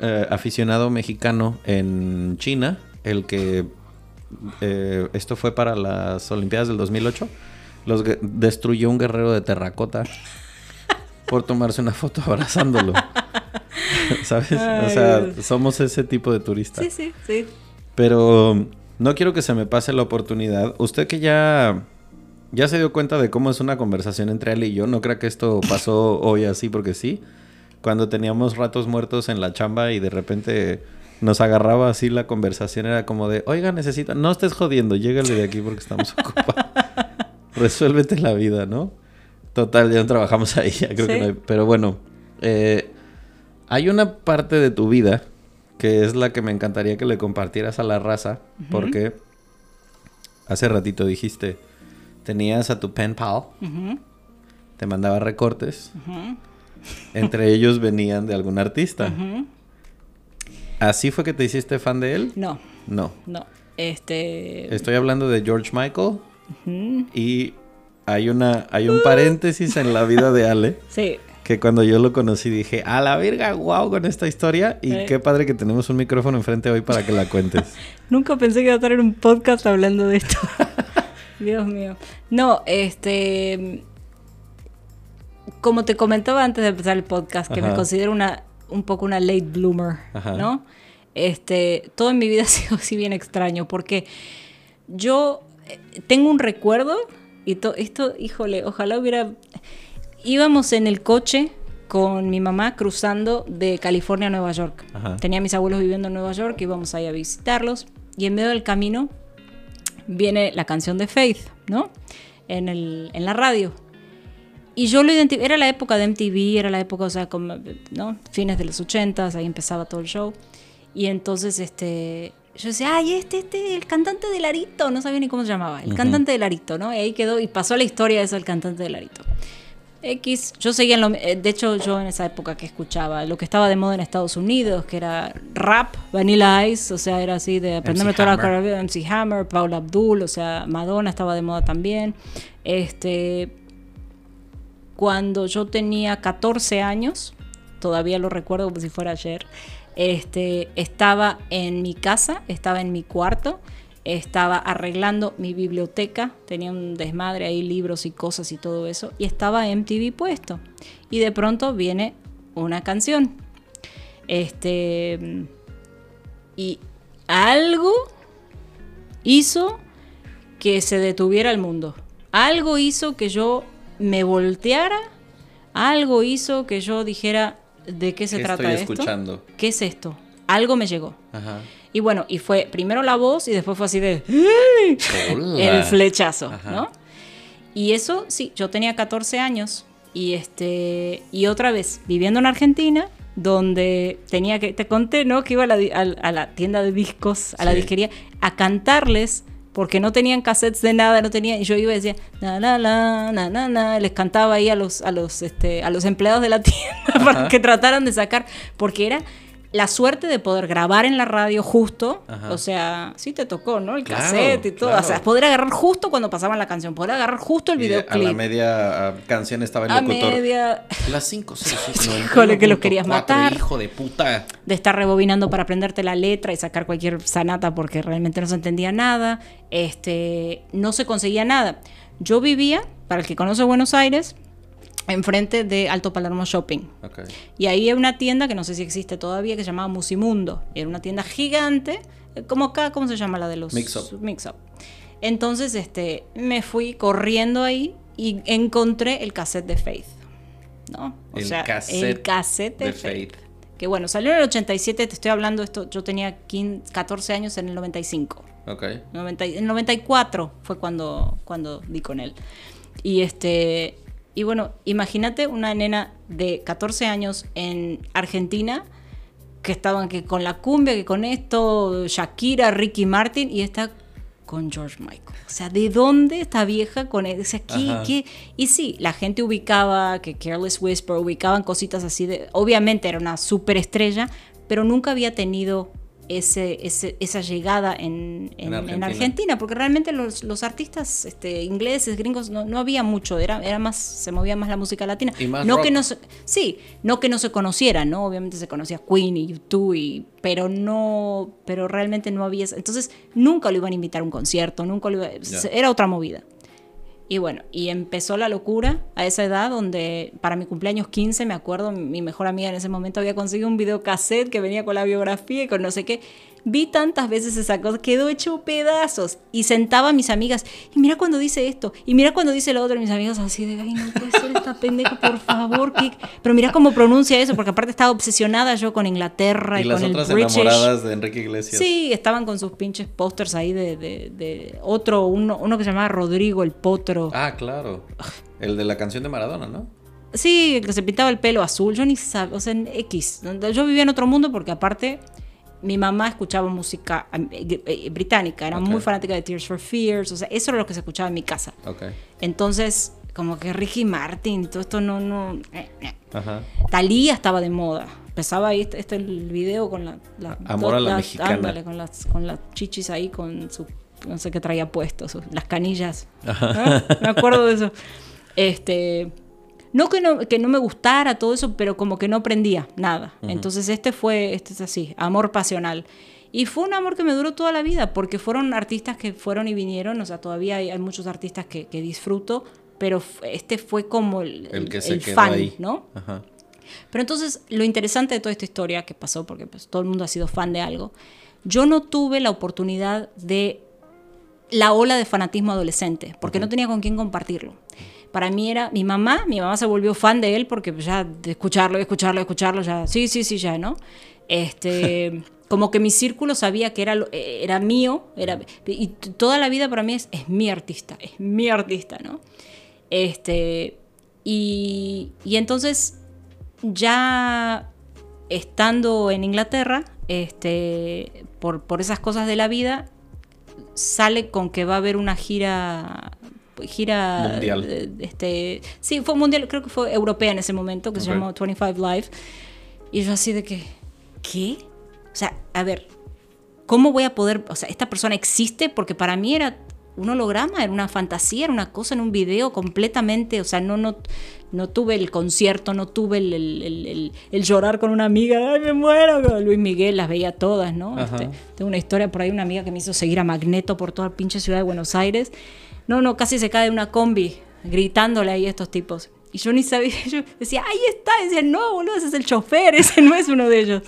Speaker 1: eh, aficionado mexicano en China, el que eh, esto fue para las Olimpiadas del 2008, los destruyó un guerrero de terracota por tomarse una foto abrazándolo. ¿Sabes? o sea, somos ese tipo de turistas.
Speaker 2: Sí, sí, sí.
Speaker 1: Pero no quiero que se me pase la oportunidad. Usted que ya, ya se dio cuenta de cómo es una conversación entre él y yo, no creo que esto pasó hoy así porque sí. Cuando teníamos ratos muertos en la chamba y de repente nos agarraba así la conversación, era como de, oiga, necesita, no estés jodiendo, llégale de aquí porque estamos ocupados. Resuélvete la vida, ¿no? Total, ya no trabajamos ahí, ya creo que no hay. Pero bueno, eh, hay una parte de tu vida que es la que me encantaría que le compartieras a la raza, porque hace ratito dijiste, tenías a tu pen pal, te mandaba recortes, entre ellos venían de algún artista. ¿Así fue que te hiciste fan de él?
Speaker 2: No,
Speaker 1: No.
Speaker 2: no. Este.
Speaker 1: Estoy hablando de George Michael y hay una hay un paréntesis en la vida de Ale
Speaker 2: Sí.
Speaker 1: que cuando yo lo conocí dije, "A la verga, wow con esta historia y
Speaker 2: Eh.
Speaker 1: qué padre que tenemos un micrófono enfrente hoy para que la cuentes."
Speaker 2: Nunca pensé que iba a estar en un podcast hablando de esto. Dios mío. No, este. Como te comentaba antes de empezar el podcast, que me considero una un poco una late bloomer,
Speaker 1: Ajá.
Speaker 2: ¿no? Este, todo en mi vida ha sido así bien extraño, porque yo eh, tengo un recuerdo, y to- esto, híjole, ojalá hubiera. Íbamos en el coche con mi mamá cruzando de California a Nueva York.
Speaker 1: Ajá.
Speaker 2: Tenía a mis abuelos viviendo en Nueva York, íbamos ahí a visitarlos, y en medio del camino viene la canción de Faith, ¿no? En, el, en la radio. Y yo lo identifiqué, era la época de MTV, era la época, o sea, como, ¿no? Fines de los 80, ahí empezaba todo el show. Y entonces, este, yo decía, ay, este, este, el cantante de Larito, no sabía ni cómo se llamaba, el cantante de Larito, ¿no? Y ahí quedó, y pasó la historia de eso, el cantante de Larito. X, yo seguía en lo, eh, de hecho yo en esa época que escuchaba lo que estaba de moda en Estados Unidos, que era rap, Vanilla Ice, o sea, era así de aprenderme toda la MC Hammer, Paula Abdul, o sea, Madonna estaba de moda también. Este, cuando yo tenía 14 años, todavía lo recuerdo como si fuera ayer, Este, estaba en mi casa, estaba en mi cuarto, estaba arreglando mi biblioteca, tenía un desmadre ahí, libros y cosas y todo eso, y estaba MTV puesto. Y de pronto viene una canción. Este. Y algo hizo que se detuviera el mundo. Algo hizo que yo me volteara. Algo hizo que yo dijera de qué se
Speaker 1: ¿Qué
Speaker 2: trata
Speaker 1: estoy
Speaker 2: esto.
Speaker 1: escuchando?
Speaker 2: ¿Qué es esto? Algo me llegó.
Speaker 1: Ajá.
Speaker 2: Y bueno, y fue primero la voz y después fue así de el flechazo,
Speaker 1: Ajá.
Speaker 2: ¿no? Y eso, sí, yo tenía 14 años y este y otra vez viviendo en Argentina donde tenía que te conté, ¿no? Que iba a la, a tienda de discos, a la disquería a cantarles porque no tenían cassettes de nada, no tenían y yo iba y decía na na na na na na, les cantaba ahí a los a los este a los empleados de la tienda para que trataran de sacar porque era la suerte de poder grabar en la radio justo,
Speaker 1: Ajá.
Speaker 2: o sea, sí te tocó, ¿no? El
Speaker 1: Claro,
Speaker 2: cassette y todo, o sea, poder agarrar justo cuando pasaban la canción, poder agarrar justo el
Speaker 1: Y a la
Speaker 2: videoclip.
Speaker 1: media canción estaba el
Speaker 2: A
Speaker 1: locutor.
Speaker 2: media
Speaker 1: Las 5, 6,
Speaker 2: Híjole, que los querías matar.
Speaker 1: Hijo de puta.
Speaker 2: de estar rebobinando para aprenderte la letra y sacar cualquier sanata porque realmente no se entendía nada, este, no se conseguía nada. Yo vivía, para el que conoce Buenos Aires, enfrente de Alto Palermo Shopping.
Speaker 1: Ok.
Speaker 2: Y ahí hay una tienda que no sé si existe todavía que se llamaba Musimundo. Era una tienda gigante, eh, como acá, ¿cómo se llama la de los
Speaker 1: Mix Up.
Speaker 2: Mix Up. Entonces, este, me fui corriendo ahí y encontré el cassette de Faith. ¿No? O
Speaker 1: El
Speaker 2: sea,
Speaker 1: cassette
Speaker 2: el cassette de,
Speaker 1: de
Speaker 2: Faith.
Speaker 1: Faith.
Speaker 2: Que bueno, salió en el 87, te estoy hablando esto, yo tenía 15, 14 años en el 95.
Speaker 1: Ok.
Speaker 2: 90 y- en el 94 fue cuando, cuando di con él. Y este y bueno, imagínate una nena de 14 años en Argentina que estaban que con la cumbia, que con esto, Shakira, Ricky Martin y está con George Michael. O sea, ¿de dónde esta vieja con él? O sea, ¿qué,
Speaker 1: Ajá.
Speaker 2: qué? Y sí, la gente ubicaba que Careless Whisper, ubicaban cositas así de... Obviamente era una superestrella, pero nunca había tenido ese, ese- esa llegada en, en-
Speaker 1: En
Speaker 2: en
Speaker 1: Argentina.
Speaker 2: Porque realmente los, los artistas este, ingleses, gringos, no, no había mucho, era, era más, se movía más la música latina.
Speaker 1: Y más
Speaker 2: no
Speaker 1: rock.
Speaker 2: que no se, sí, no que no se conocieran, ¿no? Obviamente se conocía Queen y U2, y, pero no, pero realmente no había, entonces nunca lo iban a invitar a un concierto, nunca lo iba-
Speaker 1: Ya.
Speaker 2: era otra movida. Y bueno, y empezó la locura a esa edad donde para mi cumpleaños 15, me acuerdo, mi mejor amiga en ese momento había conseguido un videocassette que venía con la biografía y con no sé qué. Vi tantas veces esa cosa, quedó hecho pedazos. Y sentaba a mis amigas, y mira cuando dice esto, y mira cuando dice lo otro, y mis amigas así de, ay, no puede ser esta pendeja, por favor. ¿qué-?". Pero mira cómo pronuncia eso, porque aparte estaba obsesionada yo con Inglaterra y,
Speaker 1: Y las
Speaker 2: con
Speaker 1: otras
Speaker 2: el British.
Speaker 1: enamoradas de Enrique Iglesias.
Speaker 2: Sí, estaban con sus pinches pósters ahí de, de- de otro, uno, uno que se llamaba Rodrigo el Potro.
Speaker 1: Ah, claro. El de la canción de Maradona, ¿no?
Speaker 2: Sí, que se pintaba el pelo azul, yo ni sabía, o sea, en X. Yo vivía en otro mundo porque aparte mi mamá escuchaba música eh, eh, británica, era muy fanática de Tears for Fears, o sea, eso era lo que se escuchaba en mi casa.
Speaker 1: Ok.
Speaker 2: Entonces, como que Ricky Martin, todo esto no, no... eh, eh.
Speaker 1: Ajá.
Speaker 2: Talía estaba de moda. Empezaba ahí este, este el video con la, la-
Speaker 1: Amor a la
Speaker 2: las-
Speaker 1: mexicana.
Speaker 2: ándale, con las con las chichis ahí con su no sé qué traía puesto, sus- las canillas. ¿no? Me acuerdo de eso. Este no que no que no me gustara todo eso, pero como que no prendía nada. Entonces este fue este es así, amor pasional. Y fue un amor que me duró toda la vida, porque fueron artistas que fueron y vinieron, o sea, todavía hay, hay muchos artistas que, que disfruto, pero este fue como el,
Speaker 1: El que se
Speaker 2: el
Speaker 1: quedó
Speaker 2: fan,
Speaker 1: ahí.
Speaker 2: ¿no?
Speaker 1: Ajá.
Speaker 2: Pero entonces, lo interesante de toda esta historia que pasó, porque pues, todo el mundo ha sido fan de algo, yo no tuve la oportunidad de la ola de fanatismo adolescente, porque no tenía con quién compartirlo. Para mí era mi mamá, mi mamá se volvió fan de él porque ya de escucharlo, de escucharlo, de escucharlo, ya, sí, sí, sí, ya, ¿no? Este, como que mi círculo sabía que era, lo- eh, era mío, era, y toda la vida para mí es, es mi artista, es mi artista, ¿no? Este, y, y entonces ya estando en Inglaterra, este, por, por esas cosas de la vida, sale con que va a haber una gira gira
Speaker 1: Mundial.
Speaker 2: eh, este sí fue mundial creo que fue europea en ese momento que se
Speaker 1: Ok.
Speaker 2: llamó 25 Live y yo así de que qué o sea a ver cómo voy a poder o sea esta persona existe porque para mí era un holograma, era una fantasía, era una cosa en un video completamente, o sea, no, no, no tuve el concierto, no tuve el, el- el- el llorar con una amiga, ay, me muero, Luis Miguel, las veía todas, ¿no? Este, tengo una historia por ahí, una amiga que me hizo seguir a Magneto por toda la pinche ciudad de Buenos Aires. No, no, casi se cae de una combi, gritándole ahí a estos tipos. Y yo ni sabía, yo decía, ahí está, y decía, no, boludo, ese es el chofer, ese no es uno de ellos.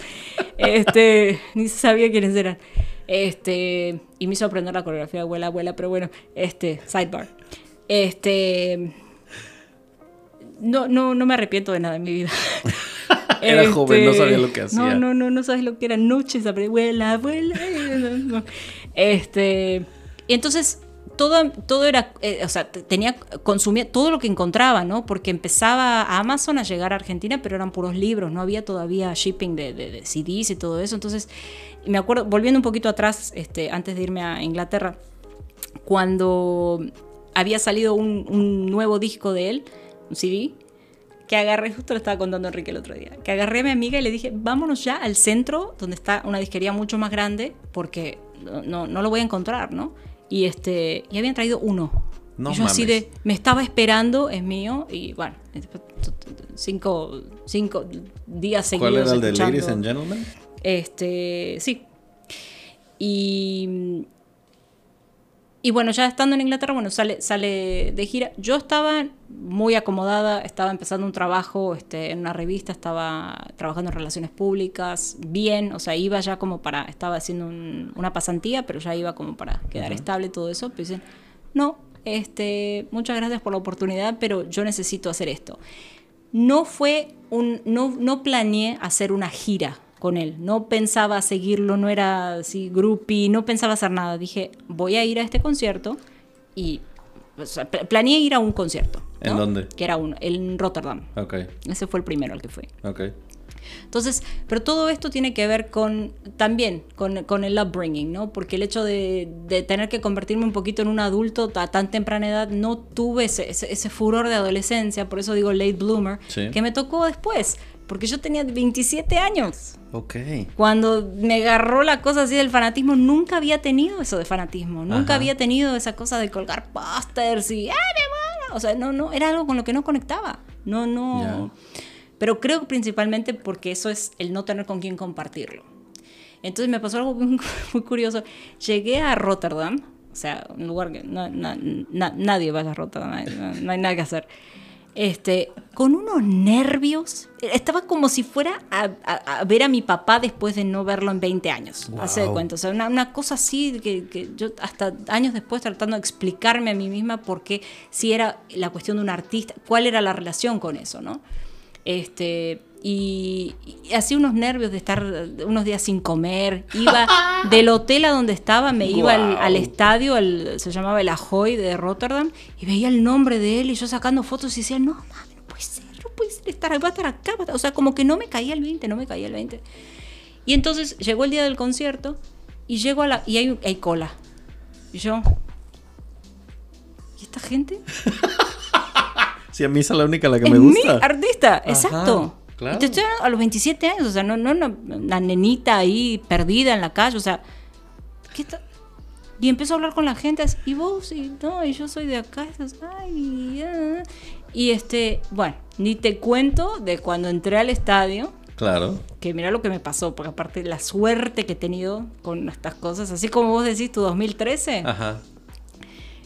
Speaker 2: Este, ni sabía quiénes eran. Este, y me hizo aprender la coreografía de abuela, abuela, pero bueno, este, sidebar. Este, no, no, no me arrepiento de nada en mi vida.
Speaker 1: Era joven, no sabía lo que hacía.
Speaker 2: No, no, no, no sabes lo que era noches, abuela, abuela. no. Este, y entonces todo, todo era, eh, o sea, te- tenía, consumía todo lo que encontraba, ¿no? Porque empezaba Amazon a llegar a Argentina, pero eran puros libros, no había todavía shipping de, de- CDs y todo eso. Entonces, me acuerdo, volviendo un poquito atrás, este, antes de irme a Inglaterra, cuando había salido un, un nuevo disco de él, un CD, que agarré, justo lo estaba contando Enrique el otro día, que agarré a mi amiga y le dije, vámonos ya al centro, donde está una disquería mucho más grande, porque no, no lo voy a encontrar, ¿no? Y, este, y habían traído uno.
Speaker 1: No
Speaker 2: y yo así de, me estaba esperando, es mío, y bueno, cinco, cinco días seguidos.
Speaker 1: ¿Cuál era el de Ladies and Gentlemen?
Speaker 2: este, sí. Y, y bueno, ya estando en Inglaterra, bueno, sale, sale de gira. Yo estaba muy acomodada, estaba empezando un trabajo este, en una revista, estaba trabajando en relaciones públicas, bien, o sea, iba ya como para, estaba haciendo un- una pasantía, pero ya iba como para quedar estable todo eso. Pero dicen, no, este, muchas gracias por la oportunidad, pero yo necesito hacer esto no fue un, no, no planeé hacer una gira con él, no pensaba seguirlo, no era así groupie, no pensaba hacer nada, dije, voy a ir a este concierto y o sea, pla- planeé ir a un concierto.
Speaker 1: ¿En dónde?
Speaker 2: Que era uno, en Rotterdam.
Speaker 1: Ok,
Speaker 2: Ese fue el primero al que fui.
Speaker 1: ok.
Speaker 2: Entonces, pero todo esto tiene que ver con también con, con el upbringing, ¿no? Porque el hecho de, de tener que convertirme un poquito en un adulto a tan temprana edad, no tuve ese, ese, ese furor de adolescencia, por eso digo late bloomer,
Speaker 1: Sí.
Speaker 2: que me tocó después, porque yo tenía 27 años.
Speaker 1: Ok.
Speaker 2: Cuando me agarró la cosa así del fanatismo, nunca había tenido eso de fanatismo, nunca
Speaker 1: Ajá.
Speaker 2: había tenido esa cosa de colgar pósters y ¡ah, me muero! O sea, no, no, era algo con lo que no conectaba. No, no.
Speaker 1: Ya.
Speaker 2: Pero creo principalmente porque eso es el no tener con quién compartirlo. Entonces me pasó algo muy, muy curioso. Llegué a Rotterdam, o sea, un lugar que no- na- na- nadie vaya a Rotterdam, no- no hay nada que hacer. Este, con unos nervios. Estaba como si fuera a, a- a ver a mi papá después de no verlo en 20 años. Hace de cuenta. O sea, una, una cosa así que, que yo hasta años después tratando de explicarme a mí misma por qué si era la cuestión de un artista, cuál era la relación con eso, ¿no? Este, y, y así unos nervios de estar unos días sin comer. Iba del hotel a donde estaba, me iba al, estadio, al- se llamaba el Ahoy de Rotterdam, y veía el nombre de él y yo sacando fotos y decía, no mames, no puede ser, no puede ser estar, va a estar acá. va a estar-". O sea, como que no me caía el 20, no me caía el 20. Y entonces llegó el día del concierto y llego a la. y hay, hay cola. Y yo. ¿Y esta gente?
Speaker 1: Sí, a mí es la única la que
Speaker 2: es
Speaker 1: me
Speaker 2: mi
Speaker 1: gusta.
Speaker 2: artista, exacto.
Speaker 1: claro.
Speaker 2: Y te estoy a los 27 años, o sea, no, no una, una nenita ahí perdida en la calle, o sea, ¿qué está? Y empezó a hablar con la gente, así, y vos, y no, y yo soy de acá, y ay, ah". y este, bueno, ni te cuento de cuando entré al estadio,
Speaker 1: Claro.
Speaker 2: que mira lo que me pasó, porque aparte la suerte que he tenido con estas cosas, así como vos decís tu 2013,
Speaker 1: Ajá.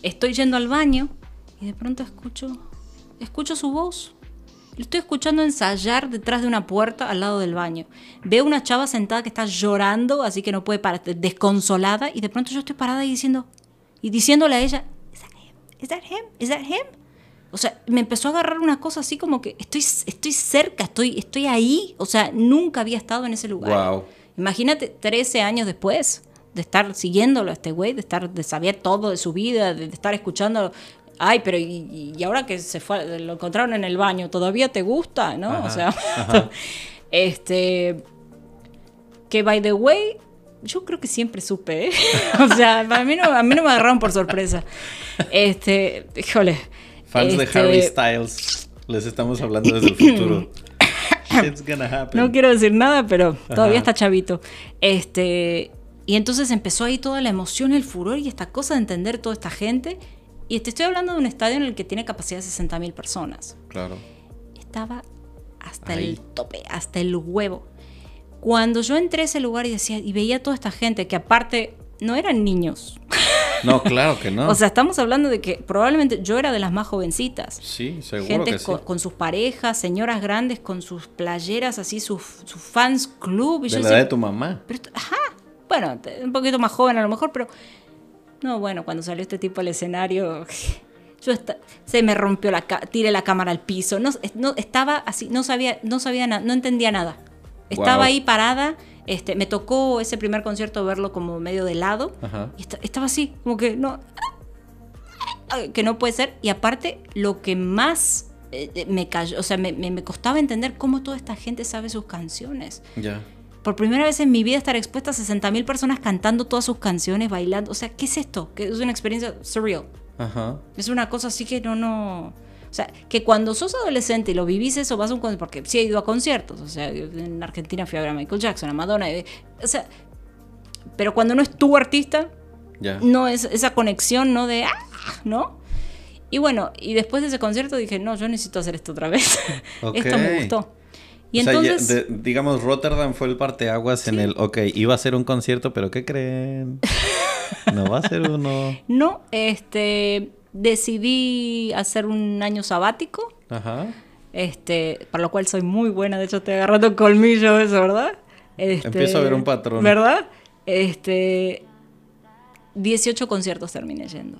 Speaker 2: estoy yendo al baño y de pronto escucho, escucho su voz. Lo estoy escuchando ensayar detrás de una puerta al lado del baño. Veo una chava sentada que está llorando, así que no puede parar, desconsolada, y de pronto yo estoy parada y diciendo, y diciéndole a ella, ¿Is that him? ¿Is that him? ¿Is that him? O sea, me empezó a agarrar una cosa así como que estoy, estoy cerca, estoy, estoy ahí. O sea, nunca había estado en ese lugar.
Speaker 1: Wow.
Speaker 2: Imagínate 13 años después de estar siguiéndolo a este güey, de estar, de saber todo de su vida, de, de estar escuchándolo. Ay, pero y, y ahora que se fue, lo encontraron en el baño, ¿todavía te gusta? ¿No?
Speaker 1: Ajá,
Speaker 2: o sea,
Speaker 1: ajá.
Speaker 2: este. Que by the way, yo creo que siempre supe, ¿eh? o sea, a mí, no, a mí no me agarraron por sorpresa. Este, híjole.
Speaker 1: Fans de
Speaker 2: este,
Speaker 1: Harry Styles. Les estamos hablando desde el futuro. Shit's gonna happen.
Speaker 2: No quiero decir nada, pero todavía
Speaker 1: Ajá.
Speaker 2: está chavito. Este, Y entonces empezó ahí toda la emoción, el furor y esta cosa de entender toda esta gente. Y te estoy hablando de un estadio en el que tiene capacidad de 60.000 personas.
Speaker 1: Claro.
Speaker 2: Estaba hasta
Speaker 1: Ahí.
Speaker 2: el tope, hasta el huevo. Cuando yo entré a ese lugar y decía, y veía toda esta gente que aparte no eran niños.
Speaker 1: No, claro que no.
Speaker 2: O sea, estamos hablando de que probablemente yo era de las más jovencitas.
Speaker 1: sí, seguro
Speaker 2: Gente
Speaker 1: que sí.
Speaker 2: con, con sus parejas, señoras grandes con sus playeras, así, sus sus fans club. Y
Speaker 1: De
Speaker 2: yo
Speaker 1: la
Speaker 2: decía,
Speaker 1: edad de tu mamá.
Speaker 2: pero ajá, bueno, un poquito más joven a lo mejor, pero no, bueno, cuando salió este tipo al escenario, yo se me rompió la tiré la cámara al piso, no, no estaba así, no sabía, no sabía nada, no entendía nada. Estaba ahí parada, este, me tocó ese primer concierto verlo como medio de lado
Speaker 1: Ajá.
Speaker 2: y esta- estaba así, como que no, que no puede ser. Y aparte, lo que más eh, me cayó, o sea, me, me- me costaba entender cómo toda esta gente sabe sus canciones.
Speaker 1: Ya.
Speaker 2: Por primera vez en mi vida estar expuesta a 60.000 personas cantando todas sus canciones, bailando. O sea, ¿qué es esto? Que es una experiencia surreal.
Speaker 1: Ajá.
Speaker 2: Es una cosa así que no, no... O sea, que cuando sos adolescente y lo vivís eso, vas a un concierto, porque sí he ido a conciertos. O sea, en Argentina fui a ver a Michael Jackson, a Madonna. eh, O sea, pero cuando no es tu artista,
Speaker 1: Ya.
Speaker 2: no es esa conexión, ¿no? De, ah, ¿no? Y bueno, y después de ese concierto dije, no, yo necesito hacer esto otra vez.
Speaker 1: Ok.
Speaker 2: esto me gustó. Y
Speaker 1: O sea, ya-
Speaker 2: entonces...
Speaker 1: de- digamos, Rotterdam fue el parteaguas en el, ok, iba a ser un concierto, pero ¿qué creen? No va a ser uno.
Speaker 2: No, este, decidí hacer un año sabático,
Speaker 1: Ajá.
Speaker 2: este, para lo cual soy muy buena, de hecho estoy agarrando colmillo eso, ¿verdad? Este,
Speaker 1: Empiezo a ver un patrón.
Speaker 2: ¿Verdad? Este, 18 conciertos terminé yendo.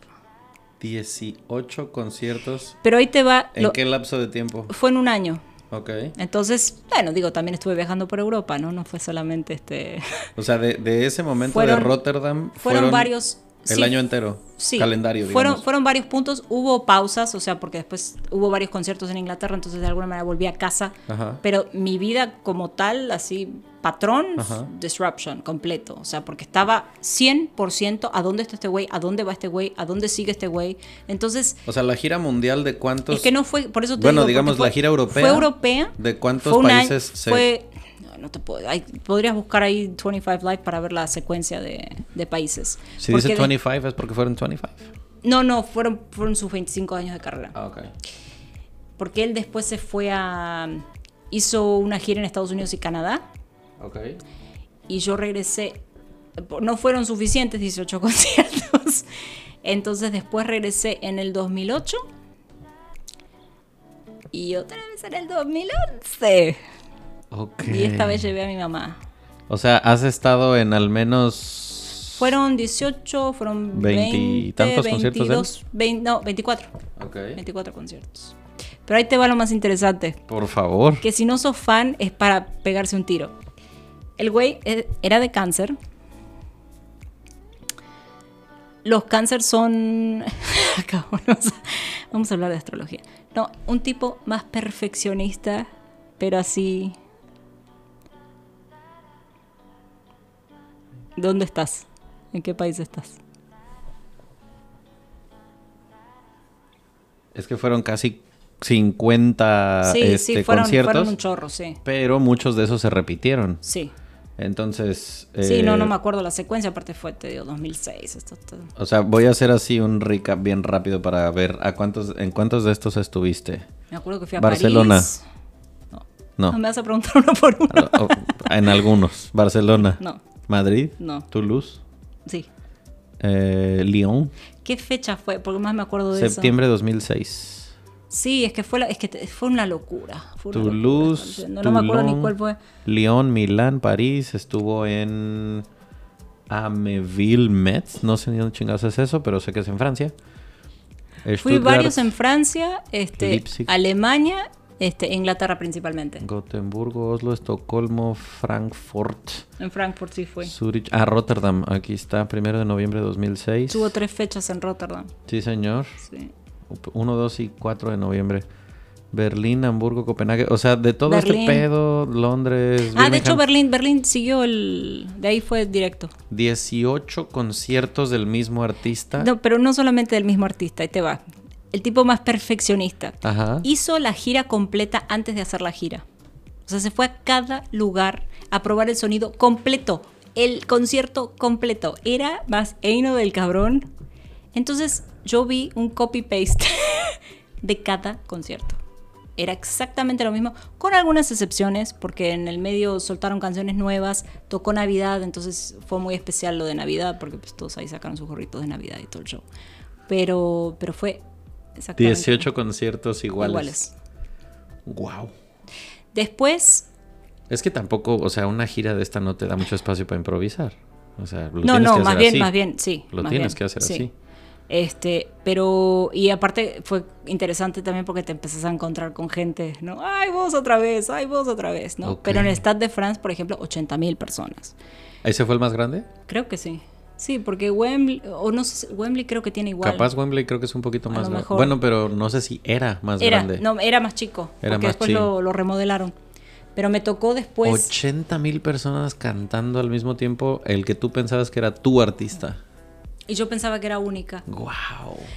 Speaker 1: 18 conciertos.
Speaker 2: Pero ahí te va,
Speaker 1: ¿En
Speaker 2: lo-
Speaker 1: qué lapso de tiempo?
Speaker 2: fue en un año.
Speaker 1: Ok.
Speaker 2: Entonces, bueno, digo, también estuve viajando por Europa, ¿no? No fue solamente este...
Speaker 1: O sea, de, de ese momento
Speaker 2: Fueron-
Speaker 1: de Rotterdam
Speaker 2: Fueron, varios...
Speaker 1: El
Speaker 2: sí,
Speaker 1: año entero.
Speaker 2: Sí.
Speaker 1: Calendario, digamos.
Speaker 2: Fueron, fueron varios puntos, hubo pausas, o sea, porque después hubo varios conciertos en Inglaterra, entonces de alguna manera volví a casa.
Speaker 1: Ajá.
Speaker 2: Pero mi vida como tal, así, patrón,
Speaker 1: Ajá.
Speaker 2: disruption completo. O sea, porque estaba 100% a dónde está este güey, a dónde va este güey, a dónde sigue este güey. Entonces,
Speaker 1: O sea, la gira mundial de cuántos.
Speaker 2: es que no fue, por eso te
Speaker 1: Bueno,
Speaker 2: digo,
Speaker 1: digamos,
Speaker 2: fue-
Speaker 1: la gira europea.
Speaker 2: Fue europea.
Speaker 1: ¿De cuántos
Speaker 2: fue
Speaker 1: países se-
Speaker 2: Fue, no, te puedo, hay- podrías buscar ahí 25 Live para ver la secuencia de, de países.
Speaker 1: Si
Speaker 2: Porque
Speaker 1: dice
Speaker 2: de-
Speaker 1: 25 es porque fueron 25.
Speaker 2: no, no, fueron, fueron sus 25 años de carrera.
Speaker 1: Ah, ok.
Speaker 2: Porque él después se fue a... Hizo una gira en Estados Unidos y Canadá.
Speaker 1: Ok.
Speaker 2: Y yo regresé. No fueron suficientes 18 conciertos. Entonces después regresé en el 2008. Y otra vez en el 2011.
Speaker 1: Ok.
Speaker 2: Y esta vez llevé a mi mamá.
Speaker 1: O sea, has estado en al menos.
Speaker 2: Fueron 18, fueron
Speaker 1: 20
Speaker 2: 20,
Speaker 1: y tantos conciertos de él.
Speaker 2: 22, 20, no, 24.
Speaker 1: Ok.
Speaker 2: 24 conciertos. Pero ahí te va lo más interesante.
Speaker 1: Por favor.
Speaker 2: que si no sos fan es para pegarse un tiro. El güey eh, era de cáncer. Los cáncer son... Vamos a, vamos a hablar de astrología. No, un tipo más perfeccionista, pero así... ¿Dónde estás? ¿En qué país estás?
Speaker 1: Es que fueron casi 50
Speaker 2: sí,
Speaker 1: este,
Speaker 2: sí, fueron,
Speaker 1: conciertos.
Speaker 2: fueron un chorro, sí.
Speaker 1: Pero muchos de esos se repitieron.
Speaker 2: Sí.
Speaker 1: Entonces.
Speaker 2: Sí, no,
Speaker 1: eh,
Speaker 2: no me acuerdo la secuencia, aparte fue, te digo, 2006. Esto, esto-
Speaker 1: O sea, voy a hacer así un recap bien rápido para ver a cuántos, en cuántos de estos estuviste.
Speaker 2: Me acuerdo que fui a
Speaker 1: Barcelona.
Speaker 2: París. No.
Speaker 1: No.
Speaker 2: No me vas a preguntar uno por uno.
Speaker 1: O- en algunos. Barcelona.
Speaker 2: No,
Speaker 1: Madrid.
Speaker 2: no.
Speaker 1: Toulouse.
Speaker 2: Sí.
Speaker 1: eh, Lyon.
Speaker 2: ¿Qué fecha fue? Porque más me acuerdo de
Speaker 1: Septiembre de 2006.
Speaker 2: Sí, es que fue, la- es que fue una locura. Fue una
Speaker 1: Toulouse.
Speaker 2: locura. No, no me acuerdo ni
Speaker 1: Toulon,
Speaker 2: cuál fue.
Speaker 1: Lyon, Milán, París. Estuvo en Ameville, Metz. No sé ni dónde chingados es eso, pero sé que es en Francia.
Speaker 2: Fui varios en Francia, este,
Speaker 1: Leipzig.
Speaker 2: Alemania, este, Inglaterra principalmente.
Speaker 1: Gotemburgo, Oslo, Estocolmo, Frankfurt,
Speaker 2: En Frankfurt sí fui.
Speaker 1: Zurich. Ah, Rotterdam. Aquí está, primero de noviembre de 2006.
Speaker 2: Tuvo tres fechas en Rotterdam.
Speaker 1: Sí, señor.
Speaker 2: Sí.
Speaker 1: 1, 2 y 4 de noviembre. Berlín, Hamburgo, Copenhague. O sea, de todo
Speaker 2: Berlín.
Speaker 1: este pedo, Londres.
Speaker 2: Ah, de hecho Berlín, Berlín siguió el... De ahí fue directo.
Speaker 1: 18 conciertos del mismo artista.
Speaker 2: No, pero no solamente del mismo artista, ahí te va. El tipo más perfeccionista.
Speaker 1: Ajá.
Speaker 2: Hizo la gira completa antes de hacer la gira. O sea, se fue a cada lugar a probar el sonido completo. el concierto completo. Era más Eino del cabrón. Entonces yo vi un copy-paste de cada concierto. Era exactamente lo mismo, con algunas excepciones, porque en el medio soltaron canciones nuevas, tocó Navidad, entonces fue muy especial lo de Navidad, porque pues todos ahí sacaron sus gorritos de Navidad y todo el show. Pero, pero fue exactamente
Speaker 1: 18 conciertos iguales.
Speaker 2: iguales.
Speaker 1: Wow.
Speaker 2: Después,
Speaker 1: Es que tampoco, o sea, una gira de esta no te da mucho espacio para improvisar. O sea, lo
Speaker 2: no,
Speaker 1: tienes
Speaker 2: no,
Speaker 1: que
Speaker 2: más
Speaker 1: hacer
Speaker 2: bien,
Speaker 1: así.
Speaker 2: más bien, sí.
Speaker 1: Lo tienes
Speaker 2: bien,
Speaker 1: que hacer
Speaker 2: sí.
Speaker 1: así.
Speaker 2: Este, pero, y aparte fue interesante también porque te empezás a encontrar con gente, ¿no? Ay, vos otra vez, ay, vos otra vez, ¿no? Pero en el Stade de France, por ejemplo, 80 mil personas.
Speaker 1: ¿Ese fue el más grande?
Speaker 2: Creo que sí. Sí, porque Wembley, o no sé, Wembley creo que tiene igual.
Speaker 1: Capaz Wembley creo que es un poquito más grande. Bueno, pero no sé si era más
Speaker 2: era,
Speaker 1: grande.
Speaker 2: no, era más chico,
Speaker 1: Era
Speaker 2: porque
Speaker 1: más
Speaker 2: después
Speaker 1: chico.
Speaker 2: lo, lo remodelaron. Pero me tocó después,
Speaker 1: 80 mil personas cantando al mismo tiempo el que tú pensabas que era tu artista.
Speaker 2: Y yo pensaba que era única.
Speaker 1: Wow.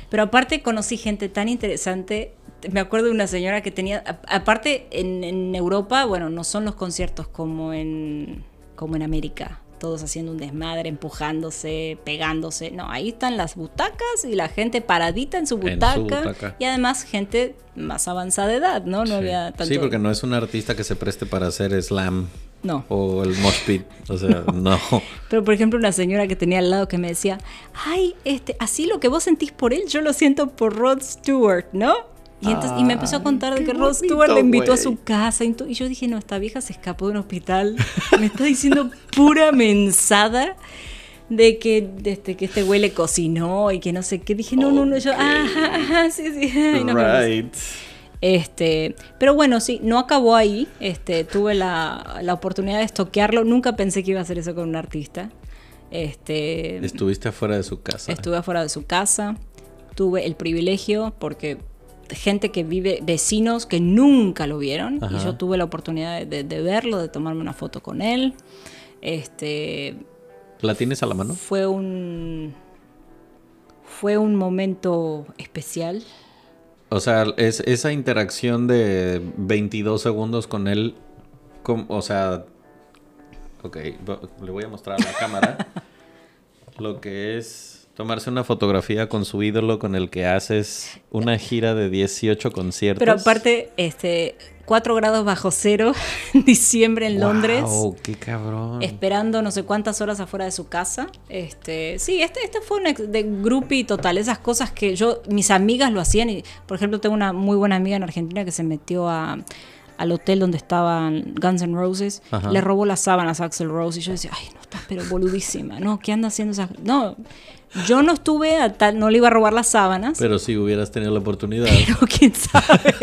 Speaker 2: Pero aparte conocí gente tan interesante. Me acuerdo de una señora que tenía, aparte en, en Europa, bueno, no son los conciertos como en, como en América, todos haciendo un desmadre, empujándose, pegándose. No, ahí están las butacas y la gente paradita en su
Speaker 1: En su
Speaker 2: butaca.
Speaker 1: butaca.
Speaker 2: Y además gente más avanzada de edad, ¿no? No
Speaker 1: sí.
Speaker 2: había tanto...
Speaker 1: Sí, porque no es un artista que se preste para hacer slam
Speaker 2: No.
Speaker 1: o el mosh pit. O sea, no.
Speaker 2: Pero por ejemplo una señora que tenía al lado que me decía, ay, este, así lo que vos sentís por él, yo lo siento por Rod Stewart, ¿no? Y, entonces, y me empezó a contar de que Rod Stewart le invitó a su casa. Y, yo dije, no, esta vieja se escapó de un hospital. Me está diciendo pura mensada de que, de este, que este güey le cocinó y que no sé qué. Dije, no, no, no, yo, ajá, ajá, sí, sí. ay, no
Speaker 1: right.
Speaker 2: Este, pero bueno, sí, no acabó ahí. Este, tuve la, la oportunidad de estoquearlo. Nunca pensé que iba a hacer eso con un artista. Este,
Speaker 1: Estuviste afuera de su casa.
Speaker 2: estuve afuera de su casa. Tuve el privilegio porque gente que vive, vecinos que nunca lo vieron.
Speaker 1: Ajá.
Speaker 2: Y yo tuve la oportunidad de, de- de verlo, de tomarme una foto con él. Este,
Speaker 1: ¿La tienes a la mano?
Speaker 2: fue un, fue un momento especial.
Speaker 1: O sea, es esa interacción de 22 segundos con él, o sea, ok, le voy a mostrar a la cámara lo que es tomarse una fotografía con su ídolo con el que haces una gira de 18 conciertos.
Speaker 2: Pero aparte, este, 4 grados bajo cero en diciembre en Londres.
Speaker 1: Qué cabrón.
Speaker 2: Esperando no sé cuántas horas afuera de su casa. Este, sí, este, este fue un de groupie total. Esas cosas que yo, mis amigas lo hacían. Y, por ejemplo, tengo una muy buena amiga en Argentina que se metió a, al hotel donde estaban Guns N' Roses.
Speaker 1: Ajá.
Speaker 2: Le robó las sábanas a Axel Rose. Y yo decía, ay, no estás, pero boludísima. No, ¿qué anda haciendo esa.? No, yo no estuve a tal, no le iba a robar las sábanas.
Speaker 1: Pero si hubieras tenido la oportunidad.
Speaker 2: Pero quién sabe.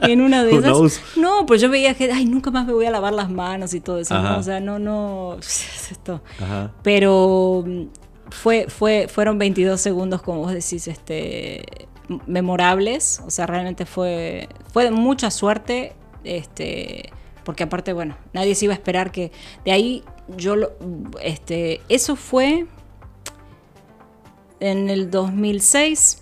Speaker 2: en una de esas. No, pues yo veía que, ay, nunca más me voy a lavar las manos y todo eso. O sea, no, no. Esto.
Speaker 1: Ajá.
Speaker 2: Pero mm, fue, fue, fueron 22 segundos, como vos decís, este, memorables. O sea, realmente fue, fue de mucha suerte. Este, porque aparte, bueno, nadie se iba a esperar que. De ahí yo lo. Este, eso fue en el 2006.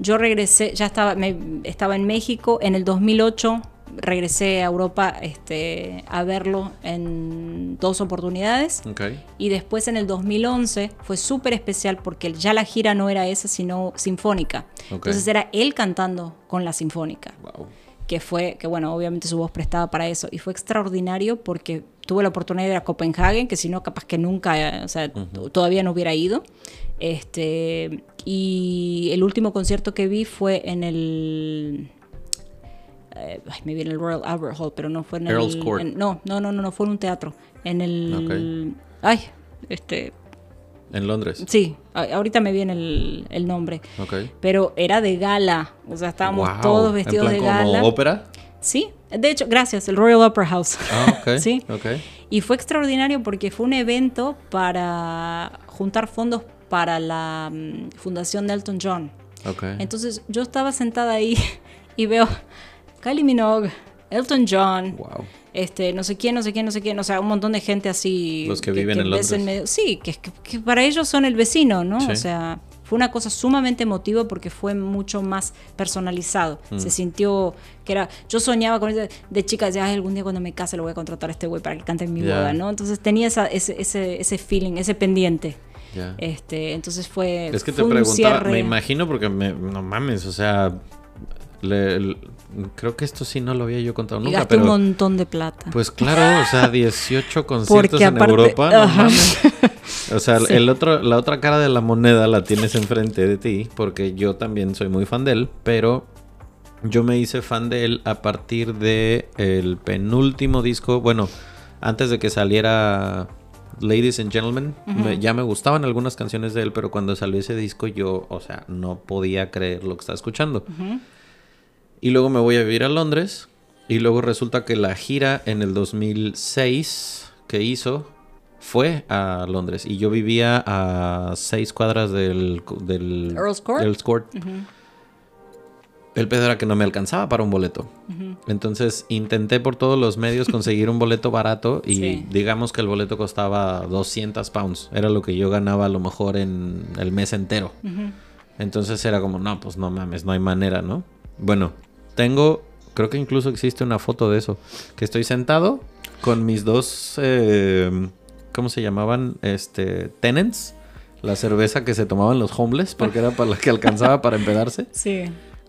Speaker 2: Yo regresé, ya estaba, me- estaba en México. En el 2008 regresé a Europa este, a verlo en dos oportunidades.
Speaker 1: Ok.
Speaker 2: Y después en el 2011 fue súper especial porque ya la gira no era esa, sino sinfónica.
Speaker 1: Ok.
Speaker 2: Entonces era él cantando con la sinfónica
Speaker 1: Wow.
Speaker 2: que fue, que bueno, obviamente su voz prestaba para eso, y fue extraordinario porque tuve la oportunidad de ir a Copenhague, que si no, capaz que nunca, eh, o sea, t- todavía no hubiera ido. Este, y el último concierto que vi fue en el... eh, me viene el Royal Albert Hall, pero no fue en
Speaker 1: Earl's
Speaker 2: el...
Speaker 1: Court.
Speaker 2: en- no, no, no, no, no, fue en un teatro. En el... Ay, este...
Speaker 1: En Londres.
Speaker 2: Sí, ahorita me viene el, el nombre.
Speaker 1: Ok.
Speaker 2: Pero era de gala, o sea, estábamos
Speaker 1: Wow.
Speaker 2: todos vestidos
Speaker 1: en
Speaker 2: de gala.
Speaker 1: como ópera.
Speaker 2: Sí, de hecho, gracias, el Royal Opera House.
Speaker 1: Ah, ok.
Speaker 2: Sí.
Speaker 1: Ok.
Speaker 2: Y fue extraordinario porque fue un evento para juntar fondos para la mm, fundación de Elton John.
Speaker 1: Ok.
Speaker 2: Entonces yo estaba sentada ahí y veo Kylie Minogue, Elton John,
Speaker 1: Wow.
Speaker 2: este, no sé quién, no sé quién, no sé quién, o sea, un montón de gente así.
Speaker 1: Los que viven en
Speaker 2: ves
Speaker 1: Londres.
Speaker 2: medio- sí, que, que- que para ellos son el vecino, ¿no?
Speaker 1: Sí.
Speaker 2: O sea, fue una cosa sumamente emotiva porque fue mucho más personalizado.
Speaker 1: Mm.
Speaker 2: Se sintió que era. Yo soñaba con ese- de chica, ya algún día cuando me case lo voy a contratar a este güey para que cante en mi
Speaker 1: Ya.
Speaker 2: boda, ¿no? Entonces tenía esa- ese, ese, ese feeling, ese pendiente.
Speaker 1: Ya.
Speaker 2: Este, entonces fue.
Speaker 1: Es que te
Speaker 2: fue
Speaker 1: preguntaba,
Speaker 2: cierre.
Speaker 1: me imagino porque me, no mames, o sea, le- le- creo que esto sí no lo había yo contado nunca,
Speaker 2: gasté un
Speaker 1: pero
Speaker 2: montón de plata.
Speaker 1: pues claro, o sea, 18 conciertos en
Speaker 2: aparte-
Speaker 1: Europa, no mames. O sea,
Speaker 2: Sí.
Speaker 1: el otro, la otra cara de la moneda la tienes enfrente de ti, porque yo también soy muy fan de él, pero yo me hice fan de él a partir de el penúltimo disco, bueno, antes de que saliera Ladies and Gentlemen, me- ya me gustaban algunas canciones de él, pero cuando salió ese disco yo, o sea, no podía creer lo que estaba escuchando. Y luego me voy a vivir a Londres. Y luego resulta que la gira en el 2006 que hizo fue a Londres. Y yo vivía a seis cuadras del, del
Speaker 2: Earl's Court.
Speaker 1: Earl's Court.
Speaker 2: Ujú.
Speaker 1: El pedo era que no me alcanzaba para un boleto. Entonces intenté por todos los medios conseguir un boleto barato y
Speaker 2: Sí.
Speaker 1: digamos que el boleto costaba 200 pounds. Era lo que yo ganaba a lo mejor en el mes entero. Entonces era como, no, pues no mames, no hay manera, ¿no? Bueno, tengo, creo que incluso existe una foto de eso, que estoy sentado con mis dos, eh, ¿cómo se llamaban? Este, tenants, la cerveza que se tomaban los homeless, porque era para la que alcanzaba para empedarse,
Speaker 2: Sí.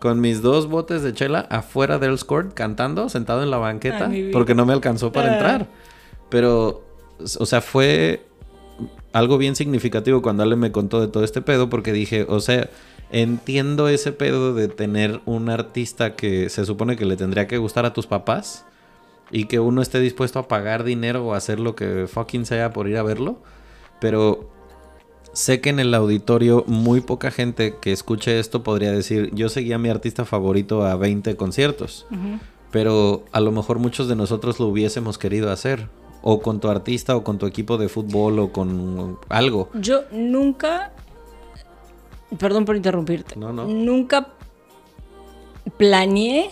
Speaker 1: Con mis dos botes de chela afuera del Court cantando, sentado en la banqueta,
Speaker 2: Ay,
Speaker 1: porque no me alcanzó para
Speaker 2: Ah.
Speaker 1: entrar. Pero, o sea, fue algo bien significativo cuando Ale me contó de todo este pedo, porque dije, o sea, entiendo ese pedo de tener un artista que se supone que le tendría que gustar a tus papás y que uno esté dispuesto a pagar dinero o hacer lo que fucking sea por ir a verlo, pero sé que en el auditorio muy poca gente que escuche esto podría decir, yo seguía a mi artista favorito a 20 conciertos, pero a lo mejor muchos de nosotros lo hubiésemos querido hacer, o con tu artista, o con tu equipo de fútbol, o con algo.
Speaker 2: Yo nunca. Perdón por interrumpirte.
Speaker 1: No, no.
Speaker 2: Nunca planeé.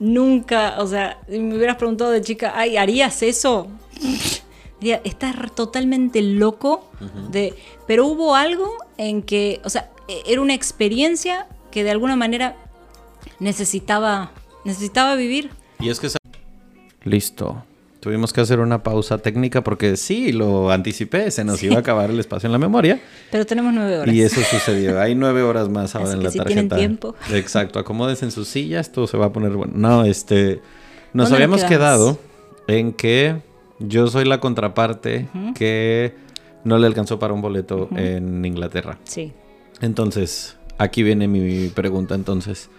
Speaker 2: Nunca. O sea, me hubieras preguntado de chica, ay, ¿harías eso? Diría, estás totalmente loco. de, pero hubo algo en que. O sea, e- era una experiencia que de alguna manera necesitaba. Necesitaba vivir.
Speaker 1: Y es que... esa- Listo. Tuvimos que hacer una pausa técnica porque sí, lo anticipé, se nos iba a acabar el espacio en la memoria.
Speaker 2: Pero tenemos nueve horas.
Speaker 1: Y eso sucedió. Hay nueve horas más ahora
Speaker 2: Así
Speaker 1: en
Speaker 2: que
Speaker 1: la
Speaker 2: si
Speaker 1: tarjeta.
Speaker 2: tienen tiempo.
Speaker 1: Exacto. Acomódense en sus sillas, todo se va a poner bueno. No, este. Nos
Speaker 2: ¿Dónde nos
Speaker 1: habíamos quedado en que yo soy la contraparte que no le alcanzó para un boleto en Inglaterra.
Speaker 2: Sí.
Speaker 1: Entonces, aquí viene mi pregunta entonces.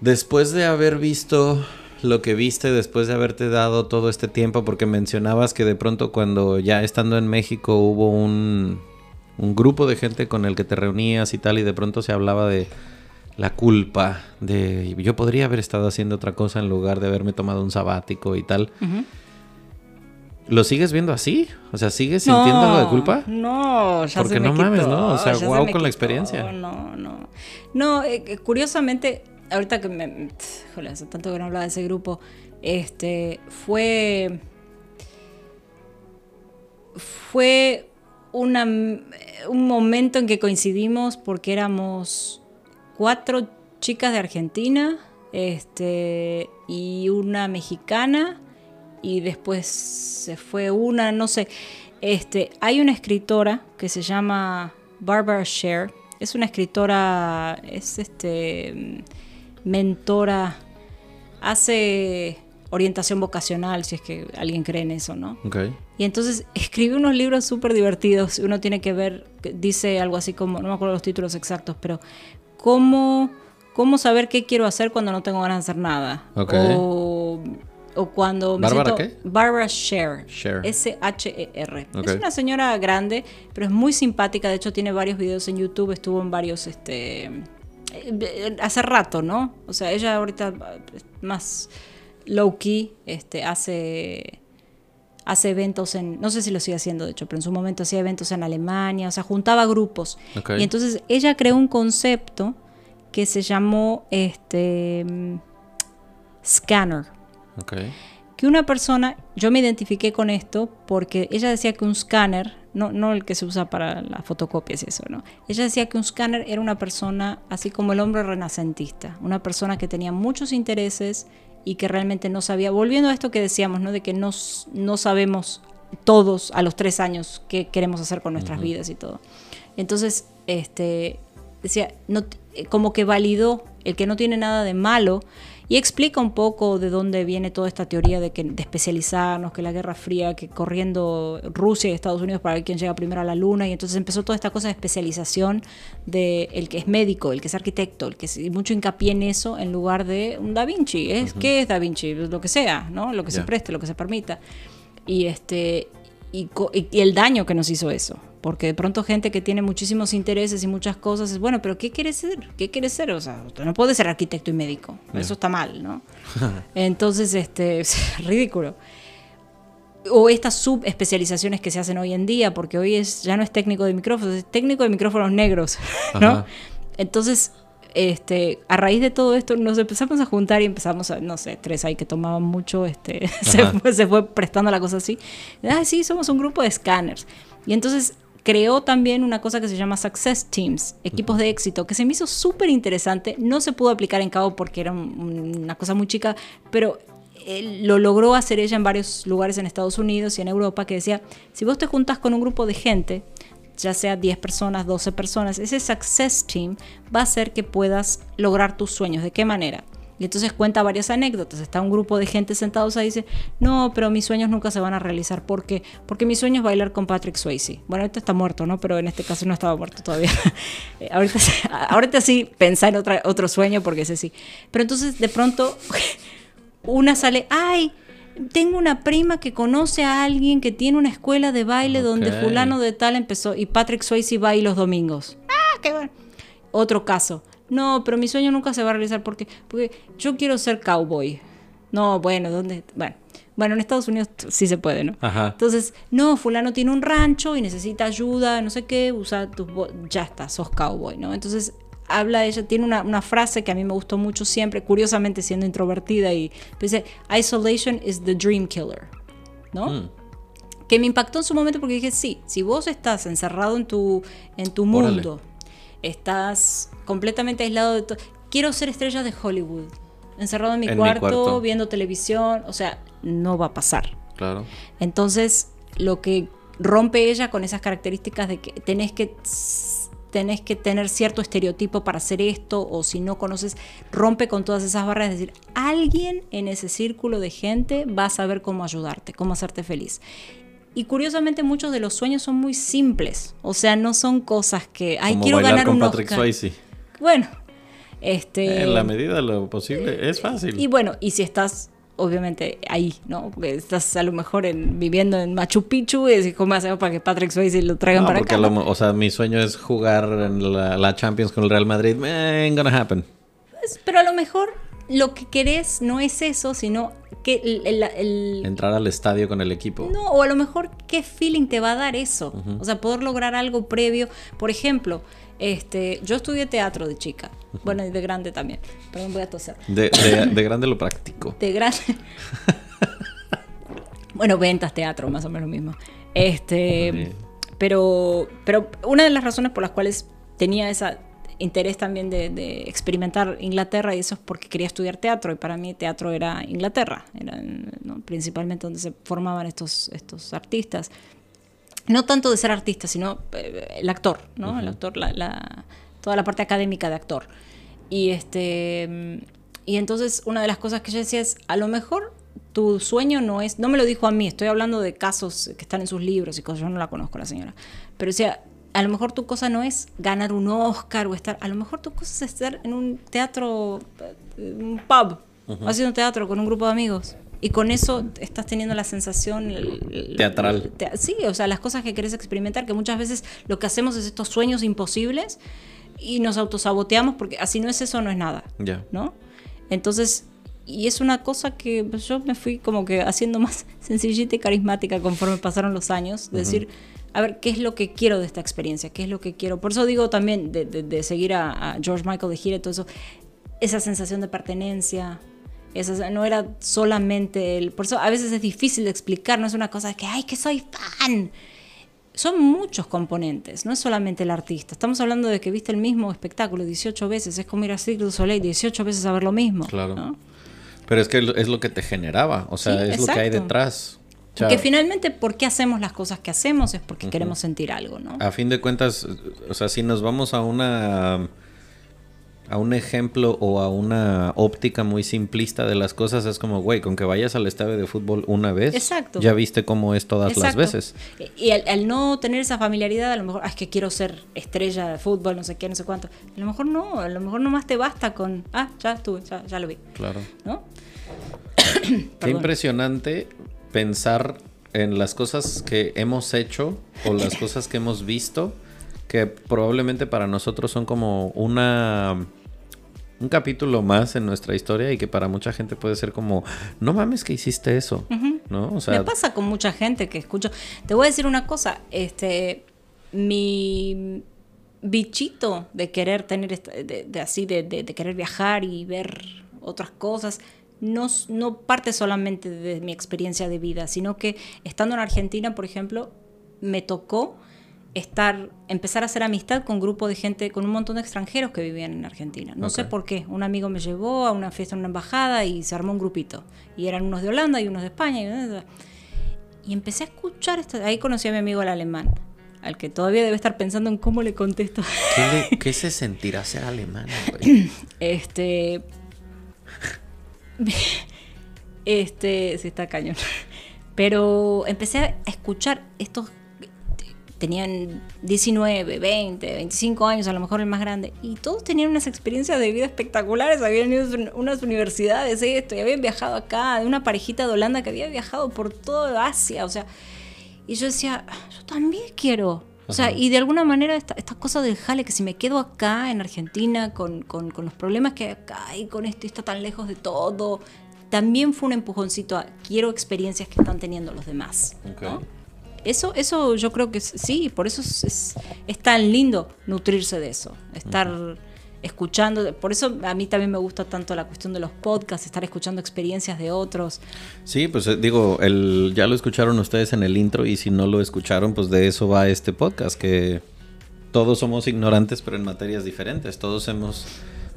Speaker 1: Después de haber visto lo que viste, después de haberte dado todo este tiempo, porque mencionabas que de pronto cuando ya estando en México hubo un, un grupo de gente con el que te reunías y tal, y de pronto se hablaba de la culpa, de yo podría haber estado haciendo otra cosa en lugar de haberme tomado un sabático y tal.
Speaker 2: Ujú.
Speaker 1: ¿Lo sigues viendo así? O sea, ¿sigues sintiendo algo de culpa?
Speaker 2: No, ya
Speaker 1: Porque
Speaker 2: se me
Speaker 1: no mames, ¿no? O sea,
Speaker 2: ya se
Speaker 1: con la experiencia.
Speaker 2: No, no. No, eh, que curiosamente, ahorita que me. Hace tanto que no hablaba de ese grupo. Este. Fue. Fue una, un momento en que coincidimos porque éramos cuatro chicas de Argentina este, y una mexicana y después se fue una, no sé. Este, hay una escritora que se llama Barbara Sher. Es una escritora, es este mentora, hace orientación vocacional, si es que alguien cree en eso, ¿no?
Speaker 1: Ok.
Speaker 2: Y entonces escribe unos libros súper divertidos. Uno tiene que ver, dice algo así como, no me acuerdo los títulos exactos, pero cómo, cómo saber qué quiero hacer cuando no tengo ganas de hacer nada.
Speaker 1: Ok.
Speaker 2: O, o cuando me
Speaker 1: ¿Bárbara
Speaker 2: siento-
Speaker 1: qué?
Speaker 2: Barbara Sher.
Speaker 1: Sher. Ok.
Speaker 2: Es una señora grande, pero es muy simpática. De hecho, tiene varios videos en YouTube. Estuvo en varios, este... eh, Hace rato, ¿no? O sea, ella ahorita más low key, este, hace hace eventos en, no sé si lo sigue haciendo de hecho, pero en su momento hacía eventos en Alemania, o sea, juntaba grupos. Y entonces ella creó un concepto que se llamó este mm, scanner,
Speaker 1: Ok.
Speaker 2: que una persona, yo me identifiqué con esto porque ella decía que un scanner no, no el que se usa para las fotocopias eso, ¿no? Ella decía que un escáner era una persona así como el hombre renacentista, una persona que tenía muchos intereses y que realmente no sabía, volviendo a esto que decíamos, ¿no? De que no, no sabemos todos a los tres años qué queremos hacer con nuestras vidas y todo. Entonces, este, decía, no, como que validó el que no tiene nada de malo y explica un poco de dónde viene toda esta teoría de que de especializarnos, que la Guerra Fría, que corriendo Rusia y Estados Unidos para ver quién llega primero a la Luna, y entonces empezó toda esta cosa de especialización de el que es médico, el que es arquitecto, el que es mucho hincapié en eso en lugar de un Da Vinci. ¿es? ¿Qué es Da Vinci? Lo que sea, ¿no? Lo que se preste, lo que se permita. Y este y, el daño que nos hizo eso. Porque de pronto gente que tiene muchísimos intereses y muchas cosas es, bueno, pero ¿qué quieres ser? ¿Qué quieres ser? O sea, usted no puede ser arquitecto y médico. Eso está mal, ¿no? Entonces, este, es ridículo. O estas subespecializaciones que se hacen hoy en día, porque hoy es, ya no es técnico de micrófonos, es técnico de micrófonos negros, ¿no? Entonces, este, a raíz de todo esto nos empezamos a juntar y empezamos a, no sé, tres ahí que tomaban mucho, este, se fue, se fue, prestando la cosa así. Ah, sí, somos un grupo de scanners. Y entonces creó también una cosa que se llama Success Teams, equipos de éxito, que se me hizo súper interesante. No se pudo aplicar en Cabo porque era una cosa muy chica, pero eh, lo logró hacer ella en varios lugares en Estados Unidos y en Europa, que decía, si vos te juntas con un grupo de gente, ya sea 10 personas, 12 personas, ese Success Team va a hacer que puedas lograr tus sueños. ¿De qué manera? Y entonces cuenta varias anécdotas. Está un grupo de gente sentados ahí y dice, no, pero mis sueños nunca se van a realizar. ¿Por qué? Porque mi sueño es bailar con Patrick Swayze. Bueno, ahorita está muerto, ¿no? Pero en este caso no estaba muerto todavía. Eh, ahorita, ahorita sí pensar en otra, otro sueño porque ese sí. Pero entonces de pronto una sale, ay, tengo una prima que conoce a alguien que tiene una escuela de baile donde fulano de tal empezó y Patrick Swayze va ahí los domingos. Ah, qué bueno. Otro caso. No, pero mi sueño nunca se va a realizar porque, porque yo quiero ser cowboy. No, bueno, ¿dónde? Bueno, bueno, en Estados Unidos sí se puede, ¿no? Ajá. Entonces, no, fulano tiene un rancho y necesita ayuda, no sé qué, usa tus... Ya está, sos cowboy, ¿no? Entonces, habla ella, tiene una, frase que a mí me gustó mucho siempre, curiosamente siendo introvertida, y dice, isolation is the dream killer, ¿no? Mm. Que me impactó en su momento porque dije, sí, si vos estás encerrado en tu, en tu mundo, estás completamente aislado de todo, quiero ser estrella de Hollywood, encerrado en, mi, cuarto, viendo televisión, o sea, no va a pasar.
Speaker 1: Claro.
Speaker 2: Entonces, lo que rompe ella con esas características de que tenés que tenés que tener cierto estereotipo para hacer esto o si no conoces, rompe con todas esas barreras. Es decir, alguien en ese círculo de gente va a saber cómo ayudarte, cómo hacerte feliz. Y curiosamente muchos de los sueños son muy simples, o sea, no son cosas que, ay, quiero ganar con un Patrick Swayze. Bueno, este...
Speaker 1: En la medida de lo posible, es fácil.
Speaker 2: Y bueno, y si estás obviamente ahí, ¿no? Porque estás a lo mejor en, viviendo en Machu Picchu y decís, ¿cómo hacemos para que Patrick Swayze lo traigan para acá?
Speaker 1: o sea, mi sueño es jugar en la, Champions con el Real Madrid. Ain't gonna happen.
Speaker 2: Pues, pero a lo mejor lo que querés no es eso, sino que el,
Speaker 1: Entrar al estadio con el equipo.
Speaker 2: No, o a lo mejor qué feeling te va a dar eso. O sea, poder lograr algo previo. Por ejemplo, este, yo estudié teatro de chica. Bueno, y de grande también. Perdón, voy a toser.
Speaker 1: De, grande lo práctico.
Speaker 2: De grande. bueno, ventas, teatro, más o menos lo mismo. Este, pero, pero una de las razones por las cuales tenía ese interés también de, experimentar Inglaterra y eso es porque quería estudiar teatro y para mí teatro era Inglaterra, era principalmente donde se formaban estos, estos artistas no tanto de ser artista, sino eh, el actor, ¿no? El actor, la, toda la parte académica de actor. Y este y entonces una de las cosas que yo decía es, a lo mejor tu sueño no es, no me lo dijo a mí, estoy hablando de casos que están en sus libros y cosas, yo no la conozco la señora, pero decía, a lo mejor tu cosa no es ganar un Oscar o estar, a lo mejor tu cosa es estar en un teatro, eh, un pub, haciendo teatro con un grupo de amigos. Y con eso estás teniendo la sensación
Speaker 1: teatral.
Speaker 2: sí, o sea, las cosas que querés experimentar, que muchas veces lo que hacemos es estos sueños imposibles y nos autosaboteamos porque así no es eso, no es nada. Ya. ¿No? Entonces, y es una cosa que yo me fui como que haciendo más sencillita y carismática conforme pasaron los años. decir, a ver, ¿qué es lo que quiero de esta experiencia? ¿Qué es lo que quiero? Por eso digo también de, seguir a, a, George Michael de gira y todo eso, esa sensación de pertenencia, no era solamente el... Por eso a veces es difícil de explicar, no es una cosa de que, ay, que soy fan. son muchos componentes, no es solamente el artista. Estamos hablando de que viste el mismo espectáculo 18 veces, es como ir a Cirque du Soleil 18 veces a ver lo mismo.
Speaker 1: Claro.
Speaker 2: ¿no?
Speaker 1: Pero es que es lo que te generaba, o sea,
Speaker 2: Sí,
Speaker 1: es lo que hay detrás. O sea,
Speaker 2: Porque finalmente, ¿por qué hacemos las cosas que hacemos? Es porque queremos sentir algo, ¿no?
Speaker 1: a fin de cuentas, o sea, si nos vamos a una a un ejemplo o a una óptica muy simplista de las cosas, es como, güey, con que vayas al estadio de fútbol una vez,
Speaker 2: Exacto.
Speaker 1: ya viste cómo es todas las veces.
Speaker 2: Y al, al no tener esa familiaridad, a lo mejor, "Ah, es que quiero ser estrella de fútbol, no sé qué, no sé cuánto. A lo mejor no, a lo mejor nomás te basta con, ah, ya estuve, ya, ya lo vi,
Speaker 1: Claro.
Speaker 2: ¿no?
Speaker 1: Qué impresionante pensar en las cosas que hemos hecho o las cosas que hemos visto que probablemente para nosotros son como una un capítulo más en nuestra historia y que para mucha gente puede ser como no mames que hiciste eso, ¿no? O sea,
Speaker 2: Me pasa con mucha gente que escucho. Te voy a decir una cosa, este, mi bichito de querer tener, de, de así, de, de- de querer viajar y ver otras cosas, no, no parte solamente de mi experiencia de vida, sino que estando en Argentina, por ejemplo, me tocó estar, empezar a hacer amistad con un grupo de gente, con un montón de extranjeros que vivían en Argentina. No sé por qué. Un amigo me llevó a una fiesta en una embajada y se armó un grupito. Y eran unos de Holanda y unos de España. Y, y empecé a escuchar, esta- ahí conocí a mi amigo el alemán, al que todavía debe estar pensando en cómo le contesto.
Speaker 1: ¿qué, le- qué se sentirá ser güey?
Speaker 2: Este. Este. Sí, está cañón. Pero empecé a escuchar estos. Tenían 19, 20, 25 años, a lo mejor el más grande, y todos tenían unas experiencias de vida espectaculares. Habían ido a unas universidades, esto, y habían viajado acá, de una parejita de Holanda que había viajado por toda Asia, o sea. Y yo decía, yo también quiero. O sea, y de alguna manera esta, esta cosa del jale, que si me quedo acá en Argentina con, con- con los problemas que hay acá y con esto y está tan lejos de todo, también fue un empujoncito a quiero experiencias que están teniendo los demás.
Speaker 1: Ok.
Speaker 2: ¿no? Eso, eso yo creo que sí, por eso es, es- es tan lindo nutrirse de eso, estar escuchando, por eso a mí también me gusta tanto la cuestión de los podcasts, estar escuchando experiencias de otros.
Speaker 1: Sí, pues eh, digo, el, ya lo escucharon ustedes en el intro y si no lo escucharon, pues de eso va este podcast, que todos somos ignorantes pero en materias diferentes, todos hemos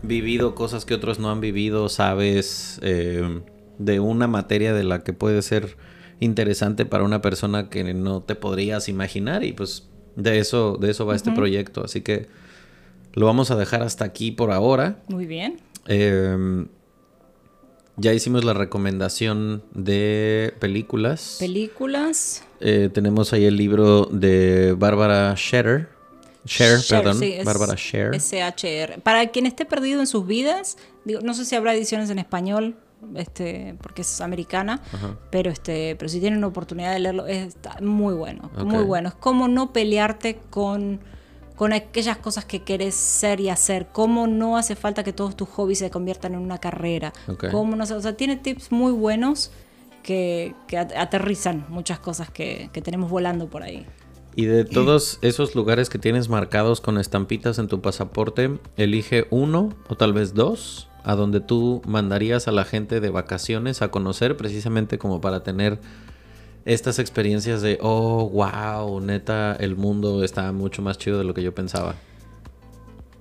Speaker 1: vivido cosas que otros no han vivido, sabes, eh, de una materia de la que puede ser interesante para una persona que no te podrías imaginar y pues de eso, de eso va este proyecto, así que lo vamos a dejar hasta aquí por ahora.
Speaker 2: Muy bien.
Speaker 1: Eh, ya hicimos la recomendación de películas.
Speaker 2: Películas.
Speaker 1: Eh, tenemos ahí el libro de Bárbara Scherer. Sher, perdón.
Speaker 2: sí, es
Speaker 1: Bárbara Sher.
Speaker 2: S-H-R. Para quien esté perdido en sus vidas, digo, no sé si habrá ediciones en español, este, porque es americana,
Speaker 1: Ajá.
Speaker 2: pero este, pero si tienen oportunidad de leerlo, es está muy bueno, muy bueno. Es como no pelearte con, con aquellas cosas que querés ser y hacer, cómo no hace falta que todos tus hobbies se conviertan en una carrera, cómo no, o sea, tiene tips muy buenos que, que at- aterrizan muchas cosas que, que tenemos volando por ahí.
Speaker 1: Y de todos esos lugares que tienes marcados con estampitas en tu pasaporte, elige uno o tal vez dos a donde tú mandarías a la gente de vacaciones a conocer precisamente como para tener estas experiencias de, oh, wow, neta, el mundo está mucho más chido de lo que yo pensaba.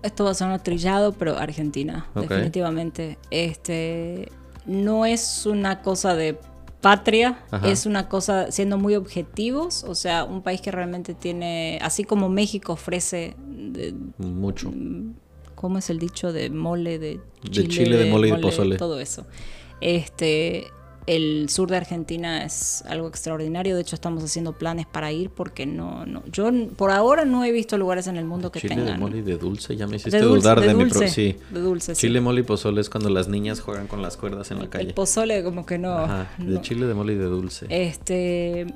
Speaker 2: Esto va a sonar trillado, pero Argentina, definitivamente. Este no es una cosa de patria,
Speaker 1: Ajá.
Speaker 2: es una cosa siendo muy objetivos, o sea, un país que realmente tiene, así como México ofrece, de-
Speaker 1: Mucho.
Speaker 2: ¿cómo es el dicho de mole de
Speaker 1: De
Speaker 2: chile?
Speaker 1: chile, de mole y de pozole.
Speaker 2: Todo eso. Este, el sur de Argentina es algo extraordinario. De hecho, estamos haciendo planes para ir porque no, no, yo por ahora no he visto lugares en el mundo que
Speaker 1: Chile
Speaker 2: tengan.
Speaker 1: de mole y de dulce, ya me hiciste
Speaker 2: De dulce,
Speaker 1: dudar
Speaker 2: de
Speaker 1: de, mi
Speaker 2: dulce,
Speaker 1: pro... Sí.
Speaker 2: de dulce, sí.
Speaker 1: Chile, mole y pozole es cuando las niñas juegan con las cuerdas en la
Speaker 2: El
Speaker 1: calle.
Speaker 2: pozole como que no.
Speaker 1: Ajá, de
Speaker 2: no.
Speaker 1: chile, de mole y de dulce.
Speaker 2: Este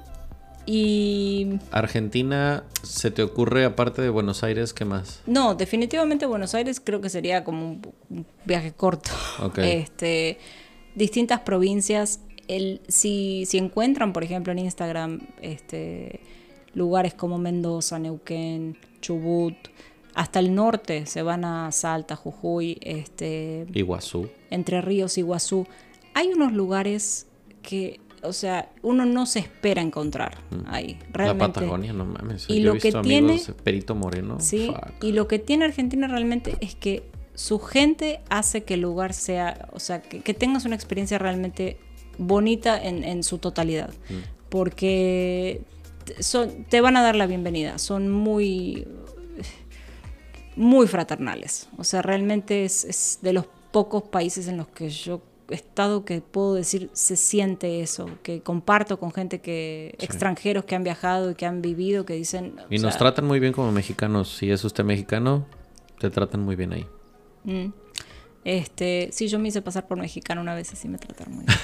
Speaker 2: y
Speaker 1: Argentina, ¿se te ocurre aparte de Buenos Aires qué más?
Speaker 2: no, definitivamente Buenos Aires creo que sería como un, un viaje corto.
Speaker 1: Ok.
Speaker 2: Este distintas provincias. El, si, si encuentran, por ejemplo, en Instagram, este lugares como Mendoza, Neuquén, Chubut, hasta el norte se van a Salta, Jujuy, este
Speaker 1: Iguazú.
Speaker 2: Entre Ríos, Iguazú. Hay unos lugares que, o sea, uno no se espera encontrar ahí. Realmente.
Speaker 1: La Patagonia, no mames.
Speaker 2: Y
Speaker 1: Yo
Speaker 2: lo
Speaker 1: he visto
Speaker 2: que tiene-
Speaker 1: Perito Moreno.
Speaker 2: Sí,
Speaker 1: fuck.
Speaker 2: y lo que tiene Argentina realmente es que su gente hace que el lugar sea, o sea, que, que tengas una experiencia realmente bonita en, en su totalidad. Porque te- son, te van a dar la bienvenida, son muy, muy fraternales. O sea, realmente es, es de los pocos países en los que yo he estado que puedo decir se siente eso, que comparto con gente que, extranjeros que han viajado y que han vivido, que dicen...
Speaker 1: Y nos
Speaker 2: sea,
Speaker 1: tratan muy bien como mexicanos. Si es usted mexicano, te tratan muy bien ahí.
Speaker 2: Mm. Este, sí, yo me hice pasar por mexicano una vez y sí me trataron muy bien.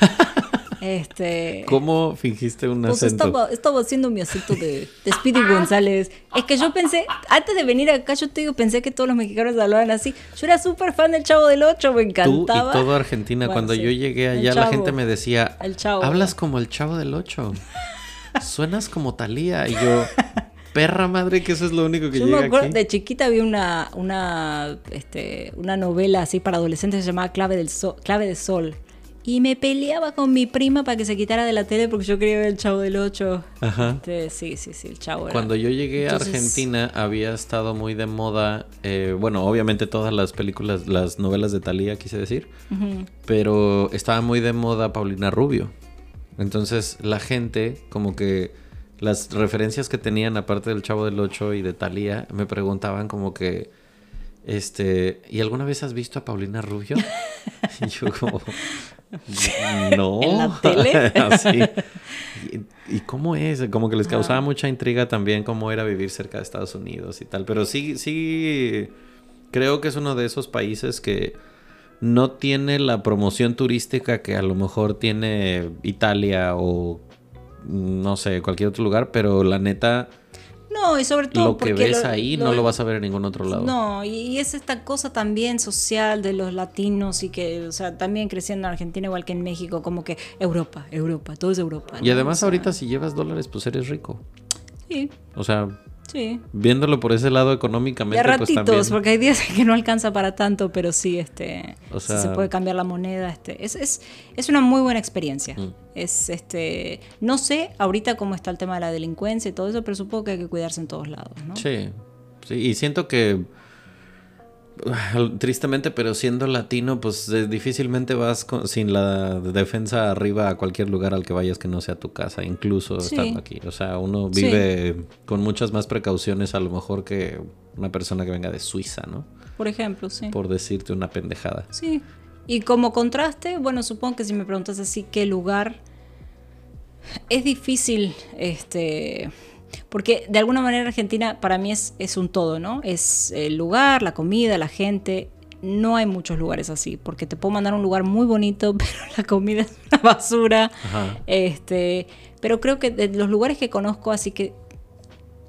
Speaker 2: este,
Speaker 1: ¿Cómo fingiste un
Speaker 2: pues
Speaker 1: acento?
Speaker 2: estaba, estaba haciendo mi acento de, de Speedy González. Es que yo pensé, antes de venir acá, yo te digo, pensé que todos los mexicanos hablaban así. Yo era súper fan del Chavo del Ocho, me
Speaker 1: Tú y
Speaker 2: encantaba.
Speaker 1: todo Argentina.
Speaker 2: Bueno,
Speaker 1: Cuando
Speaker 2: sí.
Speaker 1: yo llegué allá, la gente me decía,
Speaker 2: El Chavo.
Speaker 1: hablas como el chavo del ocho. Suenas como Talía. Y yo, perra madre, que eso es lo único que
Speaker 2: Yo me
Speaker 1: llega
Speaker 2: acuerdo,
Speaker 1: aquí.
Speaker 2: de chiquita había una, una, este, una novela así para adolescentes que se llamaba Clave, del Sol, Clave de Sol. Y me peleaba con mi prima para que se quitara de la tele porque yo quería ver el Chavo del Ocho.
Speaker 1: Ajá.
Speaker 2: Este, sí, sí, sí, el Chavo era.
Speaker 1: Cuando yo llegué a Argentina había estado muy de moda, eh, bueno, obviamente todas las películas, las novelas de Talía, quise decir, pero estaba muy de moda Paulina Rubio. Entonces la gente, como que las referencias que tenían, aparte del Chavo del Ocho y de Talía, me preguntaban como que, este, ¿y alguna vez has visto a Paulina Rubio? y yo como, no.
Speaker 2: ¿En la tele?
Speaker 1: Así. ¿Y, y cómo es? Como que les causaba mucha intriga también cómo era vivir cerca de Estados Unidos y tal. Pero sí, sí, creo que es uno de esos países que no tiene la promoción turística que a lo mejor tiene Italia o no sé, cualquier otro lugar, pero la neta,
Speaker 2: No, y sobre todo
Speaker 1: lo que ves ahí no lo vas a ver en ningún otro lado.
Speaker 2: No, y, y es esta cosa también social de los latinos y que, o sea, también creciendo en Argentina igual que en México, como que Europa, Europa, todo es Europa.
Speaker 1: Y además
Speaker 2: O sea,
Speaker 1: ahorita si llevas dólares, pues eres rico.
Speaker 2: Sí,
Speaker 1: O sea,
Speaker 2: sí.
Speaker 1: viéndolo por ese lado
Speaker 2: De
Speaker 1: económicamente,
Speaker 2: a
Speaker 1: pues
Speaker 2: ratitos, porque hay días que no alcanza para tanto, pero sí, este,
Speaker 1: O
Speaker 2: sí
Speaker 1: sea-
Speaker 2: se puede cambiar la moneda, este, es, es, es una muy buena experiencia.
Speaker 1: Mm.
Speaker 2: Es, este, no sé ahorita cómo está el tema de la delincuencia y todo eso, pero supongo que hay que cuidarse en todos lados, ¿no?
Speaker 1: Sí, sí, y siento que tristemente, pero siendo latino, pues eh, difícilmente vas con- sin la defensa arriba a cualquier lugar al que vayas que no sea tu casa, incluso
Speaker 2: Sí.
Speaker 1: estando aquí. O sea, uno
Speaker 2: Sí.
Speaker 1: vive con muchas más precauciones a lo mejor que una persona que venga de Suiza, ¿no?
Speaker 2: Por ejemplo, sí.
Speaker 1: Por decirte una pendejada.
Speaker 2: Sí. Y como contraste, bueno, supongo que si me preguntas así qué lugar, es difícil, este, porque de alguna manera Argentina para mí es, es un todo, ¿no? Es el lugar, la comida, la gente. No hay muchos lugares así, porque te puedo mandar a un lugar muy bonito, pero la comida es una basura.
Speaker 1: Ajá.
Speaker 2: Este, pero creo que de los lugares que conozco, así que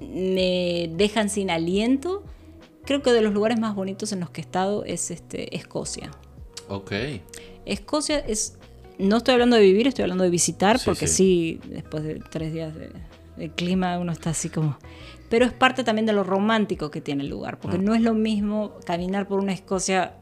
Speaker 2: me dejan sin aliento, creo que de los lugares más bonitos en los que he estado es este, Escocia.
Speaker 1: Ok.
Speaker 2: Escocia es. No estoy hablando de vivir, estoy hablando de visitar,
Speaker 1: Sí,
Speaker 2: porque sí. después de tres días de, de clima uno está así como. Pero es parte también de lo romántico que tiene el lugar, porque
Speaker 1: Ah.
Speaker 2: no es lo mismo caminar por una Escocia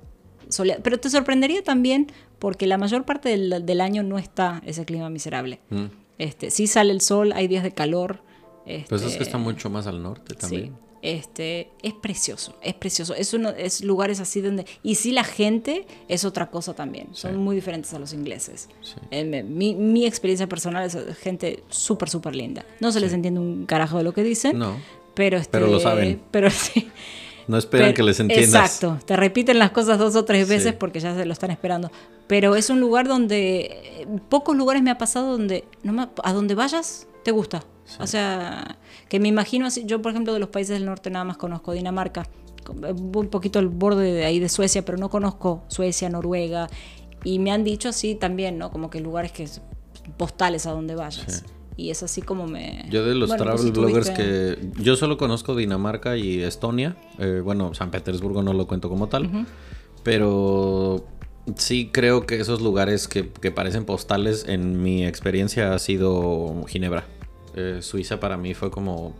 Speaker 2: soleada. Pero te sorprendería también porque la mayor parte del, del año no está ese clima miserable.
Speaker 1: Mm.
Speaker 2: Este, sí sale el sol, hay días de calor.
Speaker 1: Pues es que
Speaker 2: este,
Speaker 1: está mucho más al norte también.
Speaker 2: Sí, este, es precioso, es precioso. Es uno, es lugares así donde. Y sí, la gente es otra cosa también. Son muy diferentes a los ingleses.
Speaker 1: Sí.
Speaker 2: Eh, mi, mi experiencia personal es gente súper, súper linda. No se les entiende un carajo de lo que dicen.
Speaker 1: No.
Speaker 2: Pero, este,
Speaker 1: Pero lo saben.
Speaker 2: Pero sí.
Speaker 1: No esperan
Speaker 2: Pero-
Speaker 1: que les entiendas.
Speaker 2: Exacto, te repiten las cosas dos o tres
Speaker 1: Sí.
Speaker 2: veces porque ya se lo están esperando. Pero es un lugar donde, eh, pocos lugares me ha pasado donde, no me- a donde vayas, te gusta. O sea, que me imagino así, yo por ejemplo de los países del norte nada más conozco Dinamarca, eh, un poquito el borde de ahí de Suecia, pero no conozco Suecia, Noruega. Y me han dicho así también, ¿no? Como que lugares que es postales a donde vayas.
Speaker 1: Sí.
Speaker 2: Y es así como me...
Speaker 1: Yo de los
Speaker 2: Bueno, pues,
Speaker 1: travel bloggers
Speaker 2: estuviste-
Speaker 1: que yo solo conozco Dinamarca y Estonia, eh, bueno, San Petersburgo no lo cuento como tal, pero sí creo que esos lugares que, que parecen postales en mi experiencia ha sido Ginebra. Eh, Suiza para mí fue como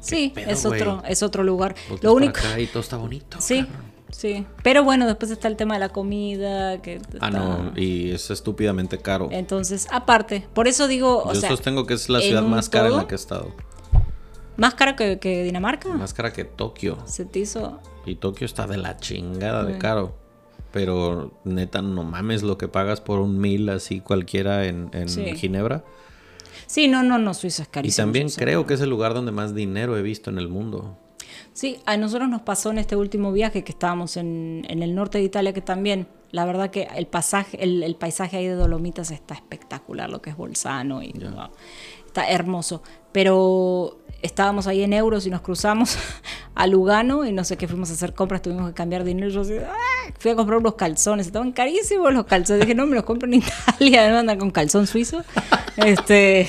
Speaker 2: Sí,
Speaker 1: pedo,
Speaker 2: es otro, es otro lugar. Lo único...
Speaker 1: y todo está bonito.
Speaker 2: Sí,
Speaker 1: cabrón.
Speaker 2: sí. Pero bueno, después está el tema de la comida. Que
Speaker 1: Ah, no, y es estúpidamente caro.
Speaker 2: Entonces, aparte, por eso digo, o
Speaker 1: Yo
Speaker 2: sea,
Speaker 1: sostengo que es la ciudad más cara en la que he estado.
Speaker 2: más cara que, que Dinamarca.
Speaker 1: Más cara que Tokio.
Speaker 2: Se te hizo.
Speaker 1: Y Tokio está de la chingada de
Speaker 2: Mm.
Speaker 1: caro. Pero neta, no mames lo que pagas por un mil así cualquiera en, en
Speaker 2: Sí.
Speaker 1: Ginebra.
Speaker 2: Sí, no, no, no, Suiza es
Speaker 1: Y
Speaker 2: carísimo.
Speaker 1: también
Speaker 2: Suiza.
Speaker 1: creo que es el lugar donde más dinero he visto en el mundo.
Speaker 2: Sí, a nosotros nos pasó en este último viaje que estábamos en, en el norte de Italia, que también, la verdad que el pasaje, el, el paisaje ahí de Dolomitas está espectacular, lo que es Bolzano y wow, está hermoso. Pero estábamos ahí en euros y nos cruzamos a Lugano y no sé qué fuimos a hacer compras, tuvimos que cambiar dinero. y Yo así, ¡ah! fui a comprar unos calzones, estaban carísimos los calzones. Dije, no, me los compro en Italia, no andar con calzón suizo. Este.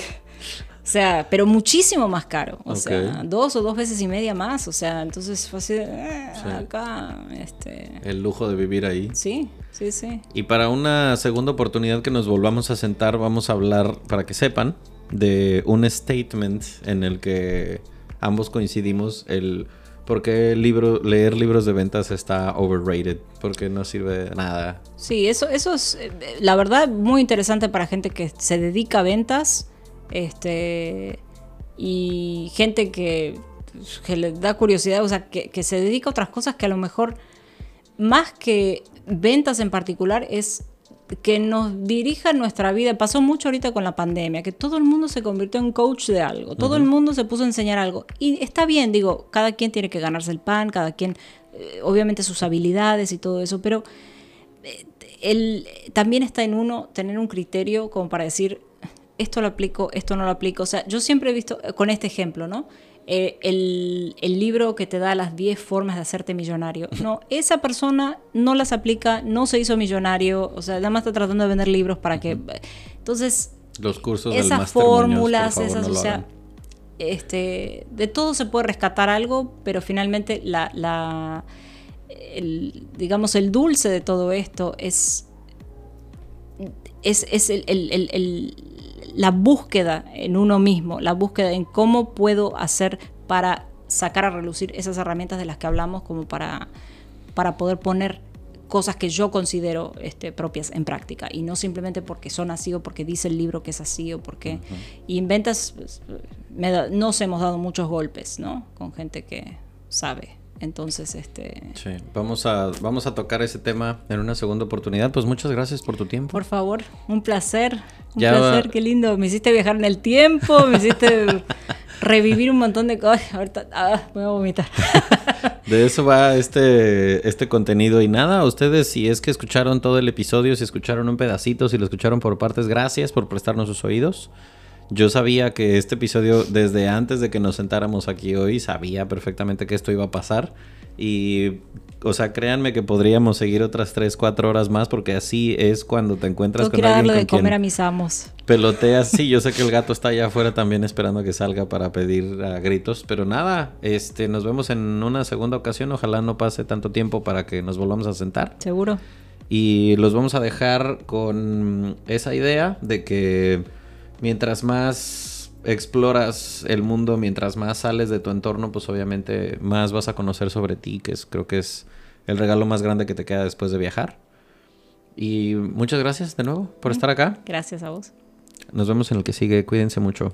Speaker 2: O sea, pero muchísimo más caro. O sea, dos o dos veces y media más. O sea, entonces fue así de, "Eh,
Speaker 1: Sí.
Speaker 2: acá, este.
Speaker 1: El lujo de vivir ahí.
Speaker 2: Sí, sí, sí.
Speaker 1: Y para una segunda oportunidad que nos volvamos a sentar, vamos a hablar, para que sepan, de un statement en el que ambos coincidimos el por qué leer libros de ventas está overrated, porque no sirve de nada.
Speaker 2: Sí, eso, eso es, eh, la verdad, muy interesante para gente que se dedica a ventas. Este. Y gente que, que le da curiosidad, o sea, que, que se dedica a otras cosas que a lo mejor, más que ventas en particular, es que nos dirija nuestra vida. Pasó mucho ahorita con la pandemia, que todo el mundo se convirtió en coach de algo, todo el mundo se puso a enseñar algo. Y está bien, digo, cada quien tiene que ganarse el pan, cada quien, eh, obviamente sus habilidades y todo eso, pero el, también está en uno tener un criterio como para decir, esto lo aplico, esto no lo aplico. O sea, yo siempre he visto, eh, con este ejemplo, ¿no? Eh, el, el libro que te da las 10 formas de hacerte millonario. No, esa persona no las aplica, no se hizo millonario, o sea, nada más está tratando de vender libros para que... Entonces,
Speaker 1: Los cursos del
Speaker 2: esas
Speaker 1: Muñoz,
Speaker 2: fórmulas,
Speaker 1: favor,
Speaker 2: esas,
Speaker 1: no
Speaker 2: o sea, este, de todo se puede rescatar algo, pero finalmente la, la- el, digamos, el dulce de todo esto es, es, es el- la búsqueda en uno mismo, la búsqueda en cómo puedo hacer para sacar a relucir esas herramientas de las que hablamos, como para, para poder poner cosas que yo considero este, propias en práctica. Y no simplemente porque son así o porque dice el libro que es así o porque y en ventas pues, me da- nos hemos dado muchos golpes no con gente que sabe entonces este
Speaker 1: Sí, vamos a, vamos a tocar ese tema en una segunda oportunidad. Pues muchas gracias por tu tiempo.
Speaker 2: por favor un placer un
Speaker 1: Ya
Speaker 2: placer
Speaker 1: va-
Speaker 2: qué lindo me hiciste viajar en el tiempo me hiciste revivir un montón de cosas ahorita ah, voy a vomitar
Speaker 1: De eso va este, este contenido y nada, ustedes si es que escucharon todo el episodio, si escucharon un pedacito, si lo escucharon por partes, gracias por prestarnos sus oídos. Yo sabía que este episodio, desde antes de que nos sentáramos aquí hoy, sabía perfectamente que esto iba a pasar. Y, o sea, créanme que podríamos seguir otras 3, 4 horas más porque así es cuando te encuentras
Speaker 2: tengo
Speaker 1: con alguien
Speaker 2: darle
Speaker 1: con
Speaker 2: de comer
Speaker 1: quien
Speaker 2: a mis amos
Speaker 1: peloteas. Sí, yo sé que el gato está allá afuera también esperando que salga para pedir a gritos. Pero nada, este, nos vemos en una segunda ocasión. Ojalá no pase tanto tiempo para que nos volvamos a sentar.
Speaker 2: seguro
Speaker 1: Y los vamos a dejar con esa idea de que mientras más exploras el mundo, mientras más sales de tu entorno, pues obviamente más vas a conocer sobre ti, que es, creo que es el regalo más grande que te queda después de viajar. Y muchas gracias de nuevo por estar acá.
Speaker 2: gracias a vos
Speaker 1: Nos vemos en el que sigue. Cuídense mucho.